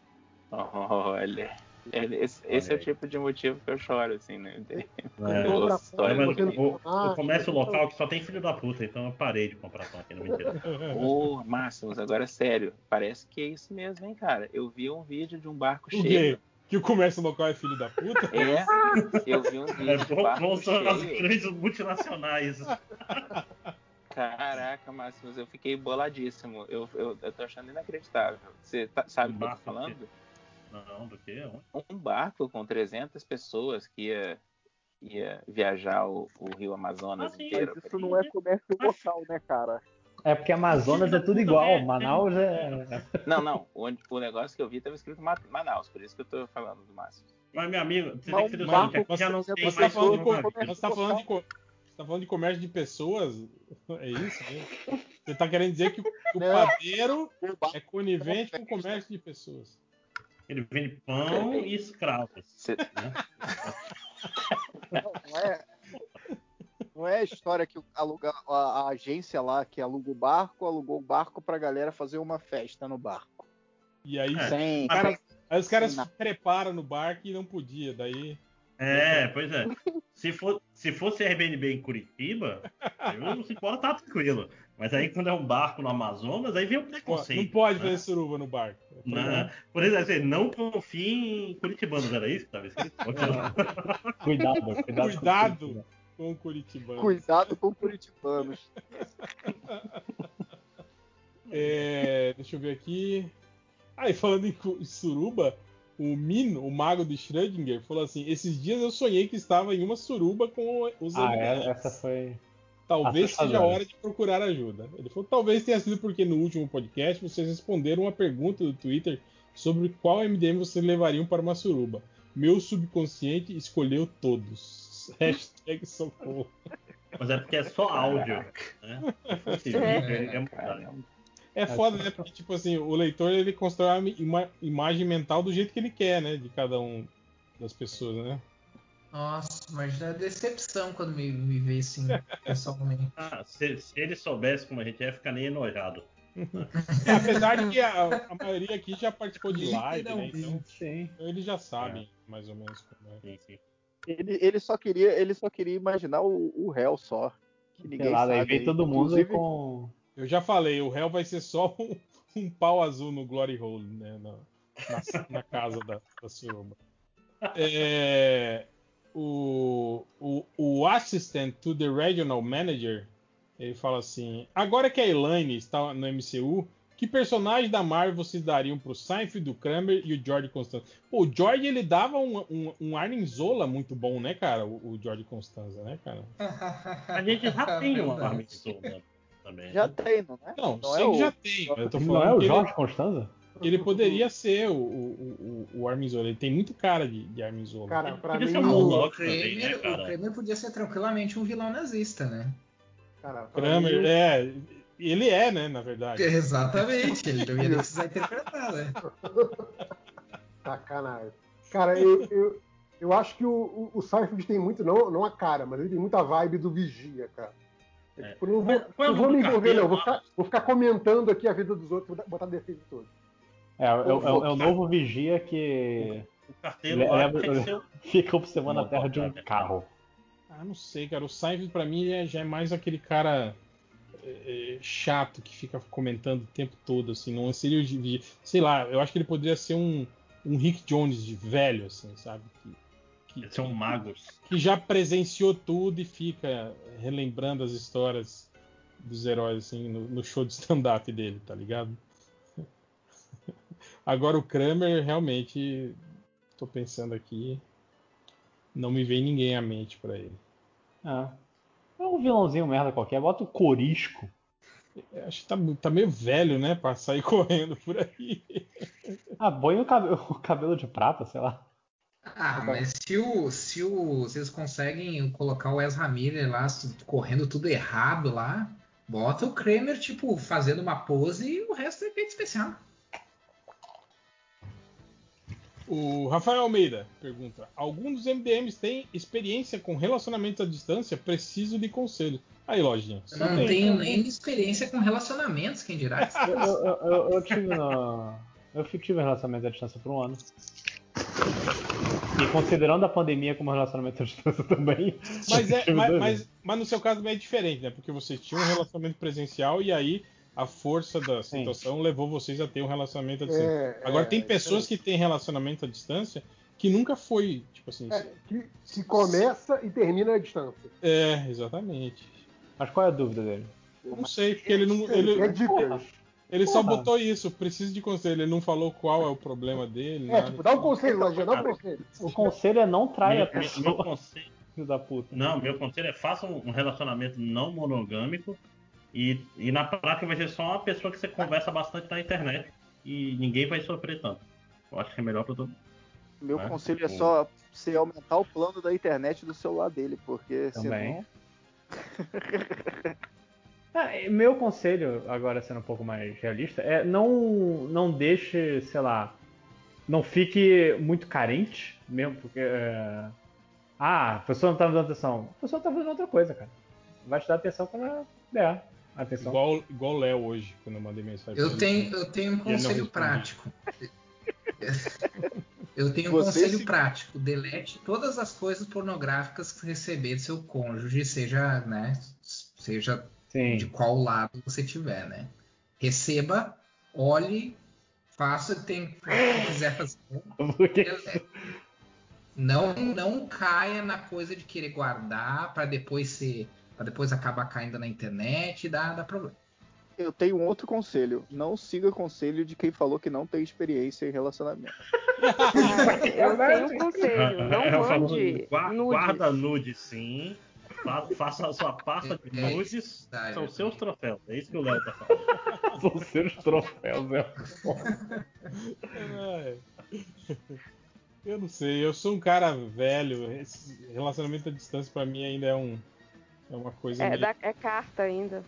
Olha. é- Esse, esse é o tipo de motivo que eu choro, assim, né? É. É, o, o comércio local que só tem filho da puta, então eu parei de comprar pão aqui, não mentira. Ô, Máximos, agora sério, parece que é isso mesmo, hein, cara? Eu vi um vídeo de um barco O cheio. Que o comércio local é filho da puta? É, eu vi um É, vídeo de bom, bom são as grandes multinacionais. Caraca, Máximos, eu fiquei boladíssimo. Eu, eu, eu tô achando inacreditável. Você tá- sabe do que eu tô Barco falando? Não, do que? Um barco com 300 pessoas que ia, ia viajar o, o rio Amazonas Ah, sim, inteiro. Mas isso não é comércio local, né, cara? É porque Amazonas é tudo igual. Manaus é. Não, não. O, o negócio que eu vi tava escrito Ma- Manaus, por isso que eu tô falando do Máximo. Mas, meu amigo, você Mas tem que entender o mas seguinte, aqui já não você- tem você mais tá falando Você tá falando de, co- você tá falando de comércio de pessoas? É isso mesmo? Você tá querendo dizer que o, o padeiro é conivente com o comércio de pessoas. Ele vende pão e escravos. Cê- Não, não é. Não é a história que aluga, a, a agência lá que aluga o barco, alugou o barco pra galera fazer uma festa no barco. E aí, É. Sem. os caras, aí os caras se preparam no barco e não podia. Daí. É, pois é. Se, for, se fosse Airbnb em Curitiba, eu se embora tá tranquilo. Mas aí quando é um barco no Amazonas, aí vem o preconceito. não pode né? fazer suruba no barco. É Não, por exemplo, assim, não confie em Curitibanos, era isso que tava escrito? Cuidado, cuidado. Cuidado com o Curitibano. Cuidado com curitibanos. É, deixa eu ver aqui. Ah, e falando em suruba, o Mino, o mago do Schrödinger, falou assim: Esses dias eu sonhei que estava em uma suruba com os Ah, MDMs. é, essa foi. Talvez seja a hora de procurar ajuda. Ele falou: Talvez tenha sido porque no último podcast vocês responderam uma pergunta do Twitter sobre qual MDM vocês levariam para uma suruba. Meu subconsciente escolheu todos. Hashtag socorro. Mas é porque é só áudio. Né? Ele ia mudar. Caramba. É foda, né? Porque, tipo assim, o leitor ele constrói uma ima- imagem mental do jeito que ele quer, né? De cada um das pessoas, né? Nossa, imagina a decepção quando me, me vê assim, pessoalmente. Ah, se, se ele soubesse como a gente ia ficar nem enojado. É, apesar de que a, a maioria aqui já participou de live, né? Então Sim. eles já sabem mais ou menos como é. Sim, sim. Ele, ele só queria, ele só queria imaginar o, o réu só. Que ninguém daí sabe. vem aí. todo mundo Inclusive, com. Eu já falei, o réu vai ser só um, um pau azul no Glory Hole, né? Na, na- na casa da, da Suruba. É, o, o, o assistant to the regional manager, ele fala assim: agora que a Elaine está no MCU, que personagem da Marvel vocês dariam pro Seinfeld, o Kramer e o George Constanza? Pô, o George ele dava um, um, um Arnim Zola muito bom, né, cara? O, o George Constanza, né, cara? A gente já tem uma né, também. já tem, não é? Não, Não sei é que o- já tem. mas Eu tô Não é falando o que ele- Jorge Constanza? Ele poderia ser o, o, o, o Armin Zola. Ele tem muito cara de, de Armin Zola. Cara, pra Podia mim, ser um o, também, Kramer, né, o? Kramer podia ser tranquilamente um vilão nazista, né? cara, Kramer, mim, é. Ele é, né, na verdade. Exatamente, ele não ia nem precisar interpretar, né? Sacanagem. Cara, eu, eu, eu acho que o, o, o Seinfeld tem muito, não, não a cara, mas ele tem muita vibe do Vigia, cara. É, É. tipo, não vou, põe não vou me envolver, não. Vou ficar, vou ficar comentando aqui a vida dos outros, vou botar defeito todo. É, é, o- é o- é o novo vigia que O carteiro leva- fica observando a Não, terra de um carro. Ah, não sei, cara. O Seinfeld pra mim é- já é mais aquele cara é, é, chato que fica comentando o tempo todo, assim. Não seria o de- Sei lá, eu acho que ele poderia ser um, um Rick Jones de velho, assim, sabe? Que, que, que são magos. que já presenciou tudo e fica relembrando as histórias dos heróis, assim, no, no show de stand-up dele, tá ligado? Agora o Kramer, realmente, tô pensando aqui, não me vem ninguém à mente pra ele. É. É um vilãozinho merda qualquer, bota o Corisco. Eu Acho que tá, tá meio velho, né, pra sair correndo por aí. Ah, põe o cabelo, o cabelo de prata, sei lá. Ah, mas se, o, se, o, eles conseguem colocar o Ezra Miller lá correndo tudo errado lá, bota o Kramer, tipo, fazendo uma pose e o resto é efeito especial. O Rafael Almeida pergunta: Algum dos MDMs tem experiência com relacionamento à distância? Preciso de conselho. Aí, lojinha. Eu não tem. tenho nem experiência com relacionamentos, quem dirá? Eu, eu, eu, eu tive no. Eu tive um relacionamento à distância por um ano. E considerando a pandemia como relacionamento à distância também. Mas, é, mas, mas, mas no seu caso é diferente, né? Porque você tinha um relacionamento presencial e aí a força da Sim. situação levou vocês a ter um relacionamento à distância. É, Agora, é, tem é pessoas diferente. que têm relacionamento à distância que nunca foi, tipo assim. É, que, que começa e termina a distância. É, exatamente. Mas qual é a dúvida dele? Não sei, porque ele não. Ele, é dicas. ele só botou isso, preciso de conselho. Ele não falou qual é o problema dele. É, tipo, dá um conselho, Lojinha, dá um conselho. O conselho é não traia a Meu, meu- meu pessoa, conselho, filho da puta. não, meu conselho é faça um relacionamento não monogâmico e, e na prática vai ser só uma pessoa que você conversa bastante na internet e ninguém vai sofrer tanto. Eu acho que é melhor pra todo mundo. Meu É, conselho é só você aumentar o plano da internet do celular dele, porque Também. senão. Ah, meu conselho, agora sendo um pouco mais realista, é não, não deixe, sei lá, não fique muito carente, mesmo porque. é, Ah, a pessoa não tá me dando atenção. A pessoa tá fazendo outra coisa, cara. Vai te dar atenção quando ela der atenção. Igual, igual o Léo hoje, quando eu mandei mensagem. Eu tenho, eu tenho um conselho prático. Eu tenho um Você conselho se- prático. Delete todas as coisas pornográficas que receber do seu cônjuge, seja, né, seja de Sim. qual lado você tiver, né? Receba, olhe, faça o que tem- o que quiser fazer. Não, não caia na coisa de querer guardar para depois ser, para depois acabar caindo na internet e dar, dar problema. Eu tenho um outro conselho. Não siga o conselho de quem falou que não tem experiência em relacionamento. Eu tenho um conselho, não É mande gua- nudes. Guarda nude sim. Fa- Faça a sua pasta de É, é nudes. São seus troféus. É isso que o Léo tá falando. São seus troféus, é. É. Eu não sei, eu sou um cara velho. Esse relacionamento à distância pra mim ainda é um é uma coisa É, meio- da- é carta ainda.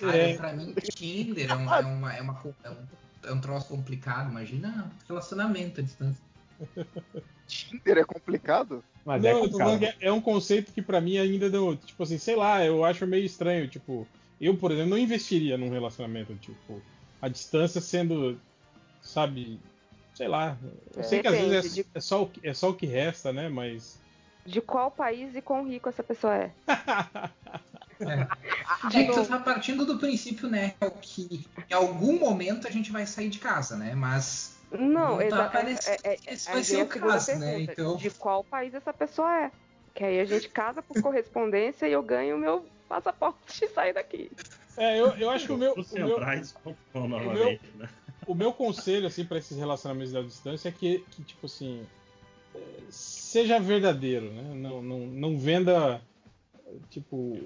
Cara, É. pra mim, Tinder é, um, é uma, é, uma, é, um, é um troço complicado. Imagina relacionamento à distância. Tinder é complicado? Mas não, é complicado. é, é um conceito que pra mim ainda não. Tipo assim, sei lá, eu acho meio estranho. Tipo, eu, por exemplo, não investiria num relacionamento, tipo, a distância sendo, sabe, sei lá. Eu sei que às vezes é, de- é só, o que- é só o que resta, né? Mas. De qual país e quão rico essa pessoa é? É que tu tá partindo do princípio, né, que em algum momento a gente vai sair de casa, né? Mas Não, tá exa- parecendo é, é, que esse é, vai ser o caso, né? Então, De qual país essa pessoa é? Que aí a gente casa por correspondência e eu ganho o meu passaporte e saio daqui. É, eu, eu acho que o meu. O O meu, centrais.com novamente, né? o meu conselho, assim, pra esses relacionamentos à distância é que, que tipo assim. É, Seja verdadeiro, né? Não, não, não venda, tipo,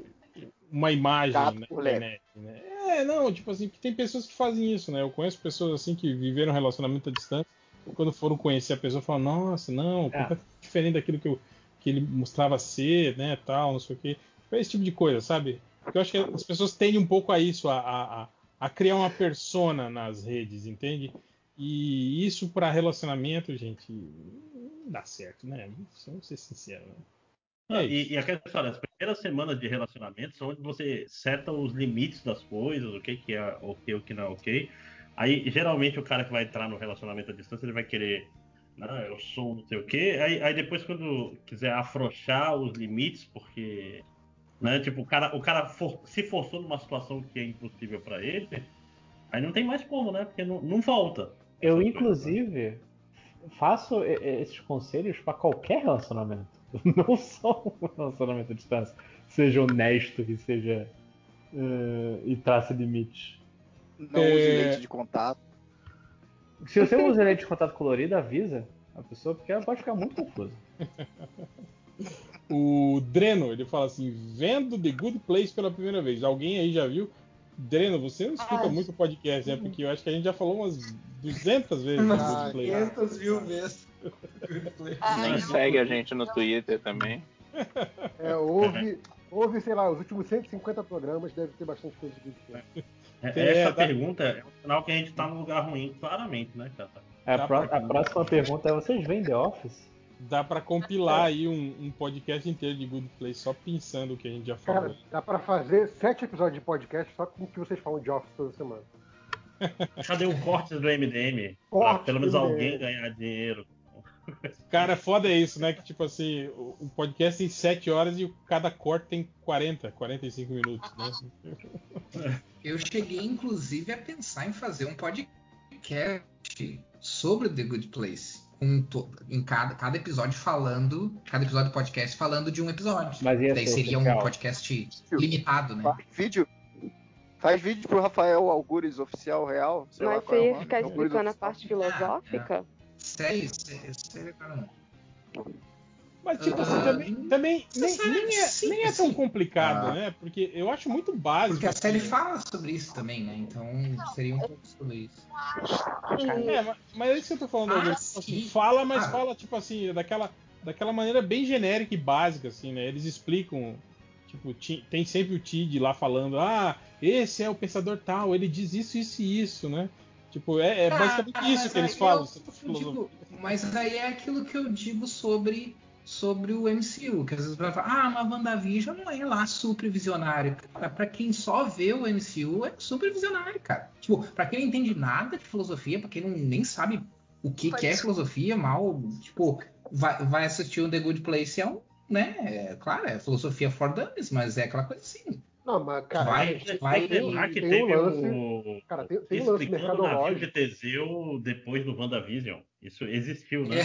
uma imagem Gato na internet, né? É, não, tipo assim, que tem pessoas que fazem isso, né? Eu conheço pessoas, assim, que viveram um relacionamento à distância e quando foram conhecer a pessoa, falam, nossa, não, É. completamente diferente daquilo que, eu, que ele mostrava ser, né, tal, não sei o quê. Esse tipo de coisa, sabe? Porque eu acho que as pessoas tendem um pouco a isso, a, a, a- a criar uma persona nas redes, entende? E isso para relacionamento, gente, não dá certo, né? Vamos ser sinceros. Né? É e, e aquela história, as primeiras semanas de relacionamento são onde você seta os limites das coisas, o que, que é ok, o que não é ok. Aí, geralmente, o cara que vai entrar no relacionamento à distância, ele vai querer, não, eu sou não sei o quê. Aí, aí depois, quando quiser afrouxar os limites, porque, né, tipo, o cara, o cara for- se forçou numa situação que é impossível pra ele, aí não tem mais como, né? Porque não, não volta. Eu, inclusive, faço esses conselhos pra qualquer relacionamento. Não só um relacionamento à distância. Seja honesto e seja. eh, e trace limites. Não É. use leite de contato. Se você usa leite de contato colorido, avisa a pessoa, porque ela pode ficar muito confusa. O Dreno, ele fala assim: vendo The Good Place pela primeira vez. Alguém aí já viu? Dreno, você não escuta Ah. muito podcast, né? Porque eu acho que a gente já falou umas 200 vezes Umas Good Place. 500 mil vezes. Nem segue a gente no Twitter também. É, houve, houve, sei lá, os últimos 150 programas, deve ter bastante coisa de diferente. É, É, Essa dá- pergunta é um sinal que a gente tá num lugar ruim, claramente, né, cara? A, Dá pró- a próxima pergunta é: vocês The Office? Dá pra compilar aí um, um podcast inteiro de Good Place só pensando o que a gente já falou. Cara, dá pra fazer sete episódios de podcast só com o que vocês falam de Office toda semana. Cadê o corte do MDM? Pra pelo menos alguém ganhar dinheiro. Cara, foda é isso, né? Que tipo assim, o, o podcast tem 7 horas e cada corte tem 40, 45 minutos, né? Eu cheguei, inclusive, a pensar em fazer um podcast sobre The Good Place. To- em cada, cada episódio falando, cada episódio do podcast falando de um episódio. Mas ia Daí ser seria um podcast limitado, né? Faz vídeo. Faz vídeo pro Rafael Algures oficial real. sei lá Mas é você ia nome, ficar Algures explicando a parte filosófica? Sério, sério, sério, cara. Mas tipo assim, Ah, também, também nem, nem é, sim, nem é tão complicado, Ah. né? Porque eu acho muito básico. Porque a série assim. fala sobre isso também, né? Então seria um pouco sobre isso. É, mas, mas é isso que eu tô falando, Ah. Tipo assim, sim. fala, mas Ah. fala, tipo assim, daquela, daquela maneira bem genérica e básica, assim, né? Eles explicam. Tipo, ti- tem sempre o Tid lá falando, ah, esse é o pensador tal, ele diz isso, isso e isso, né? Tipo, é, é Ah, basicamente isso mas que eles falam. eu- digo- mas aí é aquilo que eu digo sobre, sobre o MCU, que às vezes vai falar, ah, mas WandaVision não é lá super visionário. Cara, pra quem só vê o MCU, é super visionário, cara. Tipo, pra quem não entende nada de filosofia, pra quem não, nem sabe o que, que é filosofia, mal, tipo, vai, vai assistir o The Good Place, é um, né, é, claro, é filosofia for dummies, mas é aquela coisa assim. Não, mas, cara, Vai- vai- tem, Lembrar que tem teve um lance. o. Cara, tem, tem um lance Explicando o navio de mercadológico. Teseu depois do WandaVision. Isso existiu, né?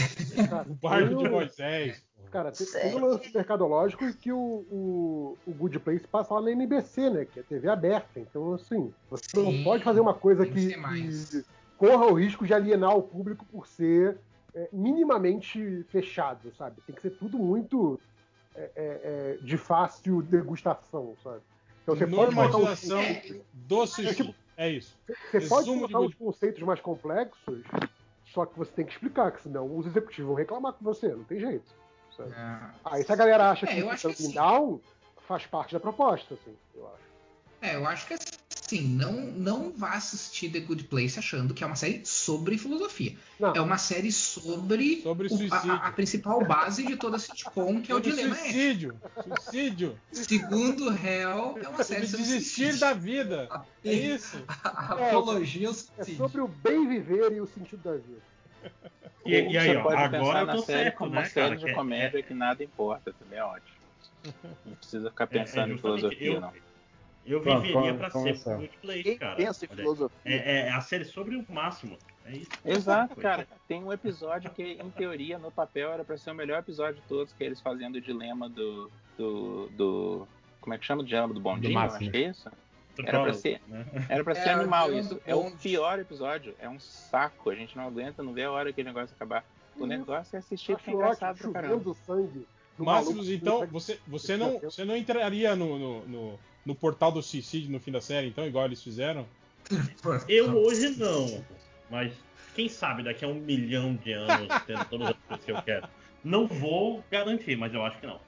Cara, O barco de um- Moisés. Cara, tem, tem um lance mercadológico e que o, o, o Good Place passa lá na NBC, né? Que é TV aberta. Então, assim, você não Sim, pode fazer uma coisa que que, corra o risco de alienar o público por ser é, minimamente fechado, sabe? Tem que ser tudo muito é, é, é, de fácil degustação, sabe? Então você pode botar Normalização do sushi. tipo, É isso. você pode Resumo de botar Good- uns conceitos mais complexos, só que você tem que explicar, que senão os executivos vão reclamar com você, não tem jeito. Sabe? É, Aí se a galera acha É, que o acho que Dumping sim. Down faz parte da proposta, assim, eu acho. É, eu acho que Sim, não, não vá assistir The Good Place achando que é uma série sobre filosofia. Não. É uma série sobre, Sobre o- a- suicídio. a, a principal base de toda sitcom, que é o dilema ético. suicídio. Suicídio. Segundo Hell, é uma série Sobre desistir suicídio. da vida. É isso. A apologia ao É suicídio. sobre o bem viver e o sentido da vida. E, e aí, Você ó, pode agora pensar eu na tô série certo, como né, uma série cara? de Que é- comédia que nada importa, também é ótimo. Não precisa ficar pensando em justamente, filosofia, eu- não. Eu viveria como ser Quem cara. pensa em filosofia? É, é a série sobre o máximo. É isso. Exato, cara. Tem um episódio que, em teoria, no papel, era pra ser o melhor episódio de todos, que é eles fazendo o dilema do. do. do como é que chama? O dilema do bondinho? máximo. acho que é isso. Era pra ser, Né? era pra É, ser o animal isso. do É o pior episódio. É um saco. A gente não aguenta, não vê a hora que o negócio acabar. O negócio é assistir porque é engraçado ótimo, pra caramba. sangue. Máximos, então, você, você, não, você não entraria no, no, no, no portal do suicídio no fim da série, então, igual eles fizeram? Eu hoje não. Mas quem sabe daqui a um milhão de anos, tendo todas as coisas que eu quero. Não vou garantir, mas eu acho que não.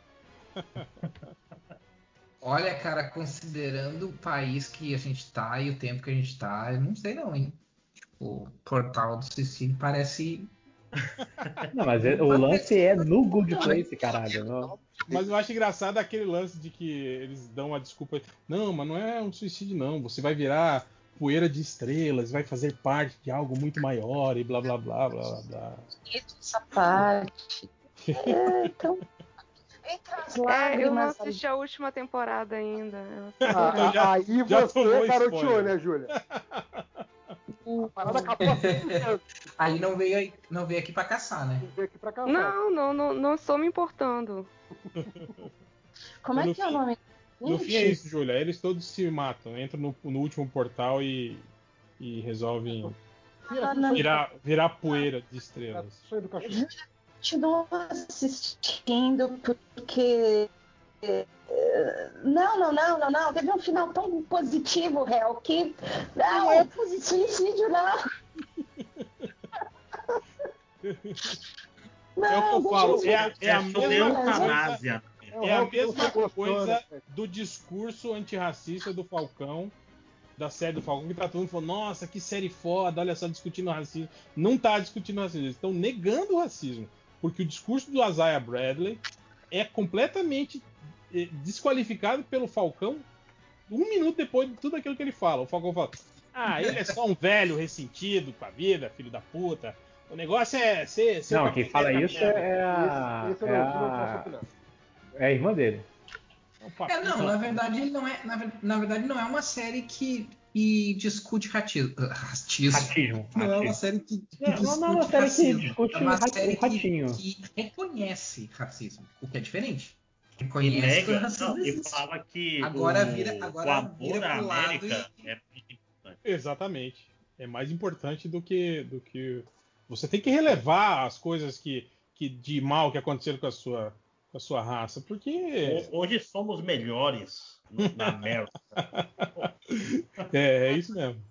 Olha, cara, considerando o país que a gente tá e o tempo que a gente tá, eu não sei não, hein? Tipo, o portal do suicídio parece. Não, mas é- o lance é no Good Place, caralho. Não. Mas eu acho engraçado aquele lance de que eles dão uma desculpa. Não, mas não é um suicídio, não. Você vai virar poeira de estrelas, vai fazer parte de algo muito maior e blá blá blá blá blá. blá. essa parte. É, então. É, eu não assisti a última temporada ainda. Ah, Então já- aí já você garoteou, né, Júlia? A parada acabou assim, eu Aí não veio, aí- não veio aqui pra caçar, né? aqui pra. Não, não, não, não estou me importando. Como é que é o nome? No fim é isso, Júlia. Eles todos se matam, entram no, no último portal e, e resolvem ah, virar, virar poeira de estrelas. Sonho do cachorro. Continuo assistindo porque. é, Não, não, não, não, não. Teve um final tão positivo, réu, que. Não, é suicídio, não. É o que eu falo, é a, é a mesma é a mesma coisa né? do discurso antirracista do Falcão, da série do Falcão, que tá todo mundo falando, nossa, que série foda, olha só, discutindo racismo. Não tá discutindo racismo, eles estão negando o racismo. Porque o discurso do Isaiah Bradley é completamente eh, desqualificado pelo Falcão um minuto depois de tudo aquilo que ele fala. O Falcão fala, ah, ele é só um velho ressentido com a vida, filho da puta. O negócio é ser. ser Não, quem fala isso merda." é a. Esse, esse É posso a, opinar. é a irmã dele. É um É, não, na verdade ele não é. Na, na verdade, não é uma série que, que discute ratismo. Ratismo. Ratismo. Não é uma série que, que Não, discute não é uma série que racismo. discute é uma série ratinho. que, que reconhece racismo, o que é diferente. E Reconhece que o racismo não, e fala que Agora o, vira- agora o amor vira pro lado América é muito importante. Exatamente. É mais importante do que, do que. Você tem que relevar as coisas que, que de mal que aconteceram com a sua, com a sua raça, porque Ho- Hoje somos melhores na América. é, é isso mesmo.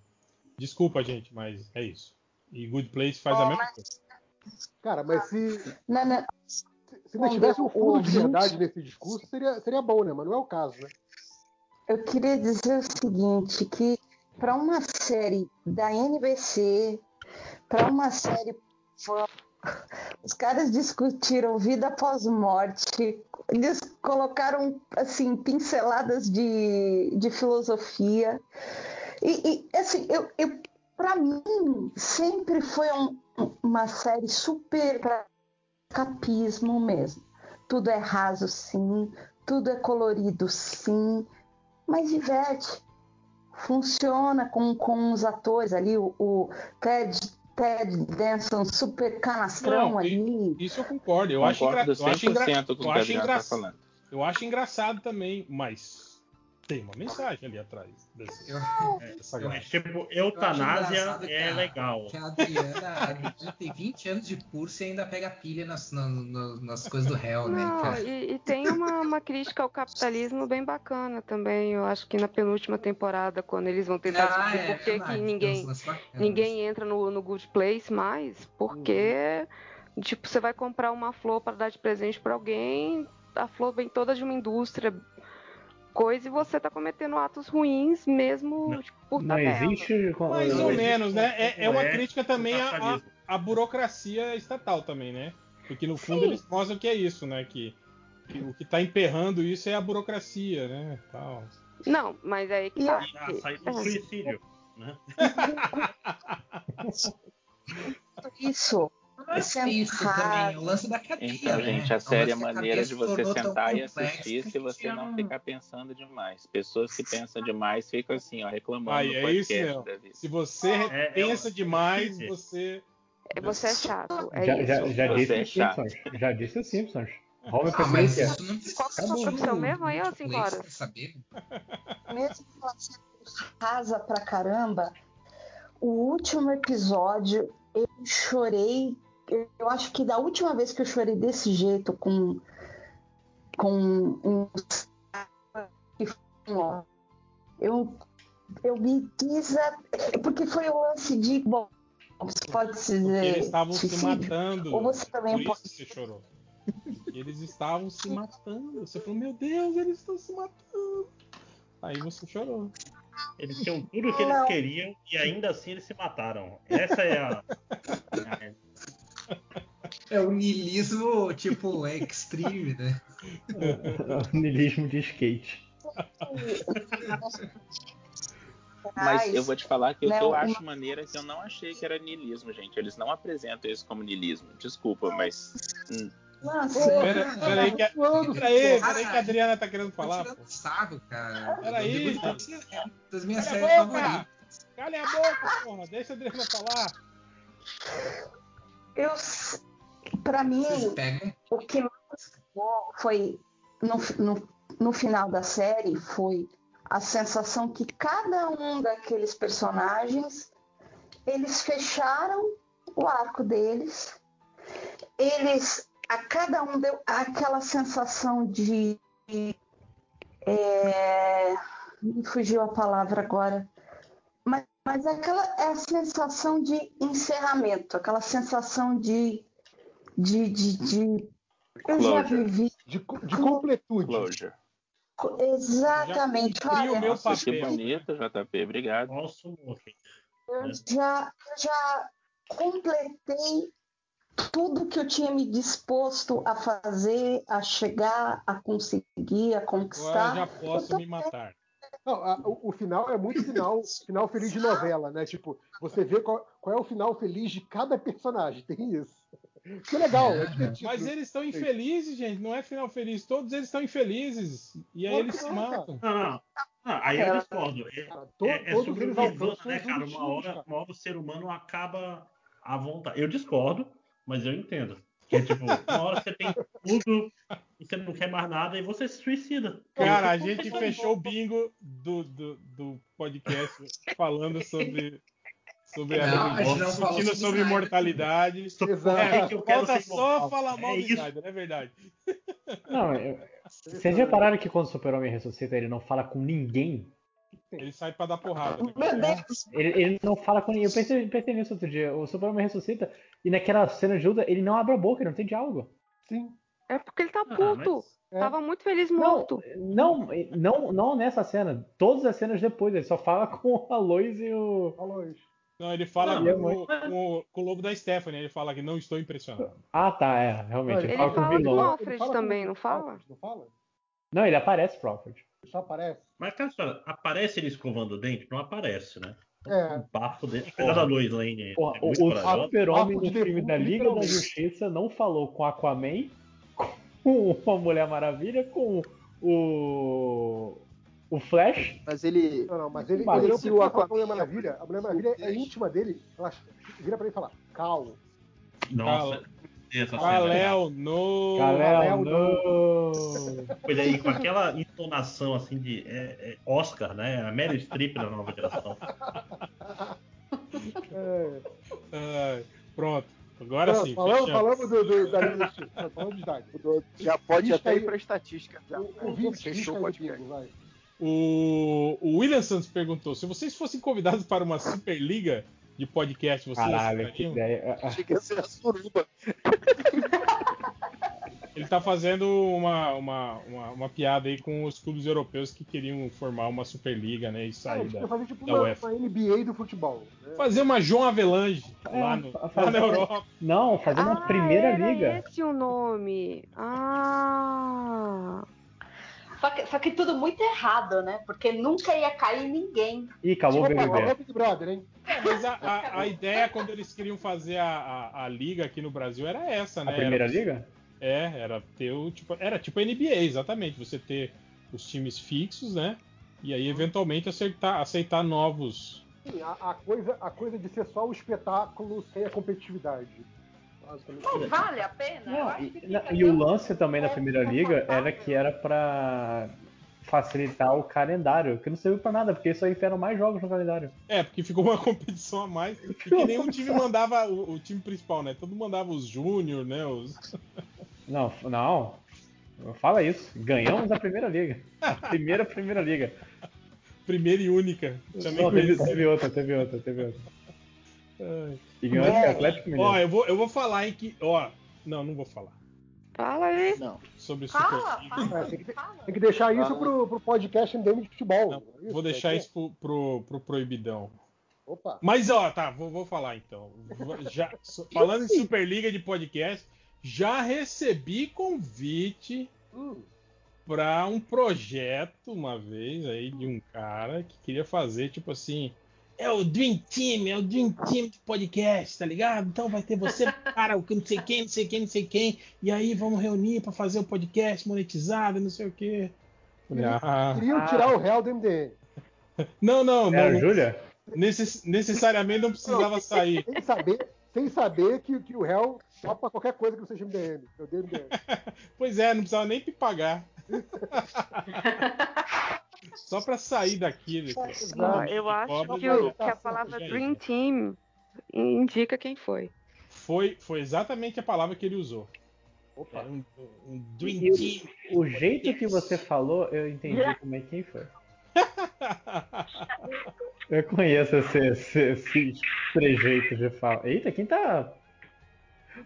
Desculpa, gente, mas é isso. E Good Place faz a mesma coisa. Cara, mas se, Não, não. se ainda tivesse um fundo de verdade nesse discurso, seria, seria bom, né? Mas não é o caso, né? Eu queria dizer o seguinte, que para uma série da NBC, para uma série os caras discutiram vida após morte, eles colocaram assim pinceladas de, de filosofia e, e, assim eu, eu para mim sempre foi um- uma série super capismo mesmo. Tudo é raso, sim. Tudo é colorido, sim. Mas diverte. Funciona com, com os atores ali. O, o Ted, Ted Danson, super canastrão Não, ali. Isso eu concordo. Eu acho, engra... Concordo eu acho, engra... 100% com o eu acho tá falando. eu acho engraçado também, mas tem uma mensagem ali atrás desse, Eu- dessa Eu acho, tipo, eutanásia é a- legal. Que a Adriana, a tem 20 anos de curso e ainda pega pilha nas, na- no- nas coisas do réu, né? Não, e, e tem uma, uma crítica ao capitalismo bem bacana também. Eu acho que na penúltima temporada, quando eles vão tentar Ah, é por que, verdade, que ninguém, ninguém entra no, no Good Place mais, porque tipo, você vai comprar uma flor para dar de presente para alguém, a flor vem toda de uma indústria coisa e você tá cometendo atos ruins mesmo tipo, por Não tabela. existe. Mais Não ou existe menos, né? É, é uma é crítica também à, à- burocracia estatal também, né? Porque no fundo Sim. eles mostram que é isso, né? Que, que o que tá emperrando isso é a burocracia, né? Tal. Não, mas aí que tá. Ah, saiu do É. suicídio. Né? Isso. Mas é isso também, o lance da cadeia. Então, né? gente, a O série é maneira de você sentar e assistir que se você não ficar pensando demais. Pessoas que pensam demais ficam assim, ó, reclamando Aí, é isso. Se você É, é pensa demais, é você. Você é chato. É já, isso. já, já Você disse é. Simpsons. Já disse Simpsons. Homer Ah, mas isso não precisa Qual que é a sua profissão mesmo aí, ô, multiplayer horas? saber. mesmo ela sendo rasa pra caramba, o último episódio eu chorei. Eu, acho que da última vez que eu chorei desse jeito com com um eu eu me desa porque foi o lance de bom você pode Porque dizer eles estavam se matando. ou você também Por pode você chorou. Eles estavam se matando. Você falou, meu Deus, eles estão se matando. Aí você chorou. Eles tinham tudo o que eles Não. queriam e ainda assim eles se mataram. Essa é a. a- É o niilismo, tipo, extreme, né? Nilismo de skate. Mas eu vou te falar que o que eu acho maneiro é que eu não achei que era niilismo, gente. Eles não apresentam isso como niilismo. Desculpa, mas. hum, Nossa, Pera, pera aí, que a, Mano, pera aí, cara, pera aí que a Adriana tá querendo falar. Pô. sarro, cara. Peraí, gente. das- minhas a séries favoritas. Cala a boca, porra. Deixa a Adriana falar. eu para mim o que mais foi no, no, no final da série foi a sensação que cada um daqueles personagens eles fecharam o arco deles eles a cada um deu aquela sensação de é, me fugiu a palavra agora mas, mas aquela é a sensação de encerramento aquela sensação de de, de, de eu já vivi De, de completude. Closure. exatamente Já cumpri o olha meu que papel. bonito, JP. Obrigado. Nossa, moço. eu já já completei tudo que eu tinha me disposto a fazer a chegar a conseguir a Agora conquistar já posso me matar. Não, a- o, o final é muito final, final feliz de novela, né? Tipo, você vê qual, qual é o final feliz de cada personagem. Tem isso. Que legal, é divertido. Mas eles estão infelizes, gente. Não é final feliz. Todos eles estão infelizes. E aí Claro eles que se não, cara. matam. Não, não. Ah, aí eu discordo. É, Cara, to- é, é sobre né, cara? Uma hora, cara. uma hora o ser humano acaba à vontade. Eu discordo, mas eu entendo. Que, tipo, uma hora você tem tudo e você não quer mais nada e você se suicida. Cara, a gente fechou o bingo do, do, do podcast falando sobre. Sobre a Não, a gente não discutindo falou sobre imortalidade. Exato. É, que eu quero falta só falar mal É do. Snyder, é verdade. Não, eu- vocês repararam que quando o Super-Homem ressuscita, ele não fala com ninguém? Ele sai pra dar porrada. né? Ele, ele não fala com ninguém. Eu pensei, pensei nisso outro dia. O Super-Homem ressuscita e naquela cena de luta ele não abre a boca, ele não tem diálogo. Sim. É porque ele tá Ah, puto. mas- É. Tava muito feliz Não, morto. não, não, não nessa cena. Todas as cenas depois. Ele só fala com a Lois e o. Falou isso. Não, ele fala Não, com, o- com o- com o lobo da Stephanie. Ele fala que não estou impressionado. Ah, tá, é, realmente. Ele, Ele fala com o fala vilão. com o Ele Alfred fala também, com- não fala? Não fala? Não, ele aparece pro Alfred. Só aparece. Mas, cara, aparece ele escovando o dente? Não aparece, né? É. O bafo dele. Apesar da Lois Lane Porra, é o. Super-Homem de filme da Liga da. Justiça não falou com Aquaman, com a Mulher Maravilha, com o. O Flash. Mas ele. Não, não, mas ele, Mas ele não se precisa o falar com a Mulher Aquaman- Maravilha. A Mulher Maravilha é íntima dele. Ela vira pra ele e fala, cal. Nossa. Kalel, no. Gael, não. Olha aí, com aquela entonação assim de é, é Oscar, né? A Meryl Streep da nova geração. É. Ai, pronto. Agora Pronto, sim. falamos, falamos do, do, da. Falamos de Snyder. Já pode até ir pra estatística. Já. O, o Fechou risca o o podcast. O, o William Santos perguntou: se vocês fossem convidados para uma Superliga de podcast, vocês Caralho, que ideia. Ah, Achei que ia ser a suruba. ele tá fazendo uma, uma, uma, uma piada aí com os clubes europeus que queriam formar uma Superliga, né? E É, sair eles da, fazer tipo da uma, UEFA. uma NBA do futebol. né? Fazer uma João Avelange É, lá, no, fa- lá fazer- na Europa. Não, fazer uma ah, primeira era liga. esse o nome. Ah. Só que, só que tudo muito errado, né? Porque nunca ia cair ninguém. Ih, acabou o alô, Big Brother, hein? É, mas a, a, a ideia quando eles queriam fazer a, a, a liga aqui no Brasil era essa, né? A primeira era, liga? É, era ter o tipo, era tipo a NBA, exatamente. Você ter os times fixos, né? E aí eventualmente aceitar, aceitar novos. Sim, a, a coisa, a coisa de ser só o espetáculo sem a competitividade. Isso. vale a pena? Não, e, que não, e o lance também da primeira liga era que era pra facilitar o calendário, que não serviu pra nada, porque isso aí fizeram mais jogos no calendário. É, porque ficou uma competição a mais. Porque nenhum time mandava o, o time principal, né? Todo mundo mandava os júnior, né? Os... Não, não. Não fala isso. Ganhamos a primeira liga. A primeira primeira liga. Primeira e única. Não, teve, teve outra, teve outra, teve outra. Ai. E ganhou Ó, esse Atlético Mineiro. Ó, eu vou, eu vou falar em que. Ó, não, não vou falar. Fala aí. Não. Sobre Fala, Superliga. fala, É, tem, que, fala. tem que deixar isso Fala. pro, pro podcast MDM de futebol. Não, Isso, vou deixar vai isso pro, pro, pro proibidão. Opa. Mas ó, tá, vou, vou falar então. Já, falando em Superliga de podcast, já recebi convite Hum, para um projeto uma vez aí de um cara que queria fazer tipo assim. É o Dream Team, é o Dream Team de podcast, tá ligado? Então vai ter você, cara, o que não sei quem, não sei quem, não sei quem, e aí vamos reunir para fazer o podcast monetizado, não sei o quê. Ah, Queriam tirar o réu do MDM. não, não, não, Era não Júlia? necess- necessariamente não precisava sair. Sem saber, sem saber que, que o réu topa qualquer coisa que não seja MDM. Eu dei MDM. Pois é, não precisava nem me pagar. Só pra sair daqui. Ó, Exato. eu acho Pobre que, o- que a palavra Gente. Dream Team indica quem foi. Foi, foi exatamente a palavra que ele usou. Opa. Era um, um Dream E Team. o, o jeito que você falou, eu entendi como é quem foi. Eu conheço esse, esse, esse trejeito de fala. Eita, quem tá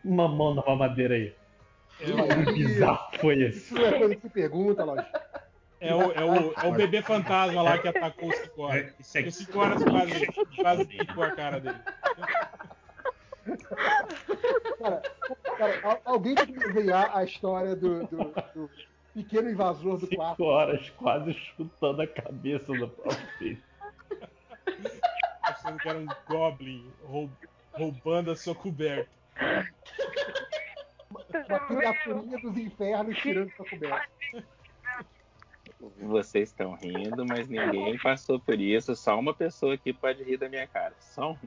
mamando uma madeira aí? É o, Que bizarro foi esse? Isso não é coisa que se pergunta, lógico. É, o, é, o, é o bebê fantasma lá que atacou o 5 horas. Isso Porque 5 horas quase, quase picou a cara dele. Cara, cara, al- alguém tem que desenhar a história do, do- do pequeno invasor do quarto. Cinco horas quase chutando a cabeça do próprio filho. Achando que era um Goblin roub- roubando a sua coberta. Uma criaturinha dos infernos tirando sua coberta. Vocês estão rindo, mas ninguém passou por isso. Só uma pessoa aqui pode rir da minha cara. Só um.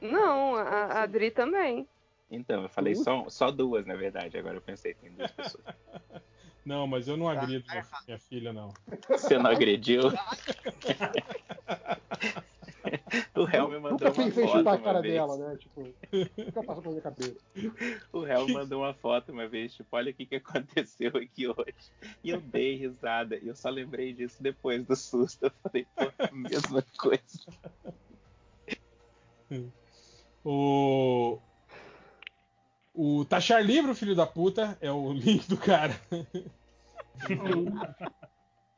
Não, a, a Adri também. Então, eu falei só, só duas, na verdade. Agora eu pensei, tem duas pessoas. Não, mas eu não agrido minha, minha filha, não. Você não agrediu? o réu me mandou Nunca uma pensei em foto chutar a uma cara vez. dela, né? Tipo, nunca passou pela minha cabeça. O réu mandou uma foto uma vez, tipo, olha o que, que aconteceu aqui hoje. E eu dei risada. E eu só lembrei disso depois do susto. Eu falei, pô, a mesma coisa. O. O Taxar Livro, filho da puta, é o link do cara.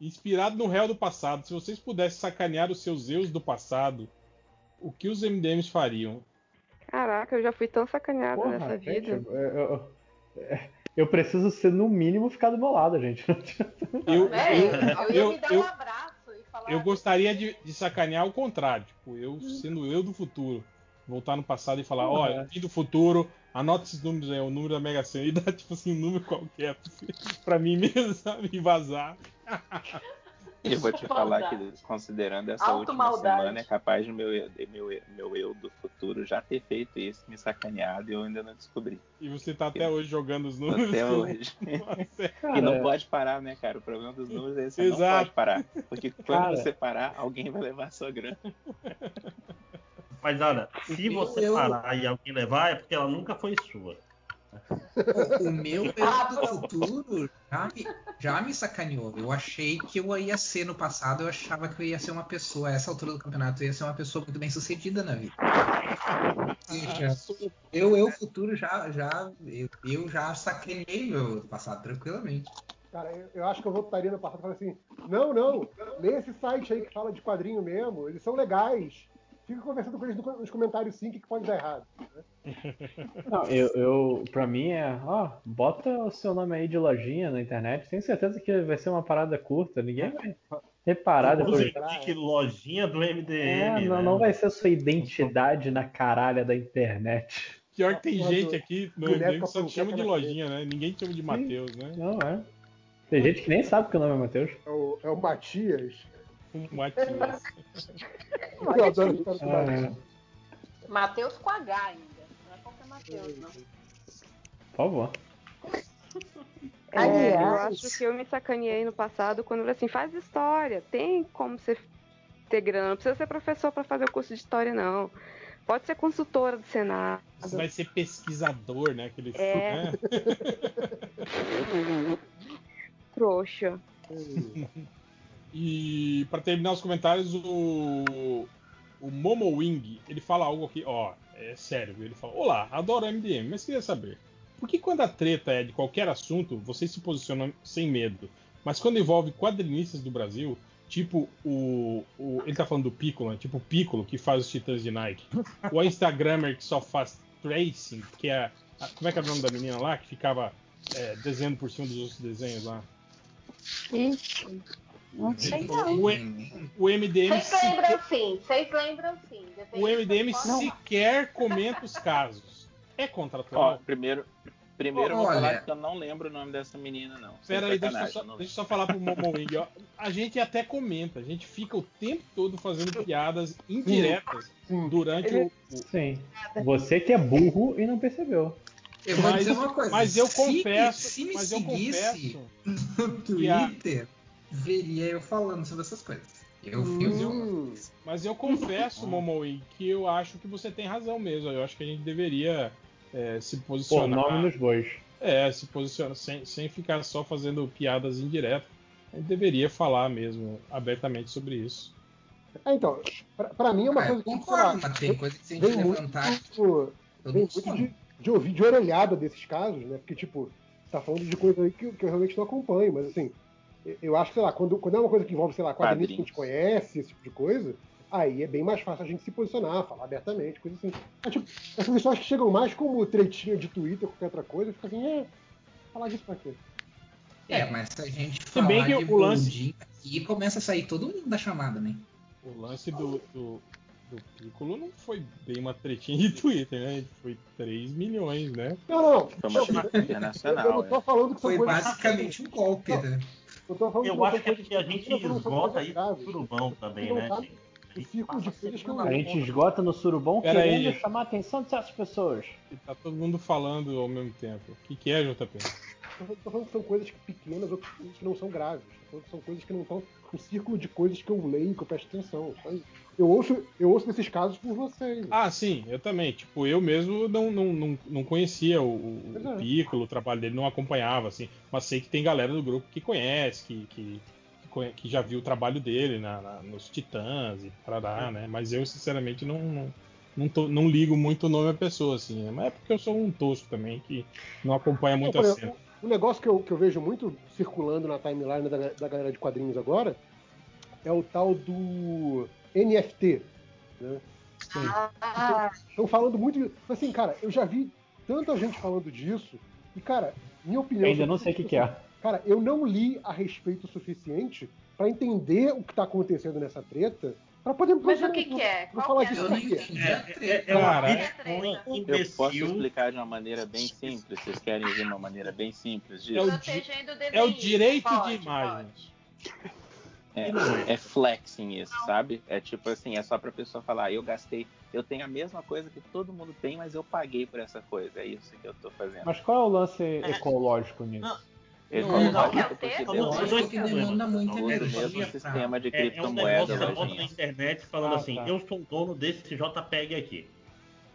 Inspirado no réu do passado. Se vocês pudessem sacanear os seus eus do passado, o que os MDMs fariam? Caraca, eu já fui tão sacaneada Porra, nessa gente, vida. eu, eu- eu preciso ser, no mínimo, ficar do meu lado, gente. Eu, É, eu, eu ia eu- me dar eu- um abraço e falar. eu gostaria de, de sacanear o contrário. Tipo, eu sendo eu do futuro. Voltar no passado e falar, ó, eu vim do futuro, anota esses números aí, o número da Mega Sena e dá tipo assim um número qualquer pra mim mesmo, sabe? E vazar. Eu vou te falar que, considerando essa Alto última maldade. semana, é capaz de meu, eu- meu, meu eu do futuro já ter feito isso, me sacaneado e eu ainda não descobri. E você tá até hoje jogando os números. Até hoje. Nossa, E não pode parar, né, cara? O problema dos números é que você não Exato. pode parar. Porque quando Cara. você parar, alguém vai levar a sua grana. Mas olha, se você Eu- parar e alguém levar, é porque ela nunca foi sua. O, o meu eu do futuro já me, já me sacaneou. Eu achei que eu ia ser no passado, eu achava que eu ia ser uma pessoa, a essa altura do campeonato, eu ia ser uma pessoa muito bem sucedida na vida. Eu, eu, futuro, já, já, eu, eu já sacaneei meu passado tranquilamente. Cara, eu, eu acho que eu voltaria no passado e falaria assim: não, não, lê esse site aí que fala de quadrinho mesmo, eles são legais. Fica conversando com eles no- nos comentários sim, o que que pode dar errado. né? Não, eu, eu, pra mim é, ó, bota o seu nome aí de lojinha na internet, tenho certeza que vai ser uma parada curta, ninguém vai reparar depois. Que lojinha do MDM. É, não, né? não vai ser sua identidade na caralha da internet. Pior que tem gente aqui no MDM que só a te chama de lojinha, né? Ninguém te chama de Matheus, né? Não, é. Tem gente que nem sabe que o nome é Matheus. É o, é o Matias. Matias. Eu adoro a história do Ah, Matias. Matheus com H ainda. Não é qualquer Matheus, não. Por favor. É, eu acho que eu me sacaneei no passado quando eu falei assim, faz história, tem como você ter grana, não precisa ser professor para fazer o curso de história, não. Pode ser consultora do Senado. Você vai ser pesquisador, né? Aquele, É. né? Trouxa. E para terminar os comentários, o, o Momo Wing, ele fala algo aqui, ó, é sério, ele fala: Olá, adoro MDM, mas queria saber, por que quando a treta é de qualquer assunto, vocês se posicionam sem medo? Mas quando envolve quadrinistas do Brasil, tipo o, o- Ele tá falando do Piccolo, né? Tipo o Piccolo que faz os titãs de Nike. Ou a que só faz tracing, que é. a- como é que é o nome da menina lá? Que ficava é, desenhando por cima dos outros desenhos lá. Não sei não. O, M- o MDM Vocês sequer- lembram sim, vocês lembram sim. O MDM Não. sequer comenta os casos. É Ó, contratual? primeiro, primeiro eu vou Olha. falar que eu não lembro o nome dessa menina, não. Pera aí, deixa eu, só, eu não deixa eu só falar pro Momo Wing, ó. A gente até comenta, a gente fica o tempo todo fazendo piadas indiretas durante o. o- Sim. Você que é burro e não percebeu. Eu vou Mas- dizer uma coisa. mas eu se- confesso- Se, me mas eu seguisse no que a- Twitter, veria eu falando sobre essas coisas. Eu Hum. fiz Mas eu confesso, Momo Wing, que eu acho que você tem razão mesmo. Eu acho que a gente deveria é, se Pô, posicionar. nome nos bois. É, se posicionar sem, sem ficar só fazendo piadas indiretas. A gente deveria falar mesmo abertamente sobre isso. É, então, pra, pra mim é uma Ah, coisa que, concordo, mas tem coisa que se a gente vem muito, vem muito de, de ouvir de orelhada desses casos, né? Porque, tipo, tá falando de coisa aí que, que eu realmente não acompanho, mas assim, eu- eu acho que, sei lá, quando, quando é uma coisa que envolve, sei lá, quadrinhos que a gente conhece, esse tipo de coisa, aí é bem mais fácil a gente se posicionar, falar abertamente, coisa assim. Mas, tipo, essas histórias que chegam mais como tretinha de Twitter ou qualquer outra coisa, fica assim, é, falar disso pra quê? É, mas se a gente Se bem falar que de o lance- aqui, começa a sair todo mundo da chamada, né? O lance do, do, do Piccolo não foi bem uma tretinha de Twitter, né? Foi 3 milhões, né? Não, não. Foi uma treta internacional. Eu não tô é. falando que Foi basicamente um golpe, né? Eu, Eu acho que é porque a gente esgota isso graves. no surubão também, né, gente? O círculo de coisas que eu A gente esgota no surubão Pera querendo aí. chamar a atenção de certas pessoas. E tá todo mundo falando ao mesmo tempo. O que, que é, JP? Eu tô falando que são coisas que pequenas ou coisas que não são graves. Tô falando que são coisas que não estão no círculo de coisas que eu leio, que eu presto atenção. Só isso. Eu ouço, eu ouço desses casos por vocês. Ah, sim, eu também. Tipo, eu mesmo não, não, não, não conhecia o, o, o é. Piccolo, o trabalho dele, não acompanhava, assim. Mas sei que tem galera do grupo que conhece, que, que, que já viu o trabalho dele na, na- nos Titãs e parará, né? Mas eu, sinceramente, não, não, não, tô- não ligo muito o nome à pessoa, assim. né? Mas é porque eu sou um tosco também, que não acompanha muito Não, a cena. Um negócio que eu, que eu vejo muito circulando na timeline da, da galera de quadrinhos agora é o tal do NFT. Né? Ah, Estão falando muito. de- Assim, cara, eu já vi tanta gente falando disso e, cara, minha opinião. Ainda sobre não sei o que, que é. assim, Cara, eu não li a respeito o suficiente pra entender o que tá acontecendo nessa treta pra poder. Mas o que que é? Vou Qual falar que é? disso Eu não aqui. entendi. É, é, é Cara, um Eu posso imbecil. explicar de uma maneira bem simples. Vocês querem ver uma maneira bem simples disso? É o, Protegendo o é o direito pode, de imagem. É, é flexing isso, sabe? É tipo assim, é só pra pessoa falar, eu gastei, eu tenho a mesma coisa que todo mundo tem, mas eu paguei por essa coisa. É isso que eu tô fazendo. Mas qual é o lance ecológico nisso? Ecológico, porque São demanda, dois Lógico que demanda muita o energia mesmo sistema de É, é um criptomoeda, negócio que bota na lojinha. internet falando Ah, assim, tá. eu sou o dono desse JPEG aqui.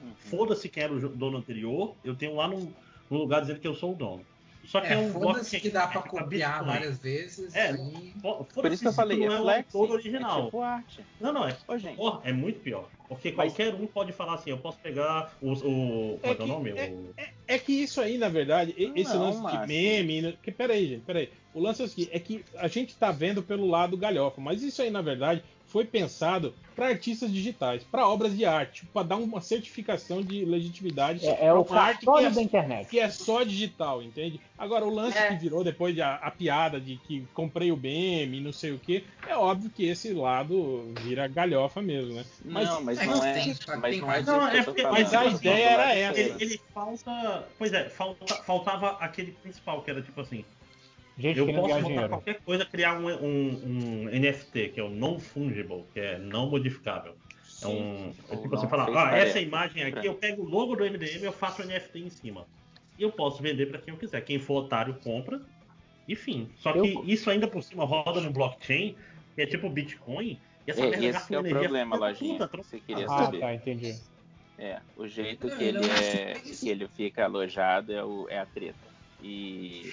Uhum. Foda-se quem era o dono anterior, eu tenho lá no, no lugar dizendo que eu sou o dono. Só que é, É, um foda-se blockchain que dá pra é copiar Bitcoin. várias vezes. É, e- fo- Por foda-se isso que eu falei, é não é o flex, autor é original. tipo arte. Não, não, é. Ô, gente. Porra, é muito pior. Porque Mas- qualquer um pode falar assim, eu posso pegar o. o é, que é o que- nome? é- O- É que isso aí, na verdade, e- esse Não, lance de Márcio. meme. né, Que, peraí, gente, peraí. O lance é o seguinte: é que a gente tá vendo pelo lado galhofa, mas isso aí, na verdade, foi pensado para artistas digitais, para obras de arte, para dar uma certificação de legitimidade. É, é o arte que é, da internet. que é só digital, entende? Agora, o lance É. que virou depois de a, a piada de que comprei o BM e não sei o que, é óbvio que esse lado vira galhofa mesmo, né? Mas, não, mas é, não é. tem- Mas não é mais- disso Não, é porque- mas a ideia era essa. Ele, ele falta. Pois é, falta, faltava aquele principal, que era tipo assim. Gente eu posso botar dinheiro. qualquer coisa, criar um, um- um NFT, que é o non-fungible, que é não modificável. É um. É Ou tipo você falar, ah, essa imagem aqui, eu pego o logo do MDM e eu faço um NFT em cima. E eu posso vender para quem eu quiser. Quem for otário compra. Enfim. Só que Eu- isso ainda por cima roda no blockchain, que é tipo Bitcoin. E essa É, merda esse gasta é o energia problema, filha da Lojinha. Você queria Ah, saber. tá, entendi. É, o jeito Não, que ele é isso- que ele fica alojado é, o, é a treta. E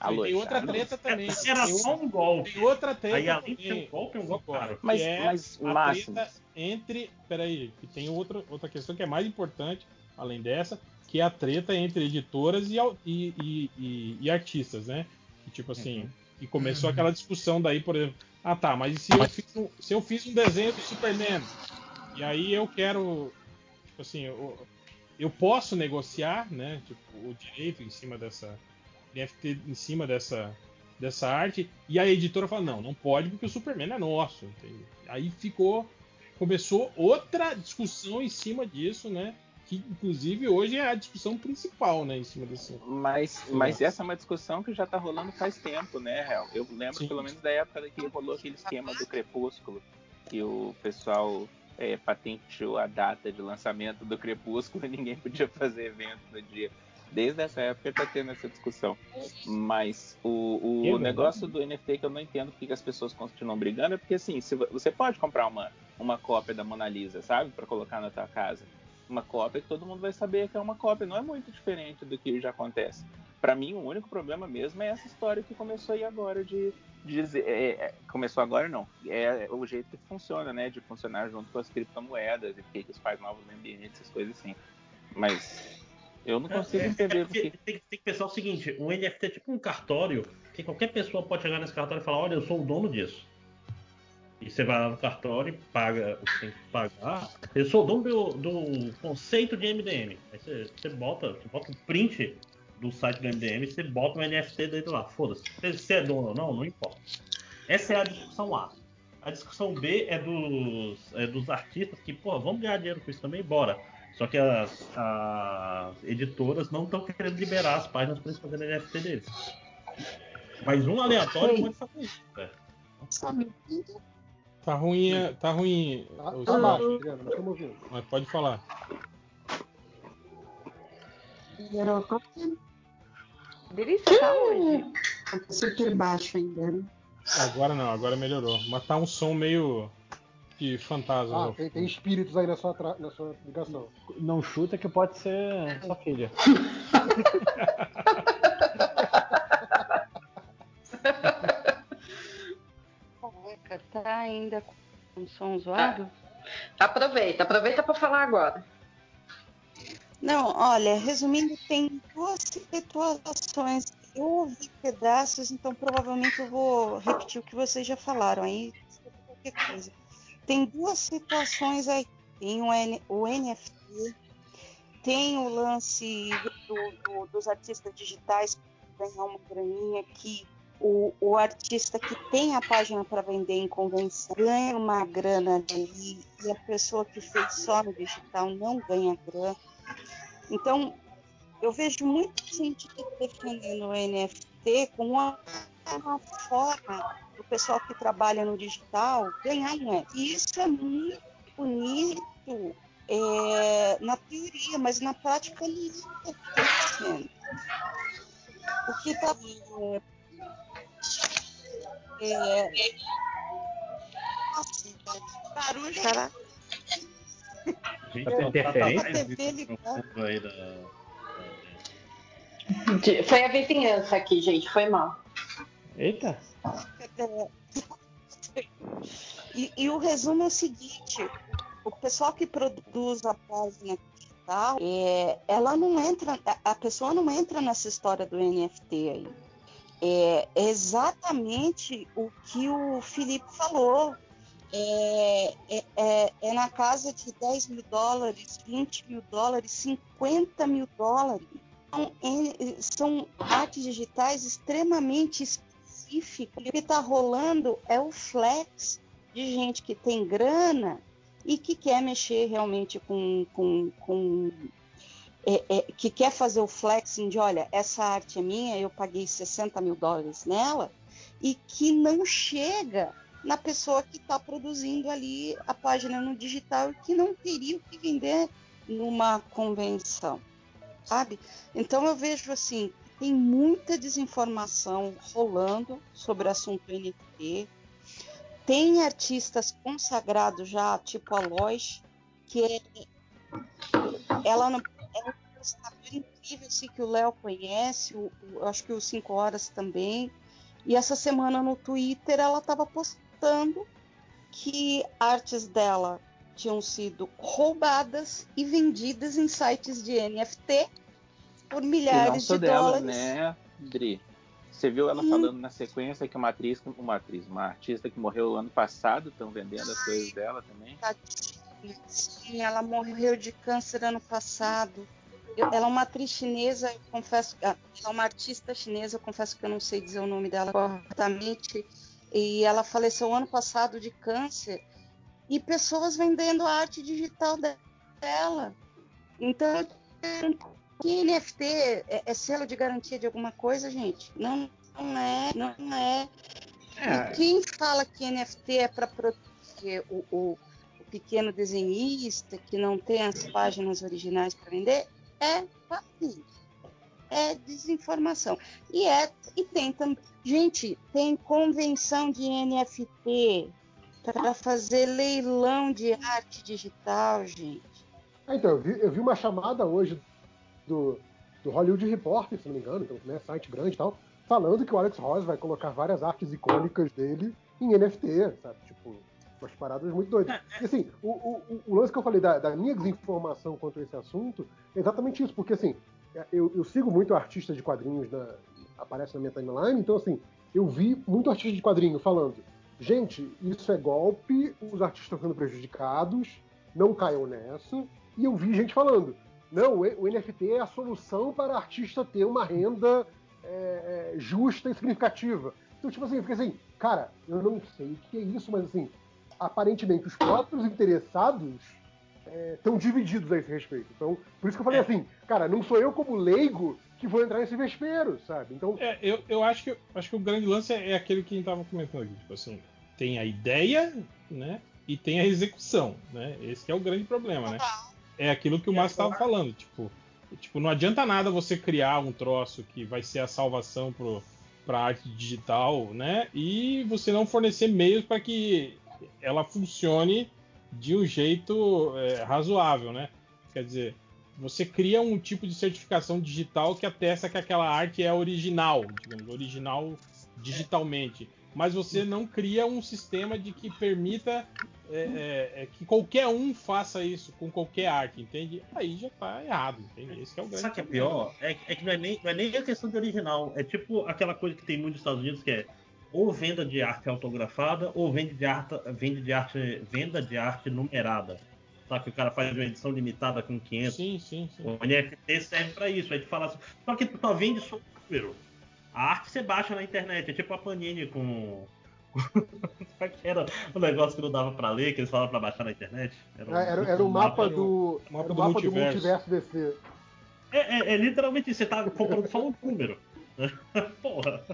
tem outra treta também. Era só um golpe. Tem outra treta Aí além de um golpe, é um golpe caro. Mas, que é mas Máximo, treta entre. Peraí, que tem outra, outra questão que é mais importante, além dessa, que é a treta entre editoras e, e, e- e- e artistas, né? Que, tipo assim, e começou Uhum. aquela discussão daí, por exemplo, ah tá, mas e se eu, fiz um, se eu fiz um desenho do Superman? E aí eu quero. Tipo assim, eu, eu posso negociar, né? Tipo, o direito em cima dessa. NFT em cima dessa, dessa arte. E a editora fala, não, não pode porque o Superman é nosso. entende? Aí ficou. Começou outra discussão em cima disso, né? Que inclusive hoje é a discussão principal, né? Em cima desse. mas, mas essa é uma discussão que já tá rolando faz tempo, né, Real? Eu lembro Sim. pelo menos da época que rolou aquele esquema do Crepúsculo, que o pessoal é, patenteou a data de lançamento do Crepúsculo e ninguém podia fazer evento no dia. Desde essa época tá tendo essa discussão. Mas o, o É negócio do NFT que eu não entendo porque que as pessoas continuam brigando é porque assim, se vo- você pode comprar uma, uma cópia da Mona Lisa, sabe? Pra colocar na tua casa. Uma cópia que todo mundo vai saber que é uma cópia. Não é muito diferente do que já acontece. Pra mim, o único problema mesmo é essa história que começou aí agora de, de dizer. é, é, começou agora não. É o jeito que funciona, né? De funcionar junto com as criptomoedas e porque que isso faz novos ambientes, essas coisas assim. Mas eu não consigo É, é entender porque porque. tem, que- tem que pensar o seguinte: o NFT é tipo um cartório que qualquer pessoa pode chegar nesse cartório e falar: Olha, eu sou o dono disso. E você vai lá no cartório, paga o que tem que pagar. Eu sou o dono do, do conceito de MDM. Aí você, você bota, você bota o print do site do MDM e você bota um NFT dentro lá. Foda-se. Se você é dono ou não, não importa. Essa é a discussão A. A discussão B é dos, é dos artistas que, pô, vamos ganhar dinheiro com isso também, bora. Só que as, as editoras não estão querendo liberar as páginas para eles fazerem NFT deles. Mas um aleatório pode fazer isso, velho. Tá ruim, é- tá ruim. Tá, o tá som, baixo, Adriano, mas estamos ouvindo. Mas pode falar. Melhorou Delícia tá hoje. Tá super baixo ainda. né? Agora não, agora melhorou. Mas tá um som meio de fantasma. Ah, tem, tem espíritos aí na sua, tra- na sua ligação. Não chuta que pode ser sua filha. Tá ainda com som zoado? Aproveita, aproveita para falar agora. Não, olha, resumindo, tem duas situações. Eu ouvi pedaços, então provavelmente eu vou repetir o que vocês já falaram aí, qualquer coisa. Tem duas situações aí. Tem o, N- o NFT, tem o lance do- do- dos artistas digitais que ganhar uma graninha que o, o artista que tem a página para vender em convenção ganha uma grana ali e a pessoa que fez só no digital não ganha grana. Então, eu vejo muita gente defendendo o NFT como uma, uma forma do pessoal que trabalha no digital ganhar moeda. E isso é muito bonito é, na teoria, mas na prática não está acontecendo. O que está é, é, nossa, barulho, cara. Gente, Tá tá- interferência? tá- tá- Foi a vizinhança aqui, gente. Foi mal. Eita. É. E, e o resumo é o seguinte: o pessoal que produz a página digital, é, ela não entra, a- pessoa não entra nessa história do NFT aí. É exatamente o que o Felipe falou. É, é- é- é na casa de 10 mil dólares, 20 mil dólares, 50 mil dólares. São, é, são artes digitais extremamente específicas. O que está rolando é o flex de gente que tem grana e que quer mexer realmente com. com, com é, é, que quer fazer o flexing de olha, essa arte é minha, eu paguei 60 mil dólares nela, e que não chega na pessoa que está produzindo ali a página no digital e que não teria o que vender numa convenção, sabe? Então eu vejo assim, tem muita desinformação rolando sobre o assunto NFT. Tem artistas consagrados já, tipo a Lois, que é, ela não, é um ilustrador incrível, assim, que o Léo conhece, o, o- acho que o 5 Horas também. E essa semana no Twitter ela estava postando que artes dela tinham sido roubadas e vendidas em sites de NFT por milhares de dela, dólares. né, Dri? Você viu ela Sim. falando na sequência que uma atriz, uma atriz, uma artista que morreu ano passado estão vendendo as coisas dela também? Sim, ela morreu de câncer ano passado. Eu- ela é uma atriz chinesa, eu confesso. ah, Ela é uma artista chinesa, eu confesso que eu não sei dizer o nome dela corretamente. E ela faleceu ano passado de câncer. E pessoas vendendo a arte digital de- dela. Então, que NFT é, é selo de garantia de alguma coisa, gente? Não, não é, não é. É. E quem fala que NFT é para proteger o, o- o pequeno desenhista que não tem as páginas originais para vender é papinho. É desinformação. E, é, e tem também. Gente, tem convenção de NFT para fazer leilão de arte digital, gente. Ah, então, eu vi, eu vi uma chamada hoje do, do Hollywood Reporter, se não me engano, então, né, site grande e tal, falando que o Alex Ross vai colocar várias artes icônicas dele em NFT, sabe? Tipo, umas paradas muito doidas. E assim, o, o, o- lance que eu falei da, da minha desinformação quanto a esse assunto é exatamente isso, porque assim, eu, eu sigo muito artista de quadrinhos, na, aparece na minha timeline, então assim, eu vi muito artista de quadrinho falando, gente, isso é golpe, os artistas estão sendo prejudicados, não caiam nessa, e eu vi gente falando, não, o o NFT é a solução para artista ter uma renda é, é, justa e significativa. Então, tipo assim, eu fiquei assim, cara, eu não sei o que é isso, mas assim, aparentemente os próprios interessados estão divididos a esse respeito. Então, por isso que eu falei assim, cara, não sou eu como leigo que vou entrar nesse vespeiro, sabe? Então, É, eu, eu acho que acho que o grande lance é, é aquele que a gente tava comentando aqui, tipo assim, tem a ideia, né? E tem a execução, né? Esse que é o grande problema, né? É aquilo que o Márcio estava falando, tipo, tipo, não adianta nada você criar um troço que vai ser a salvação pro para arte digital, né? E você não fornecer meios para que ela funcione de um jeito é, razoável, né? Quer dizer, você cria um tipo de certificação digital que atesta que aquela arte é original, digamos, original digitalmente. Mas você não cria um sistema de que permita é, é, é, que qualquer um faça isso com qualquer arte, entende? Aí já tá errado, entende? Esse que é o grande Sabe que é pior? É, é que não é, nem, não é nem a questão de original. É tipo aquela coisa que tem muito nos Estados Unidos que é ou venda de arte autografada ou vende de arte, vende de arte, venda de arte numerada. Sabe que o cara faz uma edição limitada com 500. Sim, sim, sim. O NFT serve pra isso. Aí tu fala assim, só que tu só vende só o número. A arte você baixa na internet, é tipo a Panini com. Era o negócio que não dava pra ler, que eles falavam pra baixar na internet? um- era, era o mapa do- do, mapa era o do mapa do multiverso. multiverso DC. É, é- é literalmente isso, você tá comprando só um número. Porra.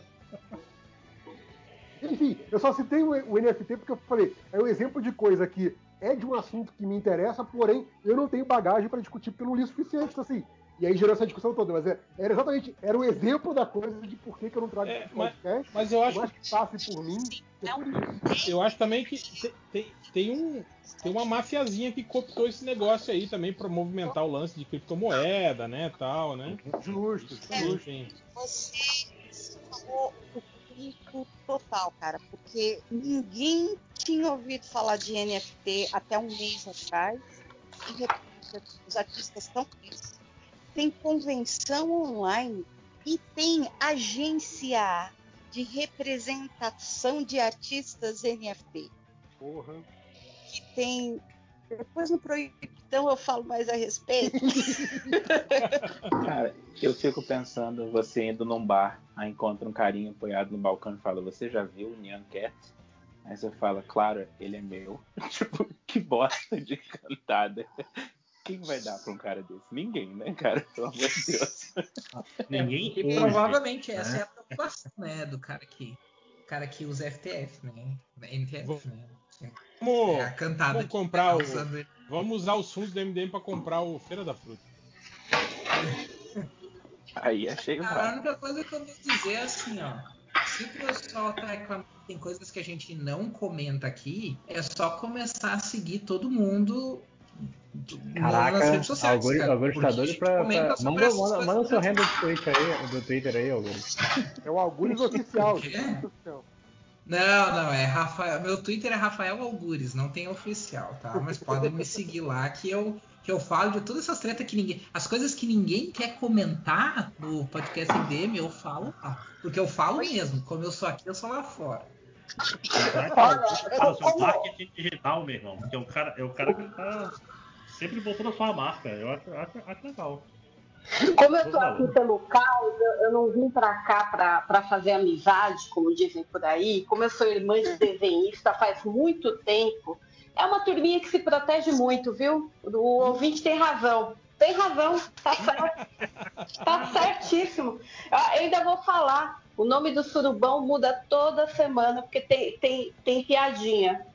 Enfim, eu só citei o, o NFT porque eu falei, é um exemplo de coisa que é de um assunto que me interessa, porém eu não tenho bagagem para discutir porque eu não li o suficiente. Então, assim, E aí gerou essa discussão toda, mas é- era exatamente, era o exemplo da coisa de por que, que eu não trago É, esse mas- podcast. mas eu acho que passe por mim, é por isso. Eu acho também que te- tem, tem, um, tem uma mafiazinha que cooptou esse negócio aí também pra movimentar o lance de criptomoeda, né, tal, né? Justo, Enfim. Você falou o ponto total, cara, porque ninguém tinha ouvido falar de NFT até um mês atrás. E os artistas estão nisso. Tem convenção online e tem agência de representação de artistas NFT. Porra. Que tem. Depois no Proibidão eu falo mais a respeito. Cara, eu fico pensando, você indo num bar, aí encontra um carinha apoiado no balcão e fala, você já viu o Nyan Cat? Aí você fala, claro, ele é meu. tipo, que bosta de cantada. Quem vai dar pra um cara desse? Ninguém, né, cara? Pelo amor de Deus. Ninguém E hoje, provavelmente essa né? é a preocupação, né, do cara que, cara que usa FTF, né? NTF, né? Vamos, É vamos comprar o. Vamos usar os fundos do MDM pra comprar o Feira da Fruta. Aí achei Cara, a única coisa que eu vou dizer é assim, ó. Se o pessoal tá reclamando que tem coisas que a gente não comenta aqui, é só começar a seguir todo mundo do- Caraca, nas redes sociais. Augusto, cara, tá doido pra. pra- Manda, manda, manda seu handle do Twitter aí, do Twitter aí. É o Algures oficial. Não, não, é Rafael. Meu Twitter é Rafael Algures, não tem oficial, tá? Mas podem me seguir lá que eu, que eu falo de todas essas tretas que ninguém. As coisas que ninguém quer comentar no podcast MDM, eu falo lá. Porque eu falo mesmo. Como eu sou aqui, eu sou lá fora. Para o marketing digital, meu irmão. Porque o cara, é o cara que tá sempre botando a sua marca. Eu acho, acho, acho legal. Como eu tô aqui pelo caos, eu, não vim pra cá pra fazer amizade, como dizem por aí. Como eu sou irmã de desenhista faz muito tempo, é uma turminha que se protege muito, viu? O ouvinte tem razão. Tem razão, tá certo. Tá certíssimo. Eu ainda vou falar. O nome do surubão muda toda semana, porque tem, tem, tem piadinha.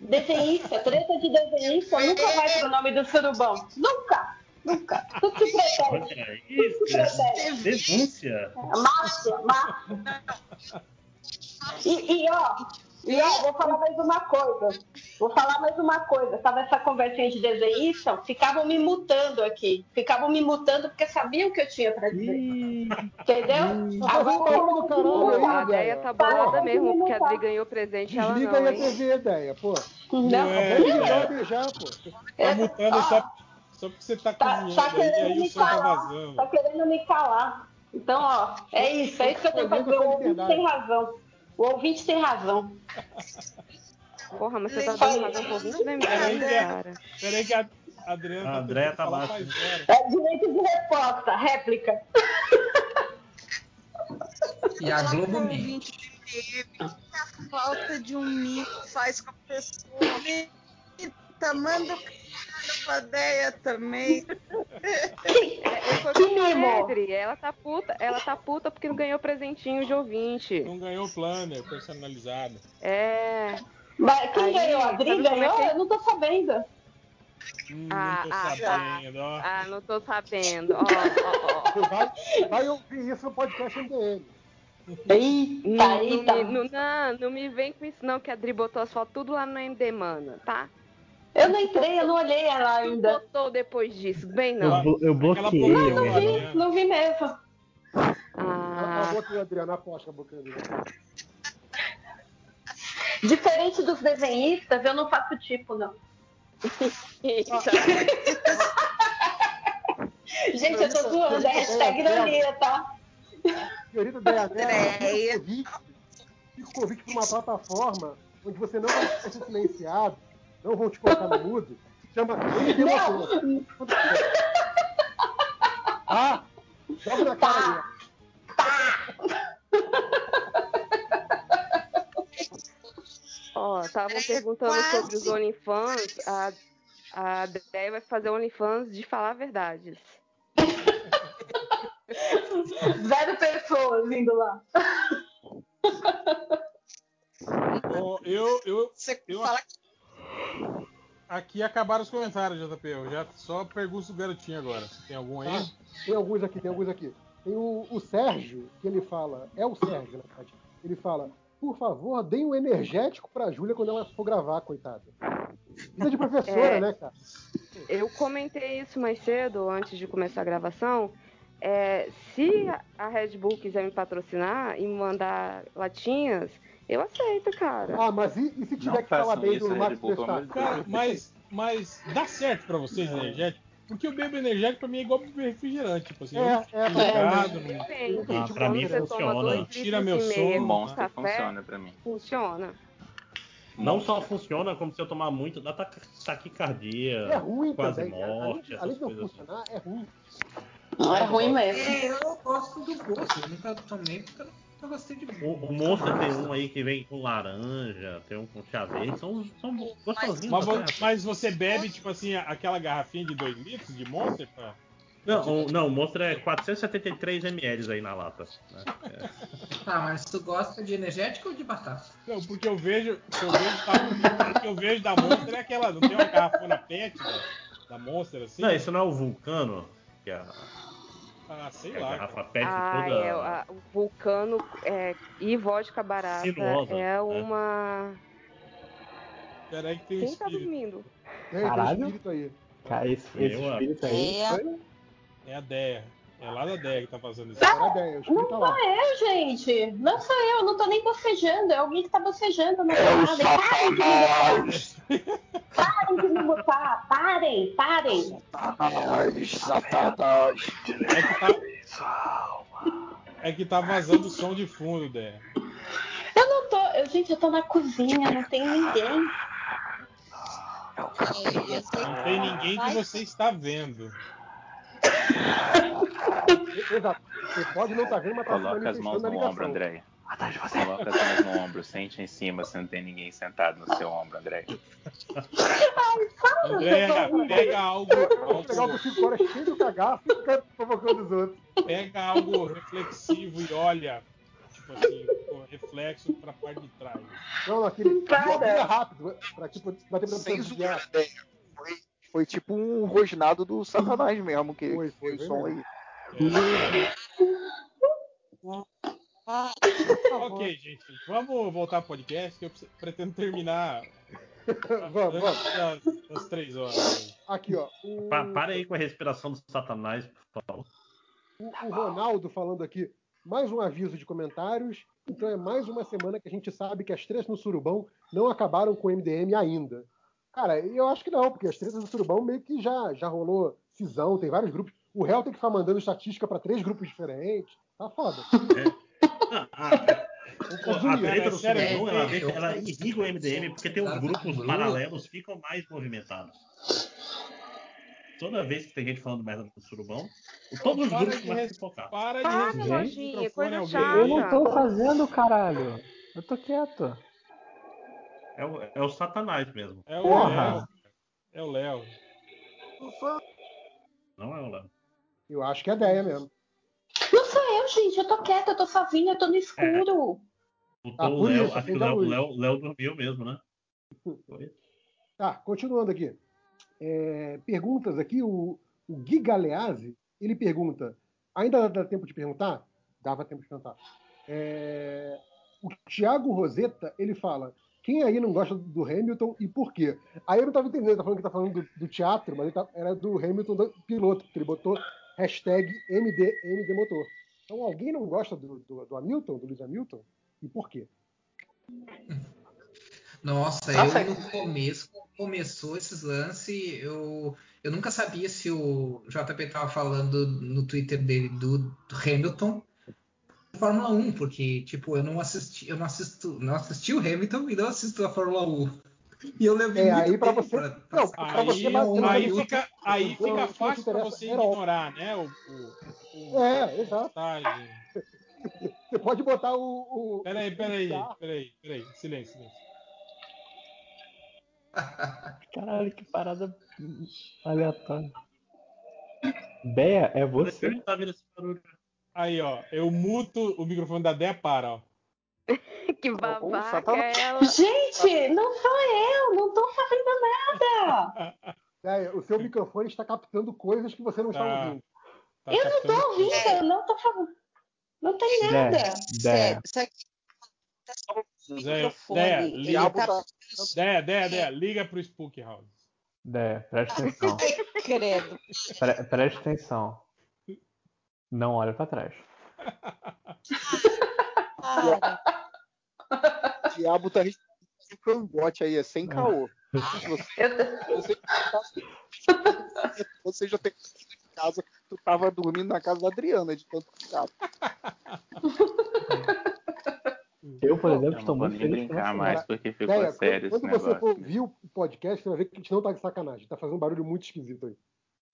Desenhista, treta de desenhista nunca vai pro nome do surubão. Nunca, nunca. Tudo se protege. Olha isso, denúncia. Márcia, Márcia. E, e, ó, e ó, vou falar mais uma coisa. Vou falar mais uma coisa. Tava essa conversinha de desenhista, ficavam me mutando aqui. Ficavam me mutando porque sabiam o que eu tinha pra dizer. Entendeu? Agora caralho Pô, aí, a ideia tá bolada mesmo, porque a Adri ganhou presente ela Desliga não, aí a hein? TV, ideia, pô. Não, É, Vamos é. ligar beijar, pô. Tá mutando só, só porque você tá, Tá, cozinhando tá aí, aí querendo o me tá calar. vazando. Tá querendo me calar. Então, ó, é isso. É isso que eu tenho pra dizer. O tem razão. O ouvinte tem razão. Porra, mas você tá dando razão pro ouvinte do Peraí, cara. peraí que a Adriana A tá Andréia tá faz horas. É direito de resposta, réplica. E a Globo mente. A falta de um mimo faz com a pessoa. Mita, manda o caralho pra Deia também. É, Que mimo? Adri. Ela tá puta, ela tá puta porque não ganhou presentinho de ouvinte. Não ganhou planner personalizado. É. Mas quem Aí, ganhou? A Dri sabe como é ganhou? que- Eu não tô sabendo. Hum, Ah, não tô ah, sabendo, ó. Ah, não tô sabendo. Ó, ó, ó. Vai, vai ouvir isso no podcast MDM. Eita, Não, não, eita. me, não, não, não me vem com isso não, que a Adri botou as fotos tudo lá no MD, mano, tá? Eu não entrei, eu não olhei ela Não ainda. botou depois disso, bem Eu, não. eu Aquela bloqueei. bloqueou Não eu- vi, não vi mesmo. Ah, Adriana, aposta a boca, Adriana. Diferente dos desenhistas, eu não faço tipo, não. Gente, eu tô zoando, é hashtag ironia, tá? Querida Deia, Andréia. fica o convite para uma plataforma onde você não vai ser silenciado, não vão te colocar no mudo. Chama Não. Ah, joga na cara dele. Ó, estavam perguntando sobre os OnlyFans. A, a Déia vai fazer OnlyFans de falar verdades. Zero pessoas indo lá. Ó, eu, eu, Você Eu- fala aqui acabaram os comentários, JP. Eu já só pergunto do garotinho agora. Se tem algum aí? Ah, tem alguns aqui, tem alguns aqui. Tem o, o Sérgio, que ele fala, é o Sérgio, na verdade. Ele fala, por favor, deem um energético pra Júlia quando ela for gravar, coitada. Isso é de professora, É. né, cara? Eu comentei isso mais cedo, antes de começar a gravação. É, se a Red Bull quiser me patrocinar e me mandar latinhas, eu aceito, cara. Ah, mas e, e se tiver Não que falar bem do Max Verstappen? Cara, mas, mas dá certo pra vocês energético? Porque o bebo energético pra mim é igual beber refrigerante. Tipo assim, É, é, não é, não- Ah, Tipo, pra mim funciona. dois Tira meu sono, Monster funciona pra mim. funciona. Não só funciona, como se eu tomar muito, dá ta- taquicardia, É ruim quase também. Além, morte, essas além de não coisas assim. funcionar, é ruim. Não é ruim mesmo. É, eu gosto do gosto. Eu nunca tomei porque eu nunca gostei de O, o Monster tem um aí que vem com laranja, tem um com chá verde, são, são gostosinhos. Mas, vo- até. mas você bebe, tipo assim, aquela garrafinha de 2 litros de Monster? Pra... Não, o, não, o Monster é 473 ml aí na lata. né? É. Tá, mas tu gosta de energético ou de batata? Não, porque eu vejo, eu vejo, da, o que eu vejo da Monster é aquela, não tem uma garrafona pet da, da Monster assim? Não, isso não é o Vulcano, que é a, Ah, sei é a lá. garrafa PET Ah, toda. é, a- o vulcano é, e vodka barata Sinuosa, é né? uma. Peraí que tem Quem tá espírito. dormindo? Tem, tem Caralho. espírito aí. Cara, esse, esse espírito aí. É. foi- É a Deia. É lá da Deia que tá fazendo isso. Parabéns, o espírito tá Não sou eu, gente. Não sou eu. Não tô nem bocejando. É alguém que tá bocejando na parada. Parem de me botar. Parem de me botar. Parem, parem. É que tá, é que tá vazando o som de fundo, Deia. Eu não tô. Eu, gente, eu tô na cozinha. Não tem ninguém. Não tem ninguém que você está vendo. Exato. Você pode não estar vendo, mas tá Coloca as mãos no ombro. André. Coloca as mãos no ombro, sente em cima se não tem ninguém sentado no seu ombro, André. Andréia, pega algo, algo, que eu fico agora cheio do cagaço e fica provocando os outros. pega algo reflexivo e olha, tipo assim, com reflexo pra parte de trás. Não, aquele. Para. Vira rápido, pra tipo, bater pra Sem você. zoeira, Deia. Foi, foi tipo um rosnado do Satanás mesmo que Foi, que foi, fez o foi som mesmo. aí. Ah, Ok, gente, vamos voltar ao podcast que eu pretendo terminar Vamos, vamos. das, das três horas. Aqui, ó. O, Pa- Para aí com a respiração do Satanás, por favor. o Ronaldo falando aqui. Mais um aviso de comentários. Então é mais uma semana que a gente sabe que as tretas no Surubão não acabaram com o MDM ainda. Cara, eu acho que não, porque as tretas do Surubão meio que já, já rolou cisão, tem vários grupos. O réu tem que ficar mandando estatística pra três grupos diferentes. Tá foda. Ah, ah, pô, a treta do Surubão, é, ela, é, deixa, ela irriga o MDM porque tem os grupos paralelos ficam mais movimentados. Toda vez que tem gente falando merda do Surubão, todos os Para grupos começam a res- pipocar. Para de Para, Gente. coisa chata. Eu não tô fazendo, caralho. Eu tô quieto. É o, é o Satanás mesmo. É o Porra. Léo. É o Léo. Não é o Léo. Eu acho que é ideia mesmo. Não sou eu, gente. Eu tô quieta. Eu tô sozinha. Eu tô no escuro. Botou Ah, o Léo, isso, acho que o a Léo. Léo, Léo dormiu mesmo, né? Foi. Tá, continuando aqui. É, perguntas aqui, o, o Gui Galeazzi, ele pergunta, ainda dá tempo de perguntar? Dava tempo de perguntar. É, o Thiago Rosetta, ele fala, quem aí não gosta do Hamilton e por quê? Aí eu não tava entendendo, ele tá falando que tá falando do, do teatro, mas ele tá- era do Hamilton do piloto, porque ele botou hashtag MD, MD Motor. Então alguém não gosta do, do, do Hamilton, do Lewis Hamilton? E por quê? Nossa, Nossa. eu no começo, quando começou esses lances, eu, eu nunca sabia se o JP tava falando no Twitter dele do, do Hamilton Fórmula 1, porque tipo, eu não assisti, eu não assisto, não assisti o Hamilton e não assisto a Fórmula 1. E eu levei É, muito aí pra tempo você- pra- pra não, pra você é Aí fica, aí Então, fica fácil pra interessa você óbvio. ignorar, né? O, o, o É, exato. Você pode botar o. o Peraí, peraí, o- peraí, peraí. Silêncio, silêncio. Caralho, que parada aleatória. Beia, é Eu você? não tá vendo esse barulho. Aí, ó. Eu muto o microfone da Dea para, ó. que babaca tá no- é ela. Gente, não sou eu, não tô fazendo nada. É, o seu microfone está captando coisas que você não está Tá. ouvindo. Tá Eu não tô ouvindo, eu não tô falando. Não tem nada. Dé, Sério, Dé, isso aqui microfone, Deia, ele liga, tá- tá- Deia, Deia, Deia, liga pro Spook House. Dé, presta atenção. Credo. Pre- presta atenção. Não olha pra trás. Para. O diabo tá um cangote aí, é sem caô. Se você, você, você já tem em casa, tu tava dormindo na casa da Adriana de tanto cuidado. Eu, por Eu exemplo, estou muito feliz brincar mais porque ficou Deia, sério quando, esse quando você for ouvir o podcast, você vai ver que a gente não tá de sacanagem. Tá fazendo um barulho muito esquisito aí.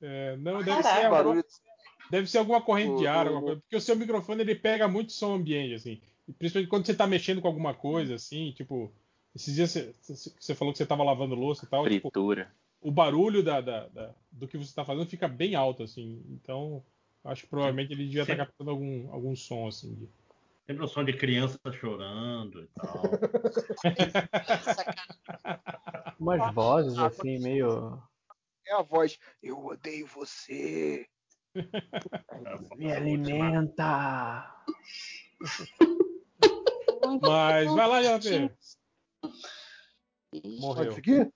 É, não, deve Caraca. ser, Barulho deve ser alguma corrente de ar, O- alguma coisa, porque o seu microfone ele pega muito som ambiente, assim. E principalmente quando você tá mexendo com alguma coisa, assim, tipo. Esses dias você, você falou que você tava lavando louça e tal. Tipo, Fritura. o barulho da, da- da- do que você tá fazendo fica bem alto, assim. Então, acho que provavelmente ele devia estar Sim. captando algum, algum som, assim. de- Sempre o som de criança chorando e tal. Umas vozes assim, meio. é a voz. Eu odeio você. Me alimenta! Mas vai lá, JP. Pode Morreu. seguir?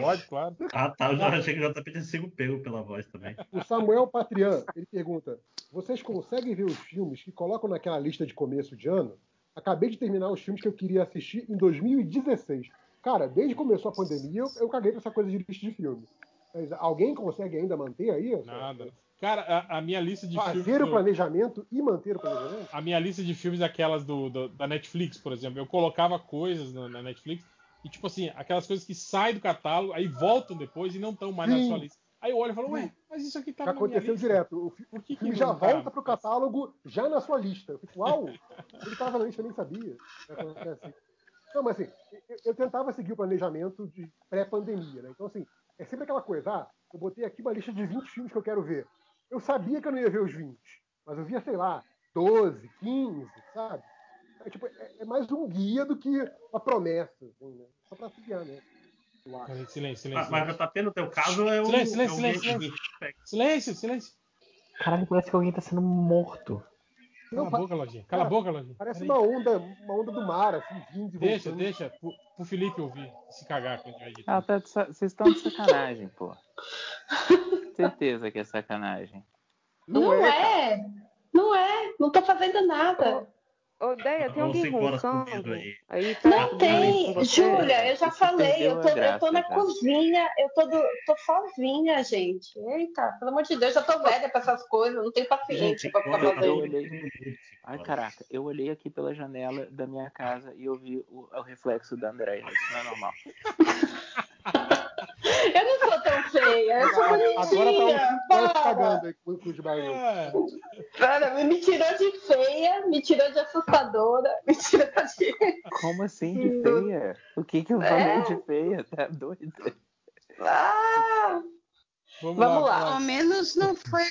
Pode, claro. Ah, tá. Eu já achei que o JP tinha sido pego pela voz também. O Samuel Patrian, ele pergunta: Vocês conseguem ver os filmes que colocam naquela lista de começo de ano? Acabei de terminar os filmes que eu queria assistir em 2016. Cara, desde que começou a pandemia, eu, eu caguei com essa coisa de lista de filmes. Mas alguém consegue ainda manter aí? Nada. Cara, a, a minha lista de filmes. Fazer o do- planejamento e manter o planejamento? a minha lista de filmes aquelas do, do- da Netflix, por exemplo. Eu colocava coisas na, na Netflix e, tipo assim, aquelas coisas que saem do catálogo, aí voltam depois e não estão mais na Sim. sua lista. Aí eu olho e falo, ué, mas isso aqui Já na minha aconteceu lista. direto. O, fi- Por que, filme já tá? volta pro catálogo já na sua lista. Eu fico, uau, ele tava na lista, eu nem sabia. Acontece. Não, mas assim, eu, eu tentava seguir o planejamento de pré-pandemia, né? Então, assim, é sempre aquela coisa, ah, eu botei aqui uma lista de 20 filmes que eu quero ver. Eu sabia que eu não ia ver os 20, mas eu via, sei lá, 12, 15, sabe? É, tipo, é, é mais um guia do que uma promessa, assim, né? Só pra se guiar, né? Peraí, Silêncio, Mas, silêncio. mas JP, no teu caso, é o. Silêncio, silêncio, é o silêncio, silêncio. Silêncio, silêncio. Caralho, parece que alguém tá sendo morto. Cala Não, a boca, Lojinha. Cala a Cara, boca, Lojinha. Parece uma onda, uma onda do mar, assim, vindo Deixa, voltando. deixa. Pro, pro Felipe ouvir. Se cagar quando tiver Ah, editando. tá Vocês estão de sacanagem, pô. Certeza que é sacanagem. Não, é, Não é. Não tô fazendo nada. Ô, Deia, tem alguém roncando aí. aí perto Não tem. Júlia, eu já Isso falei. Eu tô, eu graça, tô na já. cozinha. Eu tô, do- tô sozinha, gente. Eita, pelo amor de Deus, já tô velha pra essas coisas. Não tenho paciência pra ficar Eu, eu fazendo. olhei. Ai, caraca, eu olhei aqui pela janela da minha casa e eu vi o, o reflexo da Andréia. Isso não é normal. Eu não sou tão feia. Eu sou Agora tá bonitinha. uns 5 anos Para. cagando aí com os barulhos. É. Me tirou de feia, me tirou de assustadora, me tirou de. Como assim de feia? O que que eu É. falei de feia? Tá doida? Ah! Vamos, Vamos lá. Pelo menos não foi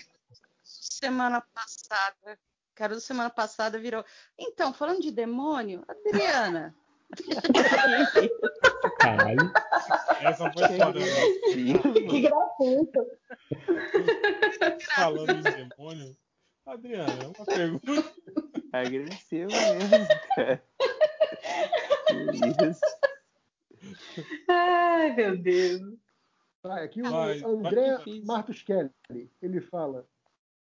semana passada. Carol semana passada virou. Então, falando de demônio, Adriana. Caralho. Essa foi foda, né? Que gratuito. Falando em demônio. Adriana, uma pergunta. Agressivo mesmo, cara. Que isso? Ai, meu Deus. Aqui o Vai, André. Martos Kelly, ele fala,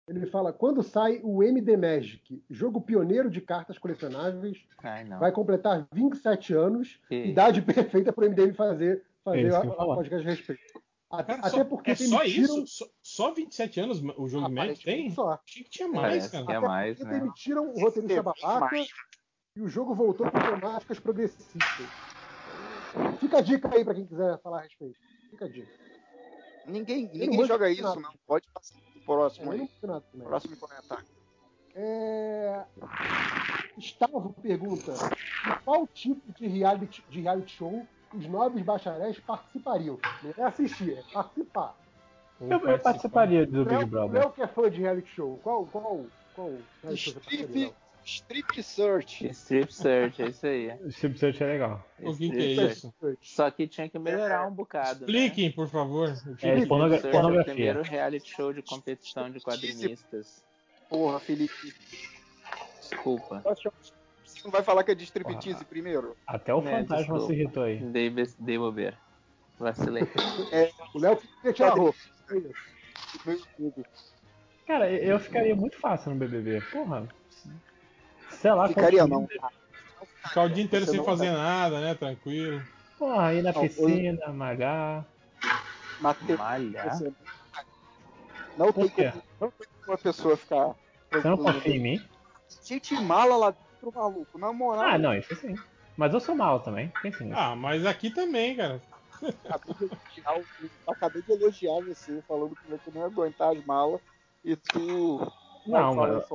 ele fala, quando sai o MD Magic, jogo pioneiro de cartas colecionáveis, Ai, não. vai completar 27 anos, Que idade perfeita para o MDM fazer, É fazer isso a, a podcast a respeito. Cara, Até só- porque é só isso? Só, só 27 anos o jogo Ah, parece tem? Só. Achei que tinha mais, Parece cara. é Até mais, porque né? demitiram o roteirista Teve babaca e o jogo voltou com temáticas progressistas. Fica a dica aí para quem quiser falar a respeito. Fica a dica. Ninguém, ninguém joga isso, nada. não. Pode passar próximo Eu não aí. também. Próximo comentário. É... Gustavo pergunta: em qual tipo de reality, de reality show os nobres bacharéis participariam? Não é assistir, é participar. Eu, eu participar. participaria do Big Brother. Léo que é fã de reality show, qual, qual, qual? Steve? Strip Search. Strip Search, é isso aí. Strip Search é legal. O que, que é Search. isso? Só que tinha que melhorar um bocado. né? Expliquem, por favor. É, pornogra- Strip Search é o pornografia. primeiro reality show de competição de quadrinistas. Porra, Felipe. Desculpa. Você não vai falar que é de striptease primeiro? Até o É, fantasma desculpa. se irritou aí. Dei, dei bobeira. Vacilei. O Léo tirar a roupa. É. Cara, eu ficaria muito fácil no BBB. Porra. Sei lá. Ficaria não. Ficar o dia inteiro Você sem fazer tá- nada, né? Tranquilo. Porra, ir na Não, piscina, malhar. Mas tem- Malhar? você- Não tem, como, não tem como uma pessoa ficar. Você não confia em mim? Gente mala lá dentro, maluco. Na moral. Ah, não, isso sim. Mas eu sou mal também. Pensa nisso. Ah, mas aqui também, cara. Acabei de elogiar, o- acabei de elogiar você, falando que você não ia aguentar as malas. E tu. Não, mas,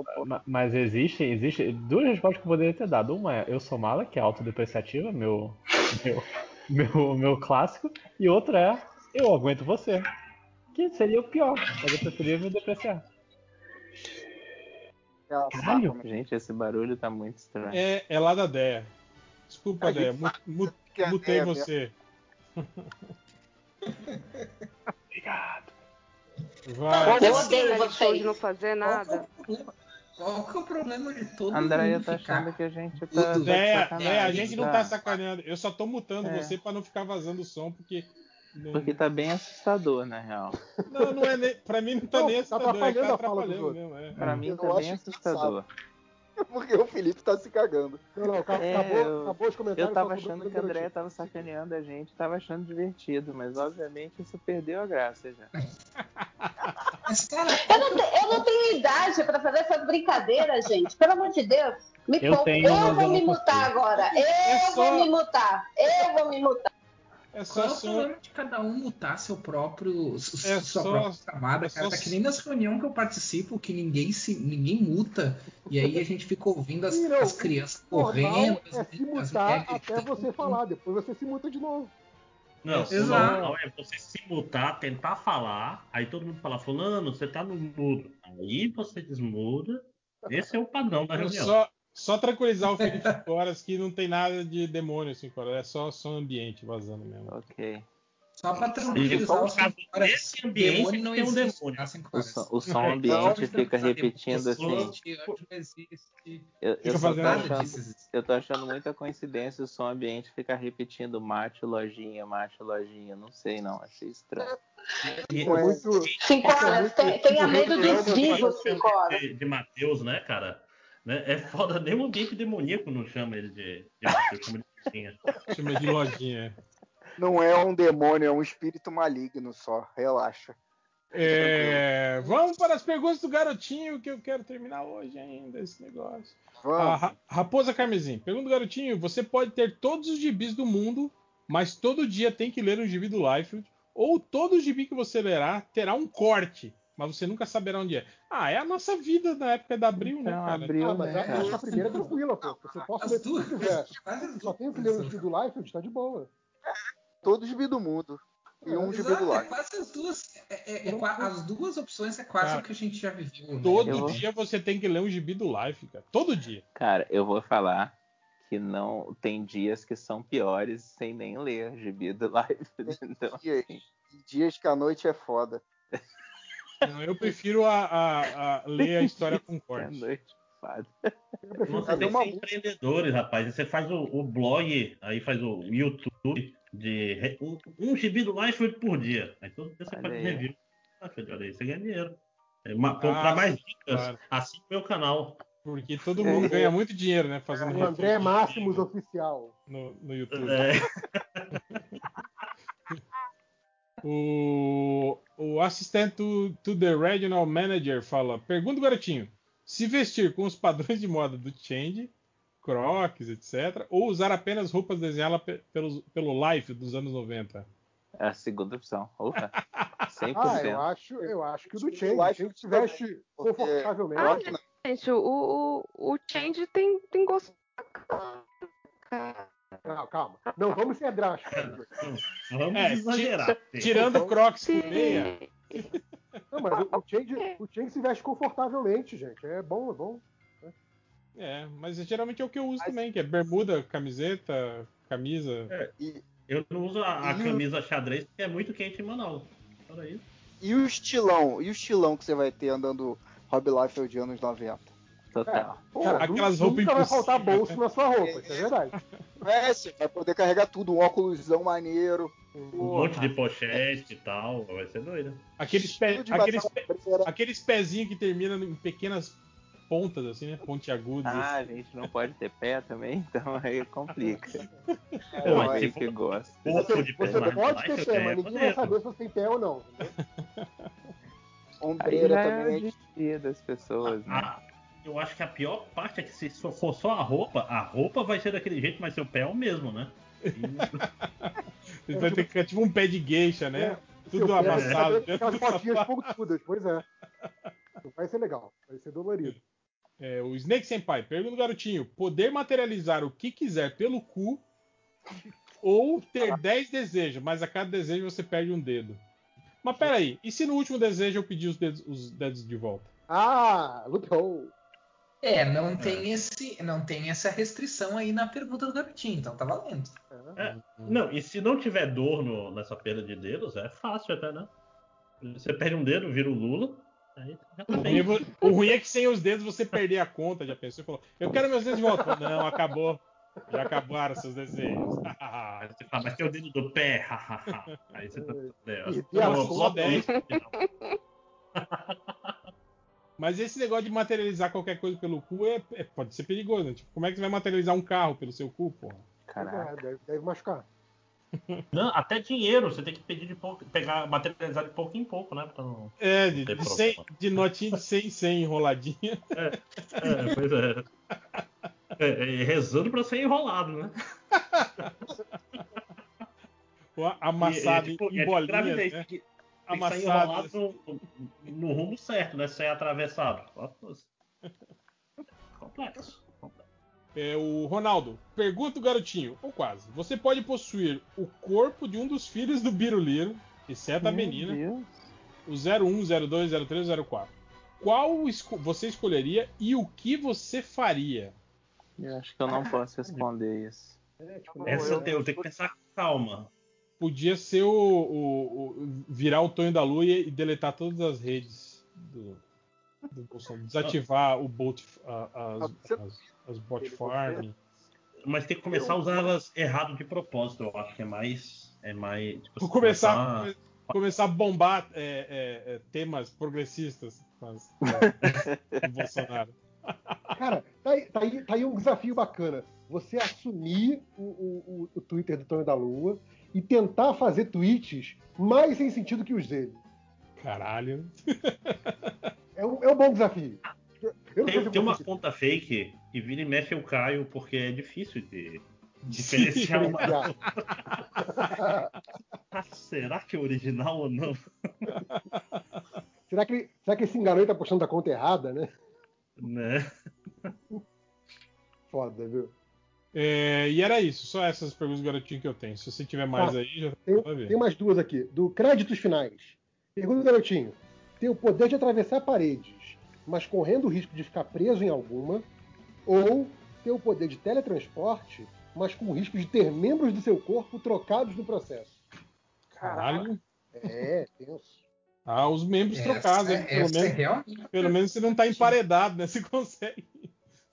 mas existe, existe duas respostas que eu poderia ter dado. Uma é eu sou mala, que é autodepreciativa, meu, meu, meu, meu clássico. E outra é eu aguento você. Que seria o pior, mas eu preferia me depreciar. Caralho. Gente, esse barulho tá muito estranho. É, é lá da Deia. Desculpa, Deia. é Mutei você. Vai. Eu odeio Aquele show de vocês. não fazer nada. Qual que é o problema de todo A Andrea mundo tá ficar achando que a gente tá. Sacanagem, Deia, a gente não tá? tá sacaneando. Eu só tô mutando É. você pra não ficar vazando o som, porque. Porque tá bem assustador, na real. não, não é nem, pra mim não tá Não, nem tá assustador, é que tá atrapalhando mesmo. É. Pra mim Eu tá bem assustador. Porque o Felipe tá se cagando. Não, não, acabou, É, acabou, eu- acabou os comentários. Eu tava achando o que a Andrea primeiro tava sacaneando a gente, tava achando divertido, mas obviamente isso perdeu a graça já. Mas, cara, Eu não, te- eu não tenho idade pra fazer essas brincadeiras, gente. Pelo amor de Deus. Me Eu tenho, eu vou eu me mutar agora. Eu É vou só- me mutar. Eu vou me mutar. É qual só é o som. problema de cada um mutar seu próprio, É sua só- própria camada, é cara? só- Tá que nem nas reuniões que eu participo, que ninguém se ninguém muta, e aí a gente fica ouvindo as, não, as crianças correndo, é as, se as mutar mulheres até você falar, depois você se muta de novo. Não, Exato. o normal é você se mutar, tentar falar, aí todo mundo fala, fulano, você tá no mudo. Aí você desmuda. Esse é o padrão da reunião. Só, só tranquilizar o Felipe 5 horas que não tem nada de demônio 5 horas, é só som ambiente vazando mesmo. Ok. Só pra tranquilizar cinco horas. desse ambiente Demônio não tem um existe. demônio. Cinco O som, o som Não, ambiente Não, fica repetindo assim. Eu, eu tô achando, eu tô achando muita coincidência o som ambiente ficar repetindo mate, lojinha, mate, lojinha. Não sei não, achei estranho. É muito. Cinco horas. Tem- Tenha medo dos vivos, cinco horas. de, de Mateus, né, cara? Né? É foda, nem o ambiente demoníaco não chama ele de, de chama de Lucinha. Chama de lojinha. Não é um demônio, é um espírito maligno só. Relaxa. É, vamos para as perguntas do garotinho que eu quero terminar hoje ainda esse negócio. A Vamos. Ra- Raposa Carmesim, pergunta do garotinho: você pode ter todos os gibis do mundo, mas todo dia tem que ler um gibi do Liefeld, ou todo gibi que você lerá terá um corte, mas você nunca saberá onde é. Ah, é a nossa vida na época da Abril, né, Então, cara? abriu, Ah, mas né, a, cara? essa primeira é tranquila, pô. Você pode ler tudo que quiser. Só tem que duas. ler o estilo do Life, tá de boa. Todos gibi do mundo. E um gibi do é lado. quase as duas. é- é- é as duas opções é quase Cara, o que a gente já viveu. né? Todo Eu vou- dia você tem que ler um gibi do Life, cara. Todo dia. Cara, eu vou falar que não tem dias que são piores sem nem ler gibi do live. Então, Dias, dias que a noite é foda. Não, eu prefiro a, a- a ler a história com é corte. Nossa, Cadê tem uma que ser empreendedores, rapaz. Você faz o, o blog, aí faz o YouTube de um, um gibi do Life por dia. Aí todo dia você faz um aí. review. Ah, filho, olha aí, você ganha dinheiro. É, ma- Comprar Ah, mais dicas, claro. assine meu canal. Porque todo mundo ganha muito dinheiro, né? Fazendo O André Máximos oficial. no, no YouTube. É, O, o assistente to, to the regional manager fala: pergunta, garotinho, se vestir com os padrões de moda do Change, Crocs, etc., ou usar apenas roupas desenhadas pe- pelos, pelo Life dos anos 90? É a segunda opção. Opa, 100%. Ah, eu acho, eu acho que o do Change. O se veste Porque- confortavelmente. Ah. Gente, o, o, o Change tem, tem gosto bacana, cara. Não, calma. Não, vamos ser drásticos. vamos É, exagerar. ti- tirando Crocs com meia, Não, mas o, o, Change, o Change se veste confortavelmente, gente. É bom, é bom. É, mas geralmente é o que eu uso também, que é bermuda, camiseta, camisa. É, E, eu não uso a, a E o- camisa xadrez porque é muito quente em Manaus. Fora isso. e o estilão? E o estilão que você vai ter andando Hobby Life de anos 90? Total. Pô, Aquelas nunca roupas vai faltar bolso na sua roupa, isso é verdade. É, você vai poder carregar tudo, um óculosão maneiro. Um Porra. monte de pochete e tal. Vai ser doido. Aqueles, pé, de aqueles, pé- aqueles pezinhos que terminam em pequenas pontas, assim, né? Pontiagudas. Ah, a gente não pode ter pé também, então aí complica. É, mas aí que gosto. Pouco de Você pé pode ter pé, é mas ninguém vai maneiro. saber se você tem pé ou não. Aí Ombreira é também. o dia das pessoas, né? Eu acho que a pior parte é que se for só a roupa, a roupa vai ser daquele jeito, mas seu pé é o mesmo, né? E- Ele vai ter que ficar tipo um pé de geisha, né? Tudo Seu pé vai amassado. dentro Aquelas fotinhas sapato. pontudas, pois é. Vai ser legal, vai ser dolorido. É, o Snake Senpai, pergunta do garotinho: poder materializar o que quiser pelo cu ou ter 10 desejos, mas a cada desejo você perde um dedo. Mas peraí, e se no último desejo eu pedir os dedos, os dedos de volta? Ah, loophole. É, não tem esse, não tem essa restrição aí na pergunta do garotinho, então tá valendo. É, não, e se não tiver dor no- nessa perda de dedos, é fácil até, né? Você perde um dedo, vira o Lula, aí já tá O ruim, bem. é, o ruim é que sem os dedos você perder a conta, já pensou e falou: Eu quero meus dedos de volta. Não, acabou. Já acabaram seus desejos. Aí você fala, mas tem o dedo do pé. Aí você tá. É, E- tá e Mas esse negócio de materializar qualquer coisa pelo cu é, é- pode ser perigoso, né? Tipo, como é que você vai materializar um carro pelo seu cu, porra? Caraca. É, deve, deve machucar. Não, até dinheiro, você tem que pedir de pouco, pegar, materializar de pouco em pouco, né? Pra não... É, de, de, 100, problema. de notinha de 100 em 100 enroladinha. É, pois é. É, e rezando pra ser enrolado, né? Amassado E- e, tipo, em é gravidez, né? que- Amassado. no, no rumo certo, né? Sem atravessado. Complexo. É, o Ronaldo, pergunta o garotinho, ou quase. Você pode possuir o corpo de um dos filhos do Biruliro, exceto a Meu menina, Deus. o 01, 02, 03, 04. Qual esco- você escolheria e o que você faria? Eu acho que eu não posso responder isso. É, tipo, Essa eu- eu tenho que pensar com calma. Podia ser o, o- o- virar o Tonho da Lua e, deletar todas as redes do, do Bolsonaro. Desativar o bot, a- as, as, as bot farm. Mas tem que começar a usar elas errado de propósito, eu acho que é mais. É mais. Tipo, Vou começar, começar- começar a bombar é, é, é, temas progressistas com as- do Bolsonaro. Cara, tá aí, tá aí- tá aí um desafio bacana. Você assumir o, o- o- o Twitter do Tonho da Lua e tentar fazer tweets mais sem sentido que os dele. Caralho. É um, é um bom desafio. Eu não sei Tem, tem uma conta fake que vira e mexe eu caio porque é difícil de diferenciar uma. Será que é original ou não? será, que, ele- será que esse enganou e tá postando da conta errada, né? Né? Foda, viu? É, e era isso, só essas perguntas garotinho que eu tenho. Se você tiver mais Ah, aí, já Tem, vai ver. tem mais duas aqui. Do créditos finais. Pergunta garotinho. Tem o poder de atravessar paredes, mas correndo o risco de ficar preso em alguma. Ou ter o poder de teletransporte, mas com o risco de ter membros do seu corpo trocados no processo. Caralho. É, tenso. Ah, os membros Essa- trocados, hein? Pelo, é menos, pelo menos você não tá emparedado, né? Você consegue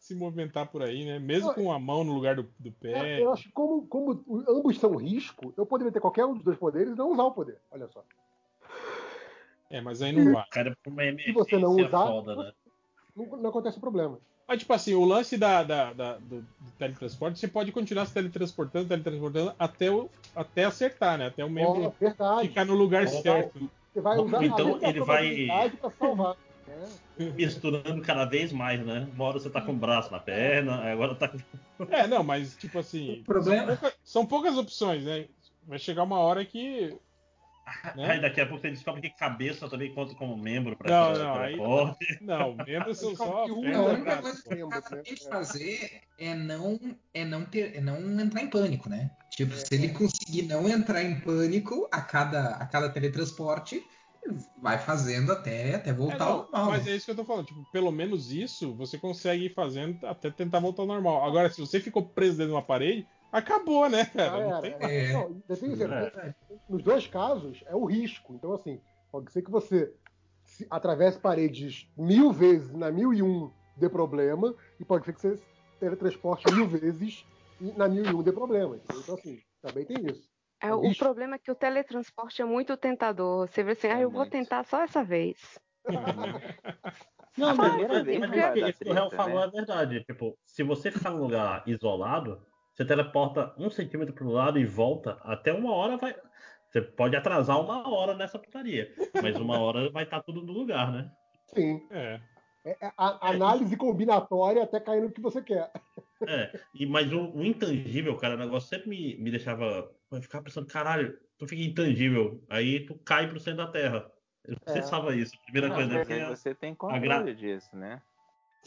se movimentar por aí, né? Mesmo com a mão no lugar do, do pé. É, eu acho que como, como ambos são risco, eu poderia ter qualquer um dos dois poderes e não usar o poder. Olha só. É, mas aí não vai. Cara, Se você não usar, foda, né? não, não acontece o problema. Mas, tipo assim, o lance da, da- da- do, do teletransporte, você pode continuar se teletransportando, teletransportando até, o, até acertar, né? Até o membro verdade. ficar no lugar Ó, certo. Você vai usar Então, a ele vai- pra salvar. Né? Misturando cada vez mais, né? Uma hora você tá com o braço na perna, agora tá com. É, não, mas, tipo assim, O problema- são, pouca- são poucas opções, né? Vai chegar uma hora que. né? Aí daqui a pouco você descobre que cabeça também conta como membro pra Não, não, aí-. Não, membros são só. Perna, A é única coisa que o cara né? tem que fazer é não, é não ter, é não entrar em pânico, né? Tipo, se ele conseguir não entrar em pânico a cada, a cada teletransporte, vai fazendo até, até É, voltar não, ao normal. mas né? é isso que eu tô falando. Tipo, pelo menos isso você consegue ir fazendo até tentar voltar ao normal. Agora, se você ficou preso dentro de uma parede, acabou, né, cara? Já Não era. tem É, mais. não, depende, É. Nos dois casos, é o risco. Então, assim, pode ser que você se- atravesse paredes mil vezes na mil e um dê problema, e pode ser que você teletransporte mil vezes e na mil e um dê problema. Então, assim, também tem isso. É, o problema é que o teletransporte é muito tentador. Você vê assim, ah, eu vou tentar só essa vez. Não, mas, primeira mas, vez mas que o Real falou né? é verdade. Tipo, se você ficar num lugar isolado, você teleporta um centímetro pro lado e volta, até uma hora vai. Você pode atrasar uma hora nessa putaria. Mas uma hora vai estar tudo no lugar, né? Sim. É. É, é a análise combinatória até cair no que você quer. É, e, mas o, o intangível, cara, o negócio sempre me, me deixava. Eu ficava pensando, caralho, tu fica intangível, aí tu cai pro centro da Terra. Eu É. pensava isso. Primeira Não, coisa, aí a- você tem a controle gra- disso, né?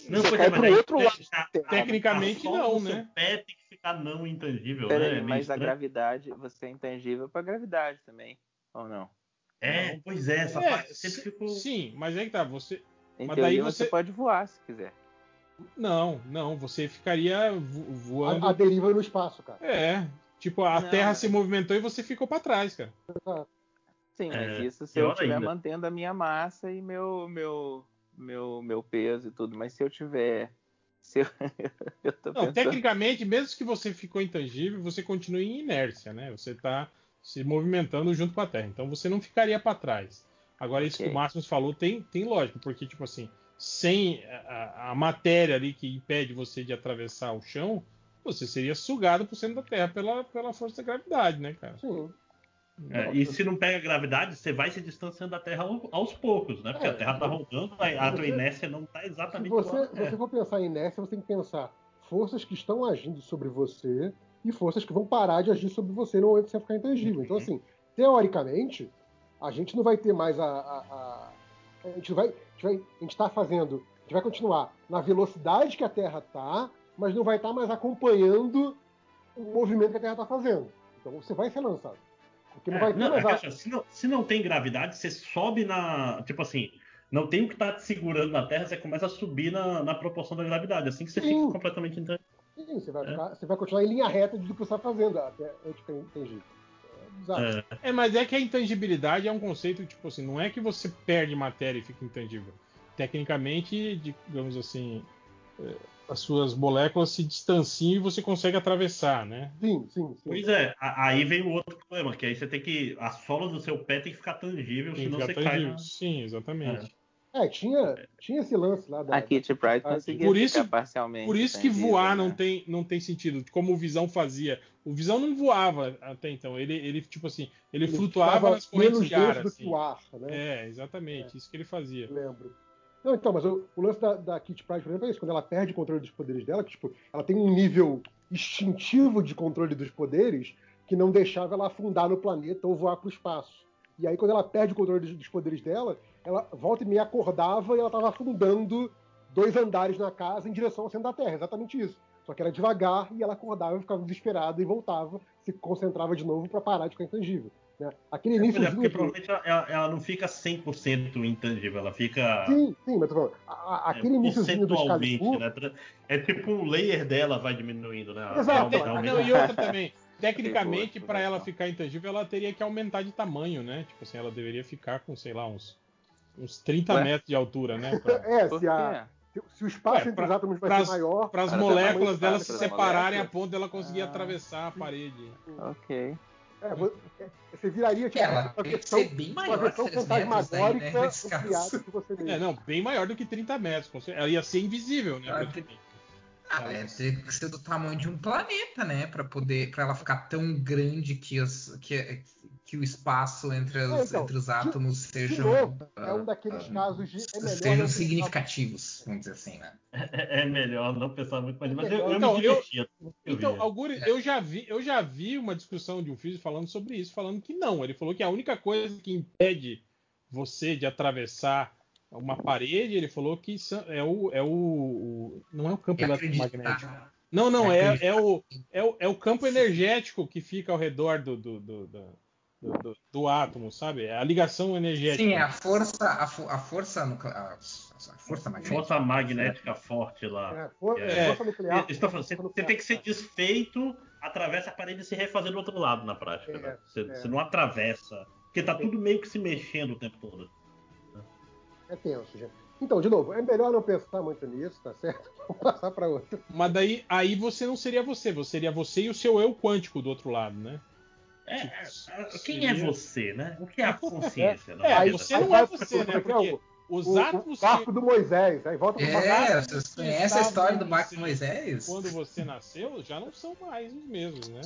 Não, Você cai é, mas pro aí outro lado a-. Tecnicamente a não, né? seu pé tem que ficar não intangível, né? Peraí, É mas a estranho. gravidade, você é intangível pra gravidade também, ou não? É, pois é, essa É, parte sempre ficou. Sim, mas aí que tá, você. Em Mas teoria daí você... você- pode voar se quiser. Não, não, você ficaria vo- voando. A, a deriva no espaço, cara. É, tipo, a Não, Terra mas- se movimentou e você ficou pra trás, cara. Sim, mas É, isso se eu estiver mantendo a minha massa e meu meu meu meu peso e tudo, mas se eu tiver se eu, eu tô Não, pensando tecnicamente, mesmo que você ficou intangível, você continua em inércia, né? Você tá se movimentando junto com a Terra. Então você não ficaria pra trás. Agora, isso que o Máximos falou tem, tem lógica, porque, tipo assim, sem a, a- a matéria ali que impede você de atravessar o chão, você seria sugado pro centro da Terra pela, pela força da gravidade, né, cara? Sim. É, e se não pega gravidade, você vai se distanciando da Terra ao- aos poucos, né? Porque É, a Terra tá rodando, a, a tua você- inércia não tá Se exatamente você, igual à se você for pensar em inércia, você tem que pensar forças que estão agindo sobre você e forças que vão parar de agir sobre você no momento que você ficar intangível. Então, assim, teoricamente, a gente não vai ter mais a. a- a- a gente vai. A gente vai. A gente tá fazendo. A gente vai continuar na velocidade que a Terra tá, mas não vai estar mais acompanhando o movimento que a Terra tá fazendo. Então você vai ser lançado. Porque não É, vai ter não, mais é assim, se, não, se não tem gravidade, você sobe na. Tipo assim, não tem o que tá te segurando na Terra, você começa a subir na, na proporção da gravidade. Assim que você Sim. fica completamente intangível. Sim, você vai, ficar- você vai continuar em linha reta do que você está fazendo até antes de intangível. É bizarro. É, É, mas é que a intangibilidade é um conceito, tipo assim, não é que você perde matéria e fica intangível. Tecnicamente, digamos assim, é, as suas moléculas se distanciam e você consegue atravessar, né? Sim, sim, sim. Pois é, aí vem o outro problema, que aí você tem que. A sola do seu pé tem que ficar tangível, Tem senão ficar você cai tangível. na. Sim, exatamente. É, tinha, tinha esse lance lá da. a Kitty da- conseguia Por isso- ficar parcialmente Por isso que voar né? não, tem, não tem sentido, como o Visão fazia. O Visão não voava até então, ele, ele tipo assim, ele, ele flutuava nas correntes de ar, do assim. que o ar, né? É, exatamente, isso que ele fazia. Eu lembro. Não, então, mas o, o lance da, da Kitty Pryde, por exemplo, é isso. Quando ela perde o controle dos poderes dela, que, tipo, ela tem um nível instintivo de controle dos poderes que não deixava ela afundar no planeta ou voar para o espaço. E aí, quando ela perde o controle dos, dos poderes dela, ela volta e meia acordava e ela estava afundando dois andares na casa em direção ao centro da Terra. Exatamente isso. Só que era devagar e ela acordava e ficava desesperada e voltava, se concentrava de novo para parar de ficar intangível. Né? Aquele Pois início é, porque provavelmente ela, ela- não fica 100% intangível, ela fica. Sim, sim, mas tô falando, a- a- é, aquele iníciozinho do percentualmente, Excalibur, né? É tipo um layer dela vai diminuindo, né? Exato. É, não, e outra também. Tecnicamente, para né, ela ficar intangível, ela teria que aumentar de tamanho, né? Tipo assim, ela deveria ficar com, sei lá, uns, uns 30 Ué? metros de altura, né? Pra, é, se, a? Se, o espaço Ué, entre pra- os átomos vai pras- ser maior, para as moléculas dela se separarem a ponto dela conseguir Ah. atravessar a parede. Ok. é, é, você viraria tipo, Ela uma tem que versão, ser bem uma maior versão que 3 metros daí, né? fantasmagórica ampliada de você mesmo. É, não, bem maior do que 30 metros. Ela ia ser invisível, né? Ah. Ah, é, tem que ser do tamanho de um planeta, né? Pra poder, para ela ficar tão grande que, os, que, que o espaço entre, as- É, então, entre os de- átomos De sejam novo, é um ah, daqueles ah, casos de é melhor sejam significativos, vamos dizer assim, né? É, é melhor não pensar muito mais. Mas eu, eu Então, me divertia. eu Então. Algures, eu já vi, eu já vi uma discussão de um físico falando sobre isso, falando que não. Ele falou que a única coisa que impede você de atravessar uma parede, ele falou que é o, é o, o- não é o campo É eletromagnético. Não, não, É é, é, o, é, o, é o campo energético que fica ao redor do, do, do- da- do, do- do átomo, sabe? É a ligação energética. Sim, é a força, a, fo- a força nuclear. A, força magnética. Força magnética forte lá. É, for- É. força nuclear. Eles tão falando, você, você tem que ser desfeito, atravessa a parede e se refazer do outro lado na prática. É, né? Você, é. você não atravessa. Porque tá tudo meio que se mexendo o tempo todo. É tenso, gente. Então, de novo, é melhor não pensar muito nisso, tá certo? Vamos passar para outra. Mas daí aí você não seria você, você seria você e o seu eu quântico do outro lado, né? É, Tipo, é, quem é você, né? O que é a consciência? É, vida? você não é você, né? Porque os o, átomos o barco do Moisés, aí volta pro É, passado. vocês conhecem a história do barco de Moisés? quando você nasceu já não são mais os mesmos, né?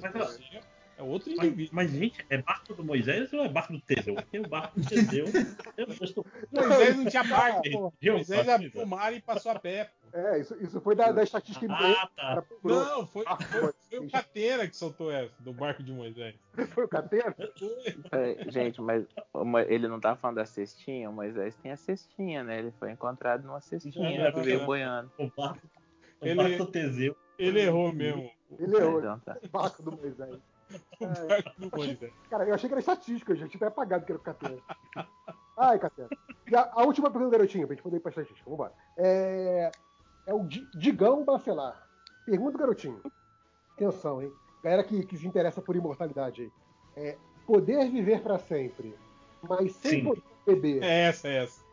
Mas, Você é outro Mas, indivíduo. mas, gente, é barco do Moisés ou é barco do Teseu? Porque o barco do Teseu. estou... Moisés não tinha barco. Moisés abriu o mar e passou a pé. É, isso, isso foi da, da estatística. Ah, tá. Não, foi, foi, foi o Catena que soltou essa, do barco de Moisés. Foi o Catena? Peraí, gente, mas ele não tá falando da cestinha? O Moisés tem a cestinha, né? Ele foi encontrado numa cestinha, É, que veio é. boiando. O barco, o Ele- barco do Teseu. Ele errou mesmo. Ele errou. Então tá. O barco do Moisés. Moisés. Cara, eu achei que era estatística, eu já tinha apagado que era o Catena. Ai, Catena. E a, a última pergunta, garotinho, pra gente poder ir pra estatística. Vambora. É, é o Di- Digão Bacelar. Pergunta, garotinho. Atenção, hein? Galera que, que se interessa por imortalidade aí. É, poder viver pra sempre, mas sem Sim. poder beber. É essa, é essa.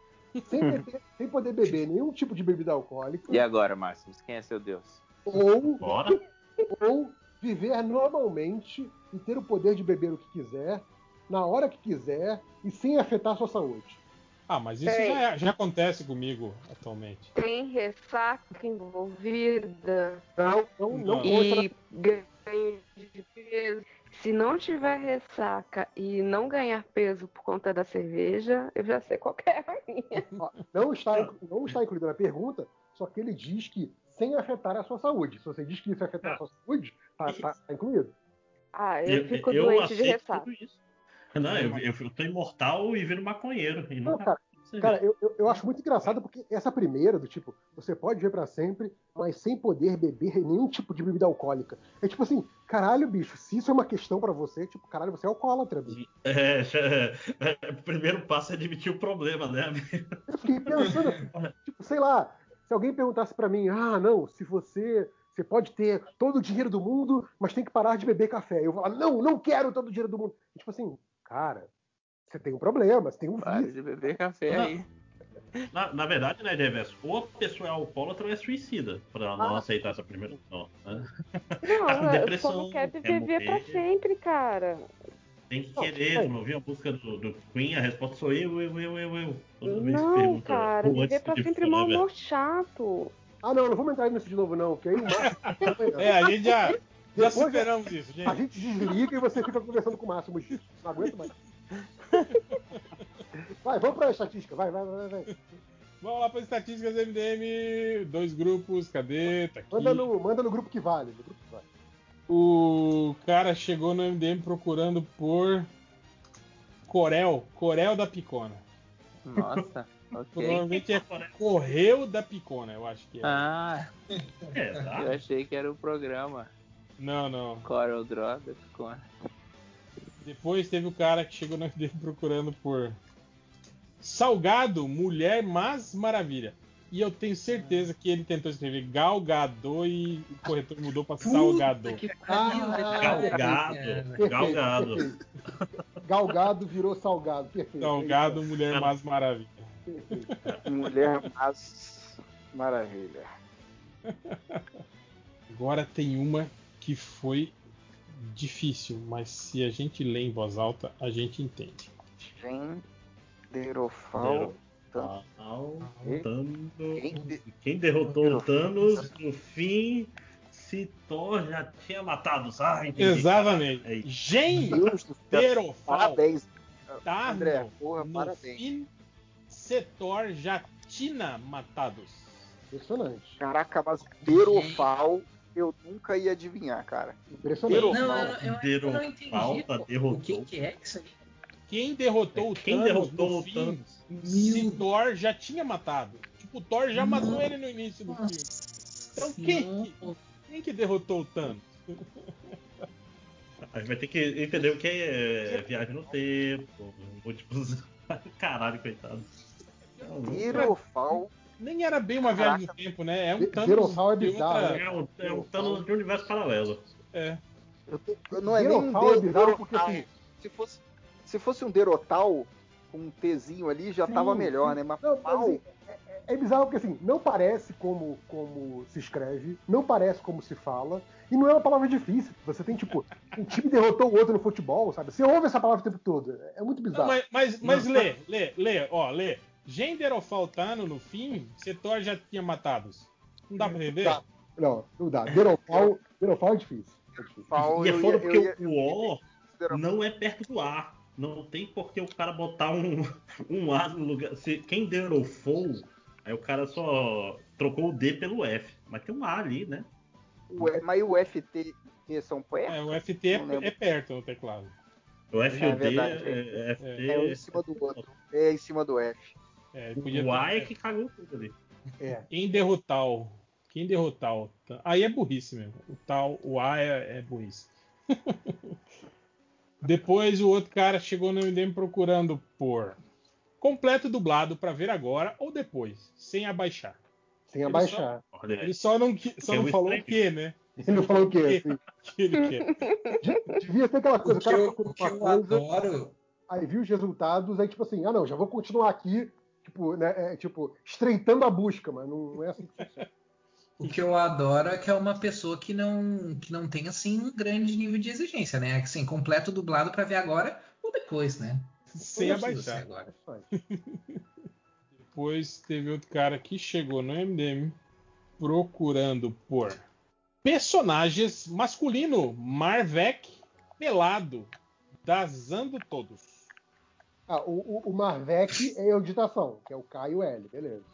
Sem, beber- sem poder beber nenhum tipo de bebida alcoólica. E agora, Máximos, quem é seu Deus? Ou, Bora. ou viver normalmente e ter o poder de beber o que quiser, na hora que quiser e sem afetar a sua saúde. Ah, mas isso já, é- já acontece comigo atualmente. Tem ressaca envolvida Não, não, não e ganho de peso. Se não tiver ressaca e não ganhar peso por conta da cerveja, eu já sei qual que é a minha. Ó, Não está, não está incluído na pergunta, só que ele diz que sem afetar a sua saúde. Se você diz que isso afetar a sua saúde, tá, tá- tá incluído. Ah, eu, Eu, fico eu doente de aceito ressaca. tudo isso. Não, eu, eu, eu tô imortal e viro maconheiro. E Não, cara, cara eu, eu, eu acho muito engraçado porque essa primeira, do tipo, você pode ver pra sempre, mas sem poder beber nenhum tipo de bebida alcoólica. É tipo assim, caralho, bicho, se isso é uma questão pra você, tipo, caralho, você é alcoólatra, bicho. É, já- é, o primeiro passo é admitir o problema, né? Eu fiquei pensando, tipo, sei lá, se alguém perguntasse pra mim, ah, não, se você. Você pode ter todo o dinheiro do mundo, mas tem que parar de beber café. Eu vou falar, não, não quero todo o dinheiro do mundo. E, tipo assim, cara, você tem um problema, você tem um Para vício. de beber café aí. Na, na verdade, né, Reverso? Ou a pessoa é alcoólatra ou é suicida, pra não aceitar essa primeira opção. Né? Não, eu depressão, só não quero quer viver pra morrer. sempre, cara. Tem que querer, não ouviu a música do, do Queen, a resposta sou eu, eu, eu, eu, eu. Toda vez que Não, pergunta, cara, "Who wants viver pra live sempre mal forever?" amor chato. Ah, não, não vamos entrar nisso de novo, não, que aí o Márcio. É, a gente já, já Depois- superamos isso, A gente. gente desliga e você fica conversando com o Márcio disso. Não aguento mais. Vai, vamos pra estatística. Vai, vai, vai, vai. Vamos lá para as estatísticas MDM. Dois grupos, cadê? Tá aqui. Manda no, manda no grupo que vale. No grupo que vale. O cara chegou no MDM procurando por Corel, Corel da Picona. Nossa, ok. Provavelmente é Correio da Picona, eu acho que é. Ah, É, tá? eu achei que era o programa. Não, não. Corel Draw da Picona. Depois teve o cara que chegou no MDM procurando por Salgado, Mulher Mas Maravilha. E eu tenho certeza que ele tentou escrever Galgado e o corretor mudou para Salgado. que Ah, Galgado. Galgado. Galgado virou salgado. Perfeito. Salgado, Mulher Mas Maravilha. Perfeito. Mulher mas maravilha. Agora tem uma que foi difícil, mas se a gente lê em voz alta, a gente entende. Genderofal. Ao- E- Thanos- Quem de- Quem derrotou o Thanos no fim, se Thor já tinha matado. Exatamente. É isso. Deus do céu. Genderofal Parabéns, tá André. no- Porra, no parabéns. fim setor já tinha matados. Impressionante. Caraca, mas Derofal eu nunca ia adivinhar, cara. Impressionante. Não, eu, eu, eu não entendi. Falta, derrotou. O que, que é isso aí? Quem derrotou o Quem Thanos derrotou no o fim, Thanos? se Thor já tinha matado. Tipo, o Thor já matou ele no início do filme. Então quem, Não, quem que derrotou o Thanos? A gente vai ter que entender o que é viagem no tempo, múltiplos. Caralho, coitado. Zerofal. Nem era bem uma viagem no tempo, né? É um Thanos. Zerofal é de bizarro, outra- né? É um, é um Thanos de um universo paralelo. É. Eu tô- eu- não é nem um é bizarro porque, assim- Se fosse, se fosse um Derotal com um Tzinho ali, já Sim, tava melhor, sim. né? Mas Não, mas, assim, é, é- bizarro porque assim, não parece como, como se escreve, não parece como se fala, e não é uma palavra difícil. Você tem, tipo, um time derrotou o outro no futebol, sabe? Você ouve essa palavra o tempo todo. É muito Não, bizarro. mas, mas, mas Não. lê, lê, lê, ó, lê. Gender faltando no fim, Setor já tinha matados. Não dá pra entender? Tá. Não, não dá. Derofal, Derofal é difícil. É difícil. Fal E é eu foda ia- porque eu ia- o O não é perto do A. Não tem por que o cara botar um, um A no lugar. Se, quem derofou, aí o cara só trocou o D pelo F. Mas tem um A ali, né? O E- mas e o FT são perto? É, o FT é, é perto no teclado. O F e o D é, é. É um em cima do outro. É em cima do F. É, O A ter- é que cagou tudo ali. É. Quem derrotar o. Quem derrotar o. Aí é burrice mesmo. O tal, o A é, é burrice. Depois o outro cara chegou no MDM procurando por completo dublado pra ver agora ou depois, sem abaixar. Sem Ele abaixar. Olha, Ele só não, só não o falou o estranho. que, né? Ele não falou o quê? Assim, Que ele quer. devia ter aquela coisa, O o que cara eu, o que eu coisa, adoro. aí viu os resultados, aí tipo assim, ah não, já vou continuar aqui, tipo, né, é, tipo, estreitando a busca, mas não, não é assim que funciona. O que eu adoro é que é uma pessoa que não, que não tem assim um grande nível de exigência, né? Assim, completo dublado pra ver agora ou depois, né? Sem abaixar. agora. Depois teve outro cara que chegou no MDM procurando por personagens masculino Marvek pelado, dazando todos. Ah, o, o, o Marvec é editação, que é o K e o L, beleza.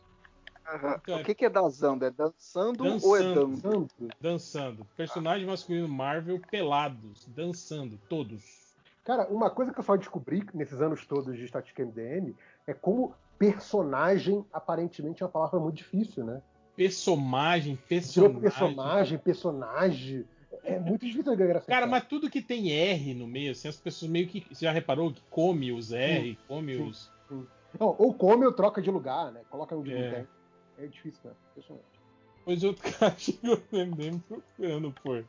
Então, O que, que é dançando? É dançando, Dançando. ou é dando? Santo. Dançando. Personagem masculino Marvel pelados, dançando, todos. Cara, uma coisa que eu só descobri nesses anos todos de estatística MDM é como personagem aparentemente é uma palavra muito difícil, né? Personagem, personagem. personagem, personagem. É muito difícil de graça. Cara, mas tudo que tem R no meio, assim, as pessoas meio que. Você já reparou que come os R, come sim. os. Não, ou come ou troca de lugar, né? Coloca onde É. não tem. É difícil, né? Impressionante. Pois outro cara chegou no MDM procurando por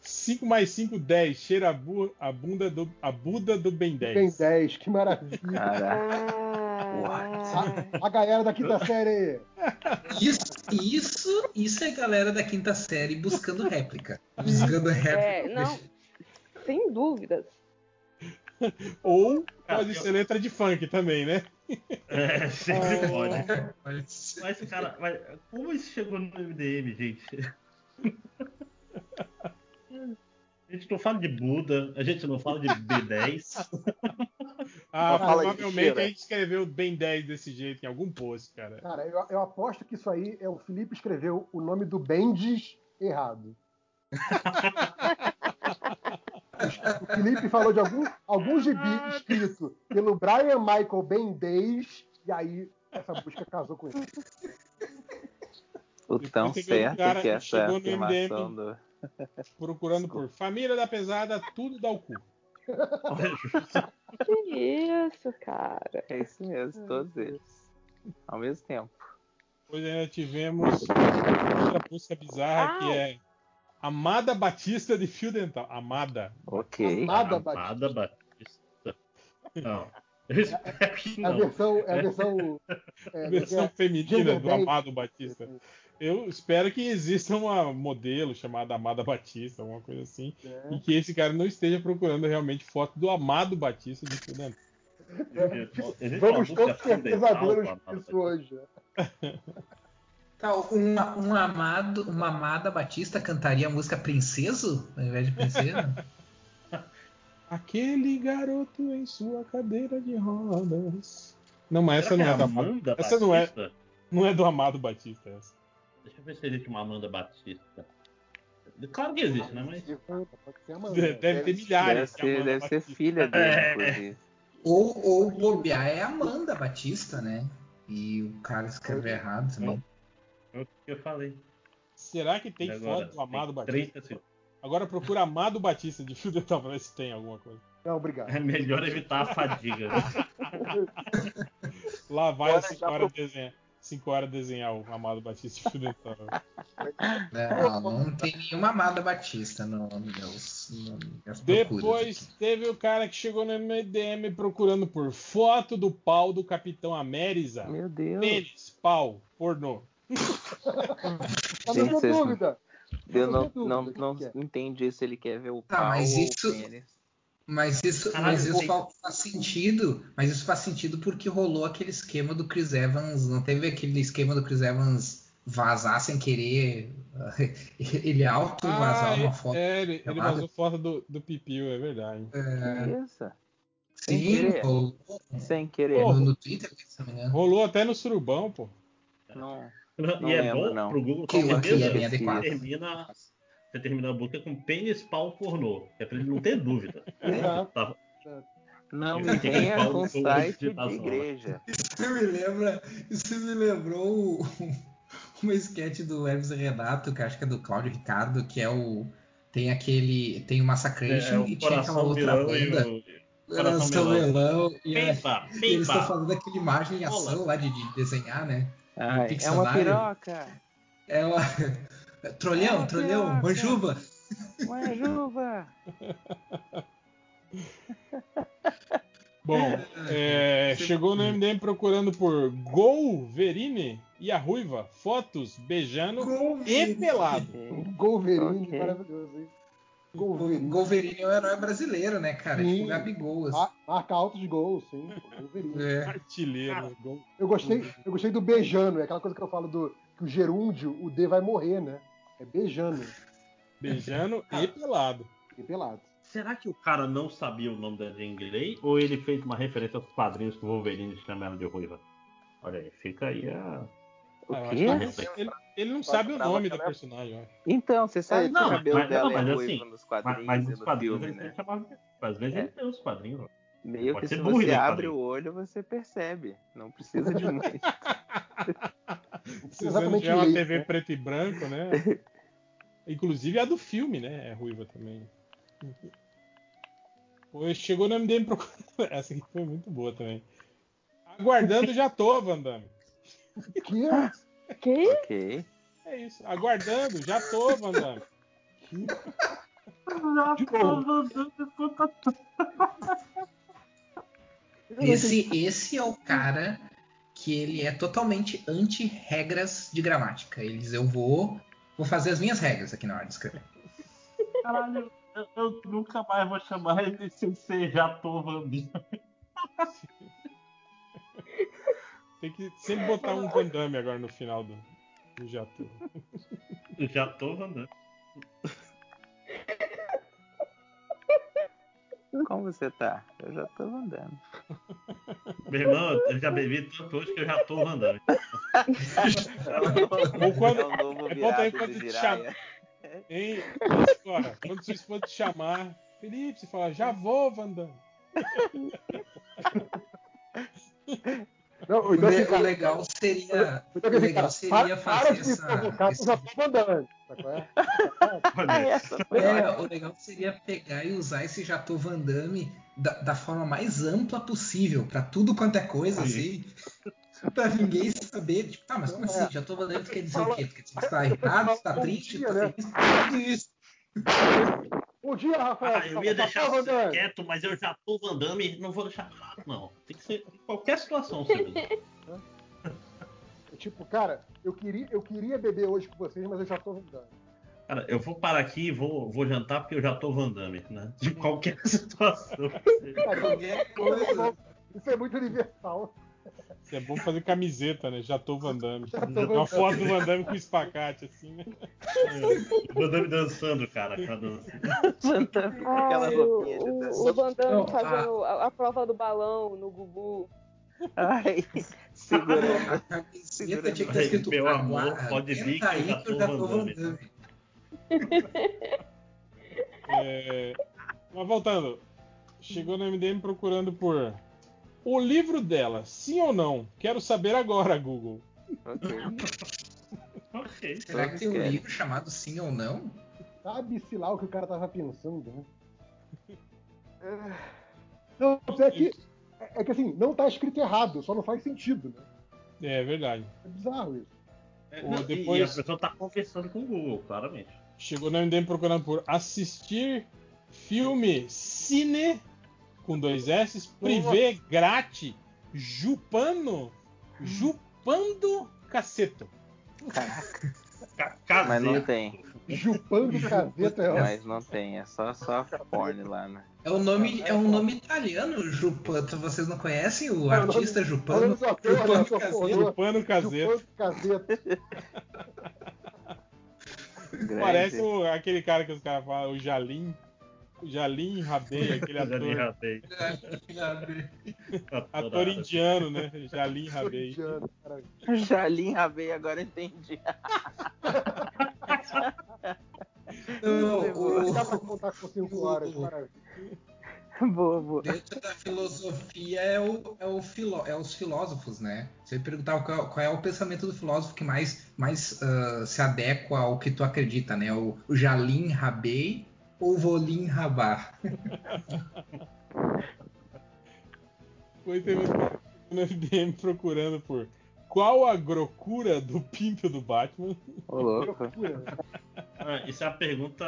5 mais 5, 10. Cheira a, bu a bunda do. A Buda do Ben 10. Tem 10, que maravilha. Caraca. A, a galera da quinta série. Isso, isso, isso é galera da quinta série buscando réplica. Buscando réplica. É, não. Sem dúvidas. Ou Cara, pode ser letra de funk também, né? É, sempre pode. Mas- Mas, cara, mas como isso chegou no MDM, gente? A gente não fala de Buda, a gente não fala de B10. Ah, provavelmente a gente escreveu Ben 10 desse jeito em algum post, cara. Cara, eu, eu aposto que isso aí é o Felipe escreveu o nome do Bendis errado. o Felipe falou de algum, algum gibi escrito pelo Brian Michael Bendis, e aí essa busca casou com ele. O tão certo que que essa afirmação do. Procurando por família da pesada, tudo dá o cu. Que isso, cara. É isso mesmo, todos eles. Ao mesmo tempo. Depois ainda tivemos outra música bizarra que Au. é Amada Batista de Fio Dental. Amada. Ok. Amada Batista. Amada Batista. Não. Eu espero que É a não. versão. É a versão. É, A versão é, feminina do. Amado Batista. Eu espero que exista uma modelo chamada Amada Batista, alguma coisa assim. É. E que esse cara não esteja procurando realmente foto do Amado Batista de Fio Dental. Vamos todos ser fundamental pesadelos disso hoje. Tá, um, um amado, uma amada Batista cantaria a música Princeso ao invés de Princesa? Aquele garoto em sua cadeira de rodas. Não, mas essa Será não é que do a Amado. Amanda Essa não é, Batista? não é do Amado Batista. Essa. Deixa eu ver se existe uma Amanda Batista. Claro que existe, né? Mas. Deve, deve ter Deve milhares. de ser, deve ser Batista. filha dele, É. inclusive. ou, ou bobear é Amanda Batista, né? E o cara escreveu errado também. É o que eu falei. Será que tem agora? foto do Amado Batista? 30 segundos. Agora procura Amado Batista de fio dental pra ver se tem alguma coisa. Não, obrigado. É melhor evitar a fadiga. né? Lá vai Bora as 5 já horas desenhar. 5 horas desenhar o Amado Batista de fio dental. Não, não tem nenhuma Amada Batista no, meus, no. Depois teve o cara que chegou no MDM procurando por foto do pau do Capitão América. Meu Deus. Pênis, pau, pornô. Tá Gente, na vocês- dúvida. Eu não, Sem dúvida, não, que não é? entendi se ele quer ver o Tá, pau mas ou isso- o pênis. Mas isso, Caralho, mas isso faz sentido. Mas isso faz sentido porque rolou aquele esquema do Chris Evans. Não teve aquele esquema do Chris Evans vazar sem querer. Ele auto vazar uma foto. é, ele, ele vazou foto do, do Pipiu, é verdade. É, Isso. Sem sim, querer. rolou Sem querer. no, no Twitter, se não me engano. Rolou até no surubão, pô. Não. Não, Não e é lembro, bom não. pro Google Que que é bem adequado. termina, você termina a busca com pênis pau pornô. É pra ele não ter dúvida. Exato. Tá- Não me venha com site de né? igreja. Isso me lembra. Isso me lembrou o- uma sketch do Hermes Renato, que acho que é do Cláudio Ricardo, que é o. Tem aquele. Tem o Massacration É, o e tinha aquela outra e banda. o Coração melão. melão. E, é- Pimba, e eles estão falando daquela imagem em ação lá de, de desenhar, né? Ai, é uma piroca. É uma. Trolhão, É uma trolhão, piroca. manjuba. Uma juba. Bom, é, chegou no MDM procurando por Golverine e a Ruiva, fotos beijando e pelado. Golverine, Ok. maravilhoso, hein? O Golverine. Golverine é um herói brasileiro, né, cara? Sim. Tipo Gabigol. assim. Ma- Marca altos gols, sim. Golverine. É. Artilheiro. Gol. Eu gostei, eu gostei do beijando, é aquela coisa que eu falo do que o gerúndio, o D vai morrer, né? É beijando Beijando e pelado. e pelado. Será que o cara não sabia o nome da Jean Grey? Ou ele fez uma referência aos quadrinhos que o Wolverine chama ela de ruiva? Olha aí, fica aí a. O Ah, quê? que ele, ele- não sabe o nome que da é- personagem, eu acho. Então, você sabe que Não, o cabelo mas- dela não, mas é assim, ruivo nos Mas, quadrinhos mas e nos no quadrinhos filme, né? chamava. Às vezes É. ele tem os quadrinhos. Meio Pode que se burro você nos abre o olho, você percebe. Não precisa de muito. Você não Exatamente tiver uma TV né? preto e branco, né? Inclusive a do filme, né? É ruiva também. Pois chegou no MDM procurando. Essa aqui foi muito boa também. Aguardando já tô, Van Damme. Que é? Que? ok. É isso. Aguardando, já tô, Van Damme. Esse, esse é o cara que ele é totalmente anti-regras de gramática. Ele diz, eu vou, vou fazer as minhas regras aqui na hora de escrever. Caralho, eu, eu nunca mais vou chamar ele sem ser já tô Vandinho. Tem que sempre botar um Van Damme agora no final do, do já tô. Já tô Vandinho. Como você tá? Eu já tô andando. Meu irmão, eu já bebi tanto hoje que eu já tô Vandinho. Ou quando, É o novo é também virado quando do te Jiraya. chama. Hein, escola, quando sua esposa te chamar, Felipe, você fala, já vou, Van Não, O, então, le- assim, o legal seria, então, o assim, legal cara, seria para, para fazer de me essa... provocar, esse- já tô mandando. sabe qual é? Essa foi É, o legal seria pegar e usar esse Jato Van Damme da, da forma mais ampla possível, pra tudo quanto é coisa, assim. Pra ninguém saber, tipo, tá, mas como assim? Jato Van Damme quer dizer o quê? Quer dizer que tá irritado, tá triste, dia, tá né? feliz? Tudo isso. Bom dia, Rafael. Ah, eu ia Tá deixar você Vandame? quieto, mas eu já tô Vandame não vou deixar claro, não. Tem que ser em qualquer situação, Silvio. Tipo, cara, eu queria, eu queria beber hoje com vocês, mas eu já tô andando. Cara, eu vou parar aqui e vou, vou jantar porque eu já tô Vandame, né? De qualquer situação. Cara, Qualquer coisa. Isso é muito universal. Isso é bom fazer camiseta, né? Já tô Van Damme. Van Uma Damme. foto do Van Damme com espacate, assim, né? Vandame dançando, cara. com a dança. Vandame com aquela Ai, roupinha de o, o, dança. o Van Damme Não, fazendo a, a prova do balão no Gugu. Ai, segurando. A camiseta tinha que ter escrito Meu amor, "Agora, pode vir que eu aí já tô Van Van Damme." Damme. É, Mas voltando, chegou no MDM procurando por o livro dela, sim ou não? Quero saber agora, Google. Ok. Ok. Será que tem um livro chamado Sim ou Não? Sabe-se lá o que o cara tava pensando, né? Não, é que, é que assim, não tá escrito errado, só não faz sentido, né? É verdade. É bizarro isso. É, não, depois- E a pessoa tá conversando com o Google, claramente. Chegou no MDM procurando por assistir filme Cine com dois S, privê grátis, Jupano, Jupando Caceto. Mas não tem. Jupando caseta é Mas não tem, é só, só porn lá, né? É um nome, é um nome italiano, Jupanto. Vocês não conhecem o Não, artista Jupano? Jupano. Jupano Caseto. Jupando caseta. Parece o- aquele cara que os caras falam, o Jalim. Jalim Rabei, aquele Jalim ator. Rabei. ator indiano, né? Jalim Rabei. Jalim Rabei, agora entendi. O- Dá pra contar com 5 horas, maravilha. boa, boa. Dentro da filosofia é, o, é, o filó- é os filósofos, né? Você perguntava qual, qual é o pensamento do filósofo que mais, mais ah, se adequa ao que tu acredita, né? O, o Jalim Rabei ou o Volim Rabar? Foi teve um cara no FDM procurando por qual a grocura do pinto do Batman. Ô, louco. Ah, isso é a pergunta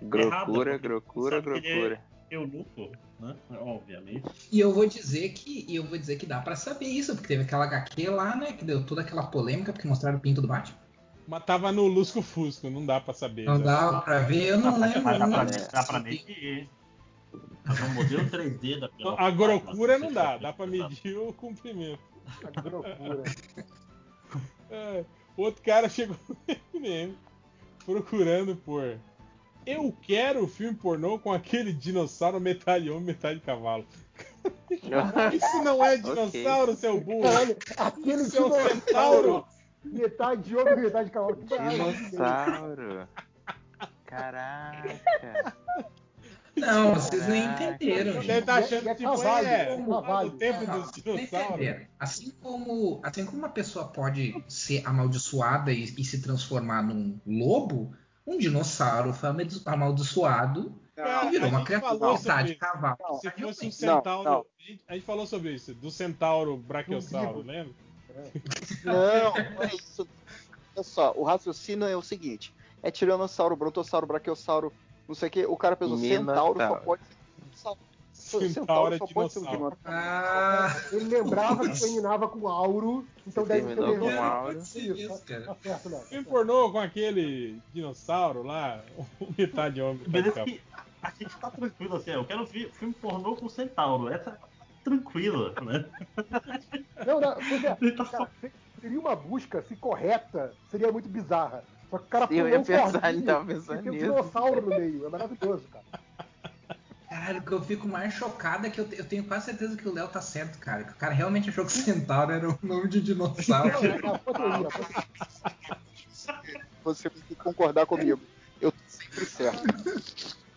Grocura, errada. grocura, ele grocura. É eunuco, né? Obviamente. E eu vou dizer que e eu vou dizer que dá pra saber isso, porque teve aquela HQ lá, né? Que deu toda aquela polêmica porque mostraram o pinto do Batman. Mas tava no Lusco Fusco, não dá pra saber. Não né? dá pra ver, eu não lembro. Mas dá pra, não- dá pra medir. Fazer um modelo 3D da Não, A grocura não dá, dá pra medir o comprimento. A grocura. É, outro cara chegou procurando por eu quero o filme pornô com aquele dinossauro metade de homem, metade de cavalo. Isso não é dinossauro, seu burro. Olha, aquele Isso é dinossauro. Metade de homem, metade de cavalo. Dinossauro. Caraca. Não, vocês nem entenderam. Deve gente. estar achando É que tipo, cavalo, é, é cavalo. o tempo Não, dos não dinossauros. Assim como, assim como uma pessoa pode ser amaldiçoada e, e se transformar num lobo, um dinossauro foi amaldi- amaldiçoado Cara, e virou uma criatura metade sobre- cavalo. Se metade fosse um centauro. não. A, gente, a gente falou sobre isso, do centauro brachiosauro, lembra? Não, não é isso. Olha só, o raciocínio é o seguinte: é tiranossauro, brontossauro, brachiosauro, não sei o que. O cara pensou, centauro só pode ser. Centauro é só pode ser um dinossauro. Ah, Ele lembrava que terminava com auro, então Se deve ter com auro. Isso. Tá. Filme pornô com aquele dinossauro lá, metade homem, Beleza que a gente tá tranquilo assim, eu quero ver filme pornô com centauro. Essa tá tranquila, né? Não, não, pois é, Ele tá cara, se- seria uma busca, se correta, seria muito bizarra. Só que o cara Sim, eu ia um pensar, cordinho tava pensando tem um nisso. dinossauro no meio. É maravilhoso, cara. Caralho, o que eu fico mais chocado é que eu, te- eu tenho quase certeza que o Léo tá certo, cara. Que o cara realmente achou que centauro era o nome de dinossauro. Não, é uma teoria, Você tem que concordar comigo. Eu tô sempre certo.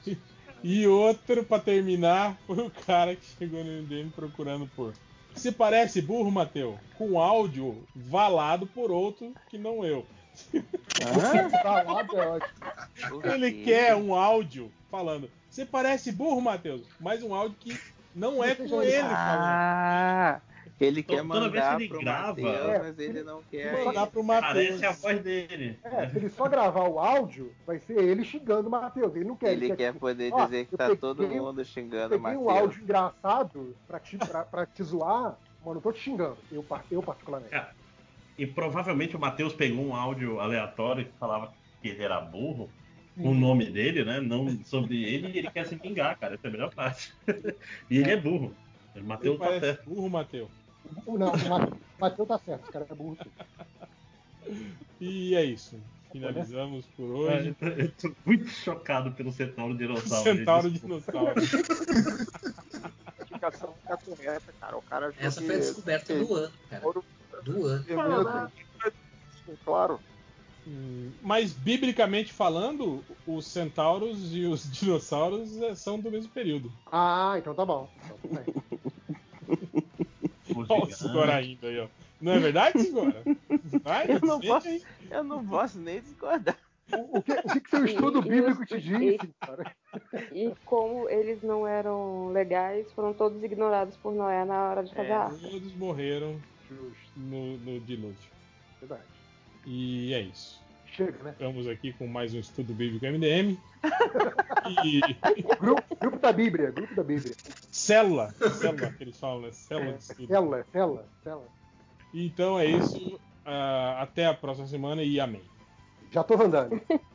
E outro, pra terminar, foi o cara que chegou no MDM procurando por. Você parece burro, Mateu? Com áudio valado por outro que não eu. Falado é ótimo. Ele quer um áudio falando. Você parece burro, Matheus, mas um áudio que não é com ele falando. Ah, ele quer Toda vez que mandar ele pro grava- Matheus, É, mas ele não quer. Mandar pro Matheus. Parece a voz dele. É, se ele só gravar o áudio, vai ser ele xingando o Matheus. Ele não quer. Ele quer tipo, poder ó, dizer que eu tá peguei- todo mundo xingando o Peguei um Matheus. áudio engraçado pra te, pra, pra te zoar, mas não tô te xingando. Eu, eu particularmente. Cara, E provavelmente o Matheus pegou um áudio aleatório que falava que ele era burro, o nome dele, né? Não sobre ele, e ele quer se vingar, cara. Essa é a melhor parte. e ele é burro. Matheus tá certo. burro, Matheus. Não, o Ma- Matheus tá certo, esse cara é burro. E é isso. Finalizamos por hoje. Eu tô muito chocado pelo centauro dinossauro. Centauro dinossauro. A explicação tá correta, cara. O cara Essa foi a descoberta do ano, cara. Do ano. Claro. Hum, Mas, biblicamente falando, os centauros e os dinossauros eh, são do mesmo período. Ah, então tá bom. Então, bem. Olha o ainda aí, ó. Não é verdade, Sigora? Vai, Eu não posso- aí. Eu não posso nem discordar. O que, o que, que seu estudo E- bíblico te disse, cara? E como eles não eram legais, foram todos ignorados por Noé na hora de fazer a arca. Todos morreram no, no dilúvio. Verdade. E é isso. Chega, né? Estamos aqui com mais um estudo bíblico MDM. E Grupo, grupo da Bíblia, grupo da Bíblia. célula, célula que eles falam, né? Célula de estudo. Célula, célula, célula. Então é isso. Ah, até a próxima semana e amém. Já tô andando.